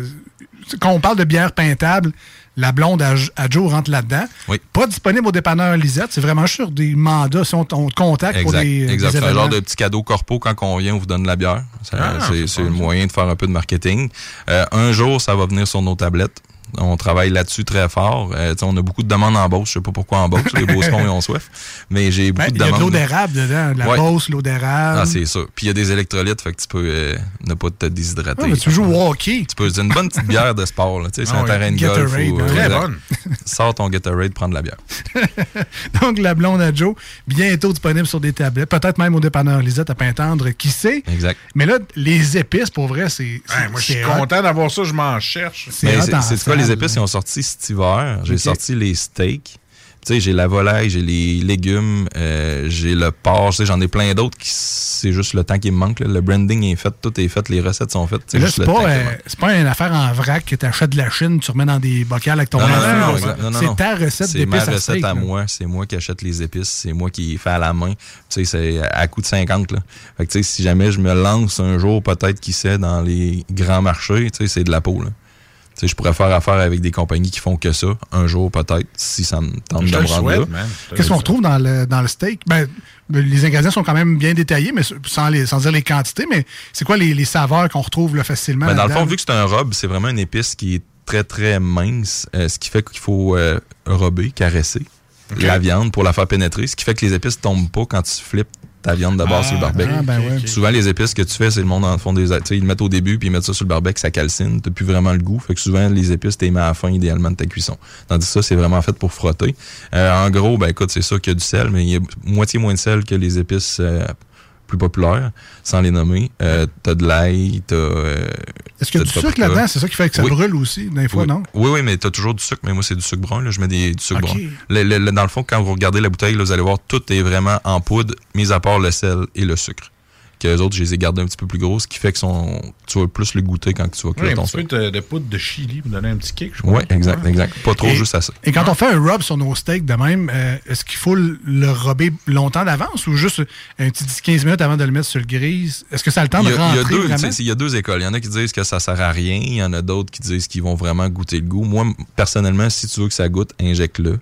Quand on parle de bière peintable, la blonde à, à Joe rentre là-dedans. Oui. Pas disponible au dépanneur Lisette. C'est vraiment sur des mandats si on, te contacte pour des, exact. C'est un genre de petit cadeau corpo quand on vient, on vous donne de la bière. Ah, c'est le moyen de faire un peu de marketing. Euh, un jour, ça va venir sur nos tablettes. On travaille là-dessus très fort. Euh, on a beaucoup de demandes en Beauce. Je sais pas pourquoi en Beauce. Les Beaucerons, ils ont soif. Mais j'ai beaucoup Ben, de Il y a de demandes. l'eau d'érable dedans, de la Ouais. Beauce, l'eau d'érable. Ah, c'est ça. Puis il y a des électrolytes, fait que tu peux euh, ne pas te déshydrater. Mais tu joues au hockey. Tu peux, une bonne petite bière de sport, là. C'est Ah un ouais, terrain de golf. Ou, hein. euh, Très bonne. Sors ton Gatorade, prends de la bière. Donc, la blonde à Joe, bientôt disponible sur des tablettes. Peut-être même au dépanneur Lisette à Pintendre, qui sait? Exact. Mais là, les épices, pour vrai, c'est. moi, je suis content d'avoir ça, je m'en cherche. C'est les épices là. ils ont sorti cet hiver j'ai sorti les steaks tu sais j'ai la volaille j'ai les légumes euh, j'ai le porc tu sais j'en ai plein d'autres qui c'est juste le temps qui me manque là. le branding est fait tout est fait les recettes sont faites juste c'est pas, euh, c'est pas une affaire en vrac que tu achètes de la Chine, tu remets dans des bocals avec ton non, C'est ta recette C'est ma d'épices à recette steak. à moi. C'est moi qui achète les épices. C'est moi qui fais à la main. Tu sais, c'est à coût de 50. Là. Fait que, tu sais, si jamais je me lance un jour, peut-être, qui sait, dans les grands marchés, tu sais, c'est de la peau. Là. Je pourrais faire affaire avec des compagnies qui font que ça, un jour peut-être, si ça me tente Je de me rendre là. Qu'est-ce qu'on retrouve dans le, dans le steak? Ben, les ingrédients sont quand même bien détaillés, mais sans, les, sans dire les quantités, mais c'est quoi les, les saveurs qu'on retrouve là, facilement? Ben, dans le fond, vu que c'est un robe, c'est vraiment une épice qui est très, très mince, euh, ce qui fait qu'il faut euh, rober, caresser la viande pour la faire pénétrer, ce qui fait que les épices tombent pas quand tu flippes ta viande de base Ah, sur le barbecue. ah, ben ouais. Souvent, les épices que tu fais, c'est le monde en fond des... Tu sais, ils le mettent au début, puis ils mettent ça sur le barbecue, ça calcine, t'as plus vraiment le goût. Fait que souvent, les épices, t'es mis à la fin, idéalement, de ta cuisson. Tandis que ça, c'est vraiment fait pour frotter. Euh, en gros, ben écoute, c'est sûr qu'il y a du sel, mais il y a moitié moins de sel que les épices euh, plus populaires, sans les nommer. Euh, t'as de l'ail, t'as... euh, Est-ce qu'il y a du sucre là-dedans? C'est ça qui fait que ça Oui. brûle aussi, des fois, oui. non? Oui, oui, mais t'as toujours du sucre, mais moi, c'est du sucre brun. Là. Je mets des, du sucre brun. Le- le- le- dans le fond, quand vous regardez la bouteille, là, vous allez voir, tout est vraiment en poudre, mis à part le sel et le sucre. Que les autres, je les ai gardés un petit peu plus gros, ce qui fait que son, tu vas plus le goûter quand tu vas Oui, cuire un ton petit steak. peu de, de poudre de chili pour donner un petit kick, je crois. Oui, exact, exact. Pas trop, Et- juste assez. Et quand on fait un rub sur nos steaks de même, euh, est-ce qu'il faut le, rubber longtemps d'avance ou juste un petit 10-15 minutes avant de le mettre sur le grise? Est-ce que ça a le temps de a, il y rentrer a deux, il y a deux écoles. Il y en a qui disent que ça sert à rien. Il y en a d'autres qui disent qu'ils vont vraiment goûter le goût. Moi, personnellement, si tu veux que ça goûte, injecte-le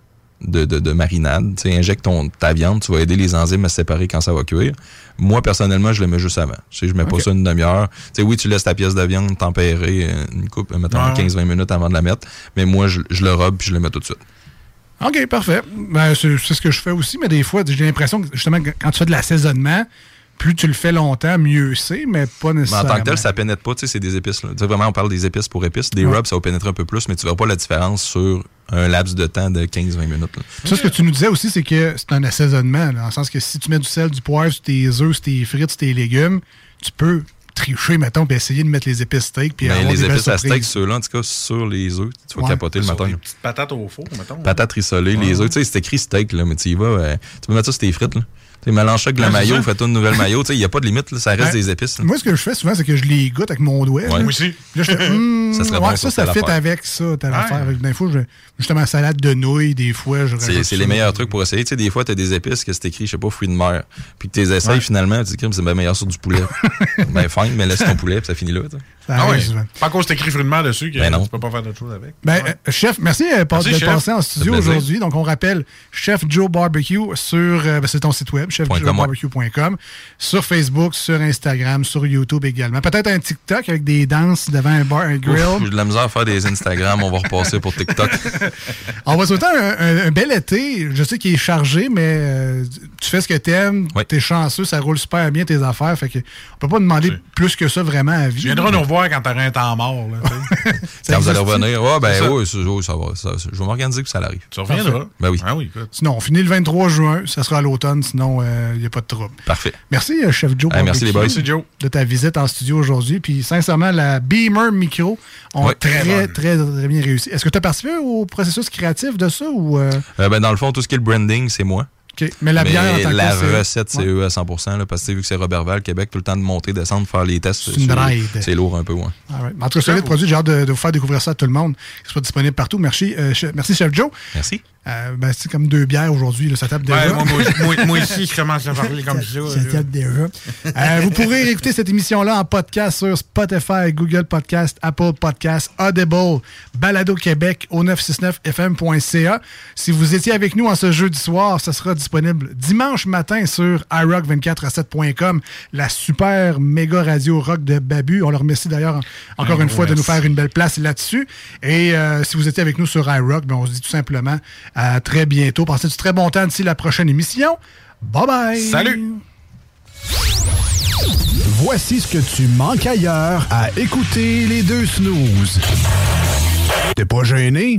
de, de, de marinade. Tu sais, injecte ton, ta viande. Tu vas aider les enzymes à se séparer quand ça va cuire. Moi, personnellement, je le mets juste avant. Je mets pas ça une demi-heure. Oui, tu laisses ta pièce de viande tempérer euh, une coupe, mettons, Ouais, ouais. 15-20 minutes avant de la mettre. Mais moi, je, je le robe puis je le mets tout de suite. OK, parfait. Ben, c'est c'est ce que je fais aussi, mais des fois, j'ai l'impression que justement, quand tu fais de l'assaisonnement, plus tu le fais longtemps, mieux c'est, mais pas Mais en nécessairement. tant que tel, ça pénètre pas, tu sais, c'est des épices. Là. Tu sais, vraiment, on parle des épices pour épices. Des Ouais. rubs, ça va pénétrer un peu plus, mais tu verras pas la différence sur un laps de temps de 15-20 minutes. là. Ça, ce que tu nous disais aussi, c'est que c'est un assaisonnement, là, dans le sens que si tu mets du sel, du poivre sur tes œufs, sur tes frites, sur tes légumes, tu peux tricher, mettons, puis essayer de mettre les épices steak. Puis Mais avoir les épices à steak, ceux-là, en tout cas, sur les œufs, tu vas Ouais. capoter le matin. des petites patates au four, mettons. Patates rissolées, les œufs, tu sais, c'est écrit steak, là, mais tu y vas, euh, tu peux mettre ça sur tes frites, là. Tu sais, mélange ça avec de la Ouais, c'est mayo, ça. fais-toi une nouvelle sais, il n'y a pas de limite, là, ça reste Ouais. des épices. là. Moi, ce que je fais souvent, c'est que je les goûte avec mon doigt. Ouais. Moi aussi. Puis Là, je fais, hum, Ça serait ouais, bon ça, ça telle fit avec ça, telle Ouais. affaire. Avec, des fois, je, justement, salade de nouilles, des fois, je C'est ça. les meilleurs trucs pour essayer. Tu sais, des fois, tu as des épices que c'est écrit, je sais pas, fruits de mer. Puis que tu les essayes Ouais. finalement, tu dis, c'est bien meilleur sur du poulet. ben, fine, mais laisse ton poulet, puis ça finit là. Ça Ah souvent. Pas qu'on s'est écrit fruit de mer dessus, que Ben non. tu peux pas faire d'autre chose avec. Ben, euh, chef, merci euh, Merci, de passer en Ça studio aujourd'hui. Donc, on rappelle Chef Joe Barbecue sur euh, ben, c'est ton site web, chefjoebarbecue.com, sur Facebook, sur Instagram, sur YouTube également. Peut-être un TikTok avec des danses devant un bar, un grill. J'ai de la misère à faire des Instagram, on va repasser pour TikTok. On va souhaiter un, un- un bel été. Je sais qu'il est chargé, mais euh, tu fais ce que t'aimes, t'es chanceux, ça roule super bien tes affaires. Fait que on peut pas demander plus que ça vraiment à vie. Tu viendras nous revoir quand t'auras un temps mort. Là. Quand vous allez revenir, ouais, ben ça. oui, ça, oui, ça va. ça- je vais m'organiser que ça l'arrive. Tu reviendras. Ben oui. Ah oui. Sinon, on finit le 23 juin, ça sera à l'automne, sinon il n'y a pas de trouble. Parfait. Merci, euh, Chef Joe. Hey, merci, les boys. Barbecue, Merci, Joe. De ta visite en studio aujourd'hui. Puis, sincèrement, la Beamer Micro ont Ouais. très, Très très, très, bien réussi. Est-ce que tu as participé au processus créatif de ça ou. euh, Euh, ben, dans le fond, tout ce qui est le branding, c'est moi. OK. Mais la bière en tant que la c'est- recette, c'est ouais. eux à 100 là, parce que vu que c'est Robertval, Québec, tout le temps de monter, descendre, faire les tests. C'est une ride. C'est lourd un peu, ouais. All right. En tout cas, solide produit. J'ai hâte de, de vous faire découvrir ça à tout le monde. Que ce soit disponible partout. Merci, euh, merci Chef Joe. Merci. Euh, ben, c'est comme deux bières aujourd'hui. Ça tape déjà. Ouais, moi, moi, je commence à parler comme ça. Ça tape déjà. Euh, vous pourrez écouter cette émission-là en podcast sur Spotify, Google Podcast, Apple Podcast, Audible, Balado Québec au 969fm.ca. Si vous étiez avec nous en ce jeudi soir, ça sera disponible dimanche matin sur iRock247.com, la super méga radio rock de Babu. On leur remercie d'ailleurs en- encore Un une fois de nous faire une belle place là-dessus. Et euh, si vous étiez avec nous sur iRock, ben, on se dit tout simplement à très bientôt. Passez du très bon temps d'ici la prochaine émission. Bye bye! Salut! Voici ce que tu manques ailleurs à écouter les deux snooze. T'es pas gêné?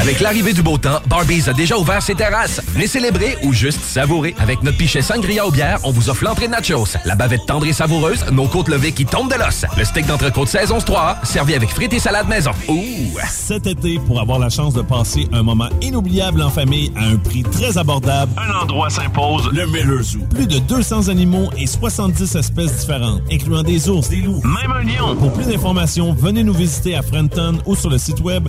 Avec l'arrivée du beau temps, Barbies a déjà ouvert ses terrasses. Venez célébrer ou juste savourer. Avec notre pichet sangria aux bières, on vous offre l'entrée de nachos, la bavette tendre et savoureuse, nos côtes levées qui tombent de l'os, le steak d'entrecôte saison 3 servi avec frites et salade maison. Ouh! Cet été, pour avoir la chance de passer un moment inoubliable en famille à un prix très abordable, un endroit s'impose, le Miller Zoo. Plus de 200 animaux et 70 espèces différentes, incluant des ours, des loups, même un lion. Pour plus d'informations, venez nous visiter à Frenton ou sur le site web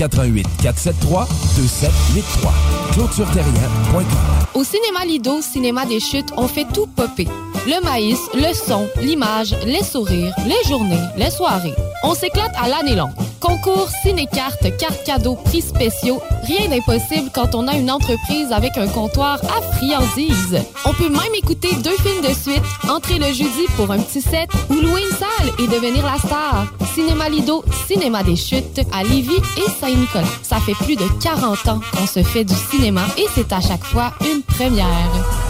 88 473 2783. ClôtureTerrien.com. Au cinéma Lido, cinéma des chutes, on fait tout popper. Le maïs, le son, l'image, les sourires, les journées, les soirées. On s'éclate à l'année longue. Concours, ciné-cartes, cartes cadeaux, prix spéciaux, rien d'impossible quand on a une entreprise avec un comptoir à friandises. On peut même écouter deux films de suite, entrer le jeudi pour un petit set ou louer une salle et devenir la star. Cinéma Lido, cinéma des chutes à Lévis et Ça fait plus de 40 ans qu'on se fait du cinéma et c'est à chaque fois une première.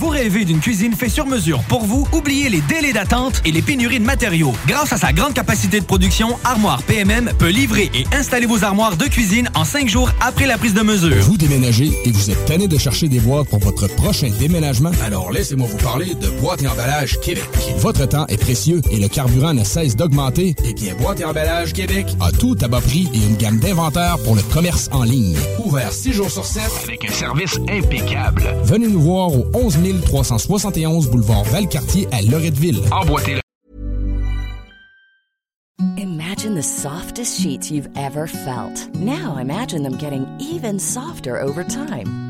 Vous rêvez d'une cuisine faite sur mesure pour vous? Oubliez les délais d'attente et les pénuries de matériaux. Grâce à sa grande capacité de production, Armoire PMM peut livrer et installer vos armoires de cuisine en cinq jours après la prise de mesure. Vous déménagez et vous êtes tanné de chercher des boîtes pour votre prochain déménagement? Alors laissez-moi vous parler de Boîte et Emballage Québec. Votre temps est précieux et le carburant ne cesse d'augmenter. Eh bien, Boîte et Emballage Québec a tout à bas prix et une gamme d'inventaire pour le commerce en ligne. Ouvert 6 jours sur 7 Avec un service impeccable. Venez nous voir au 11 371 boulevard Valcartier à Loretteville. Emboîtez Imagine the softest sheets you've ever felt. Now imagine them getting even softer over time.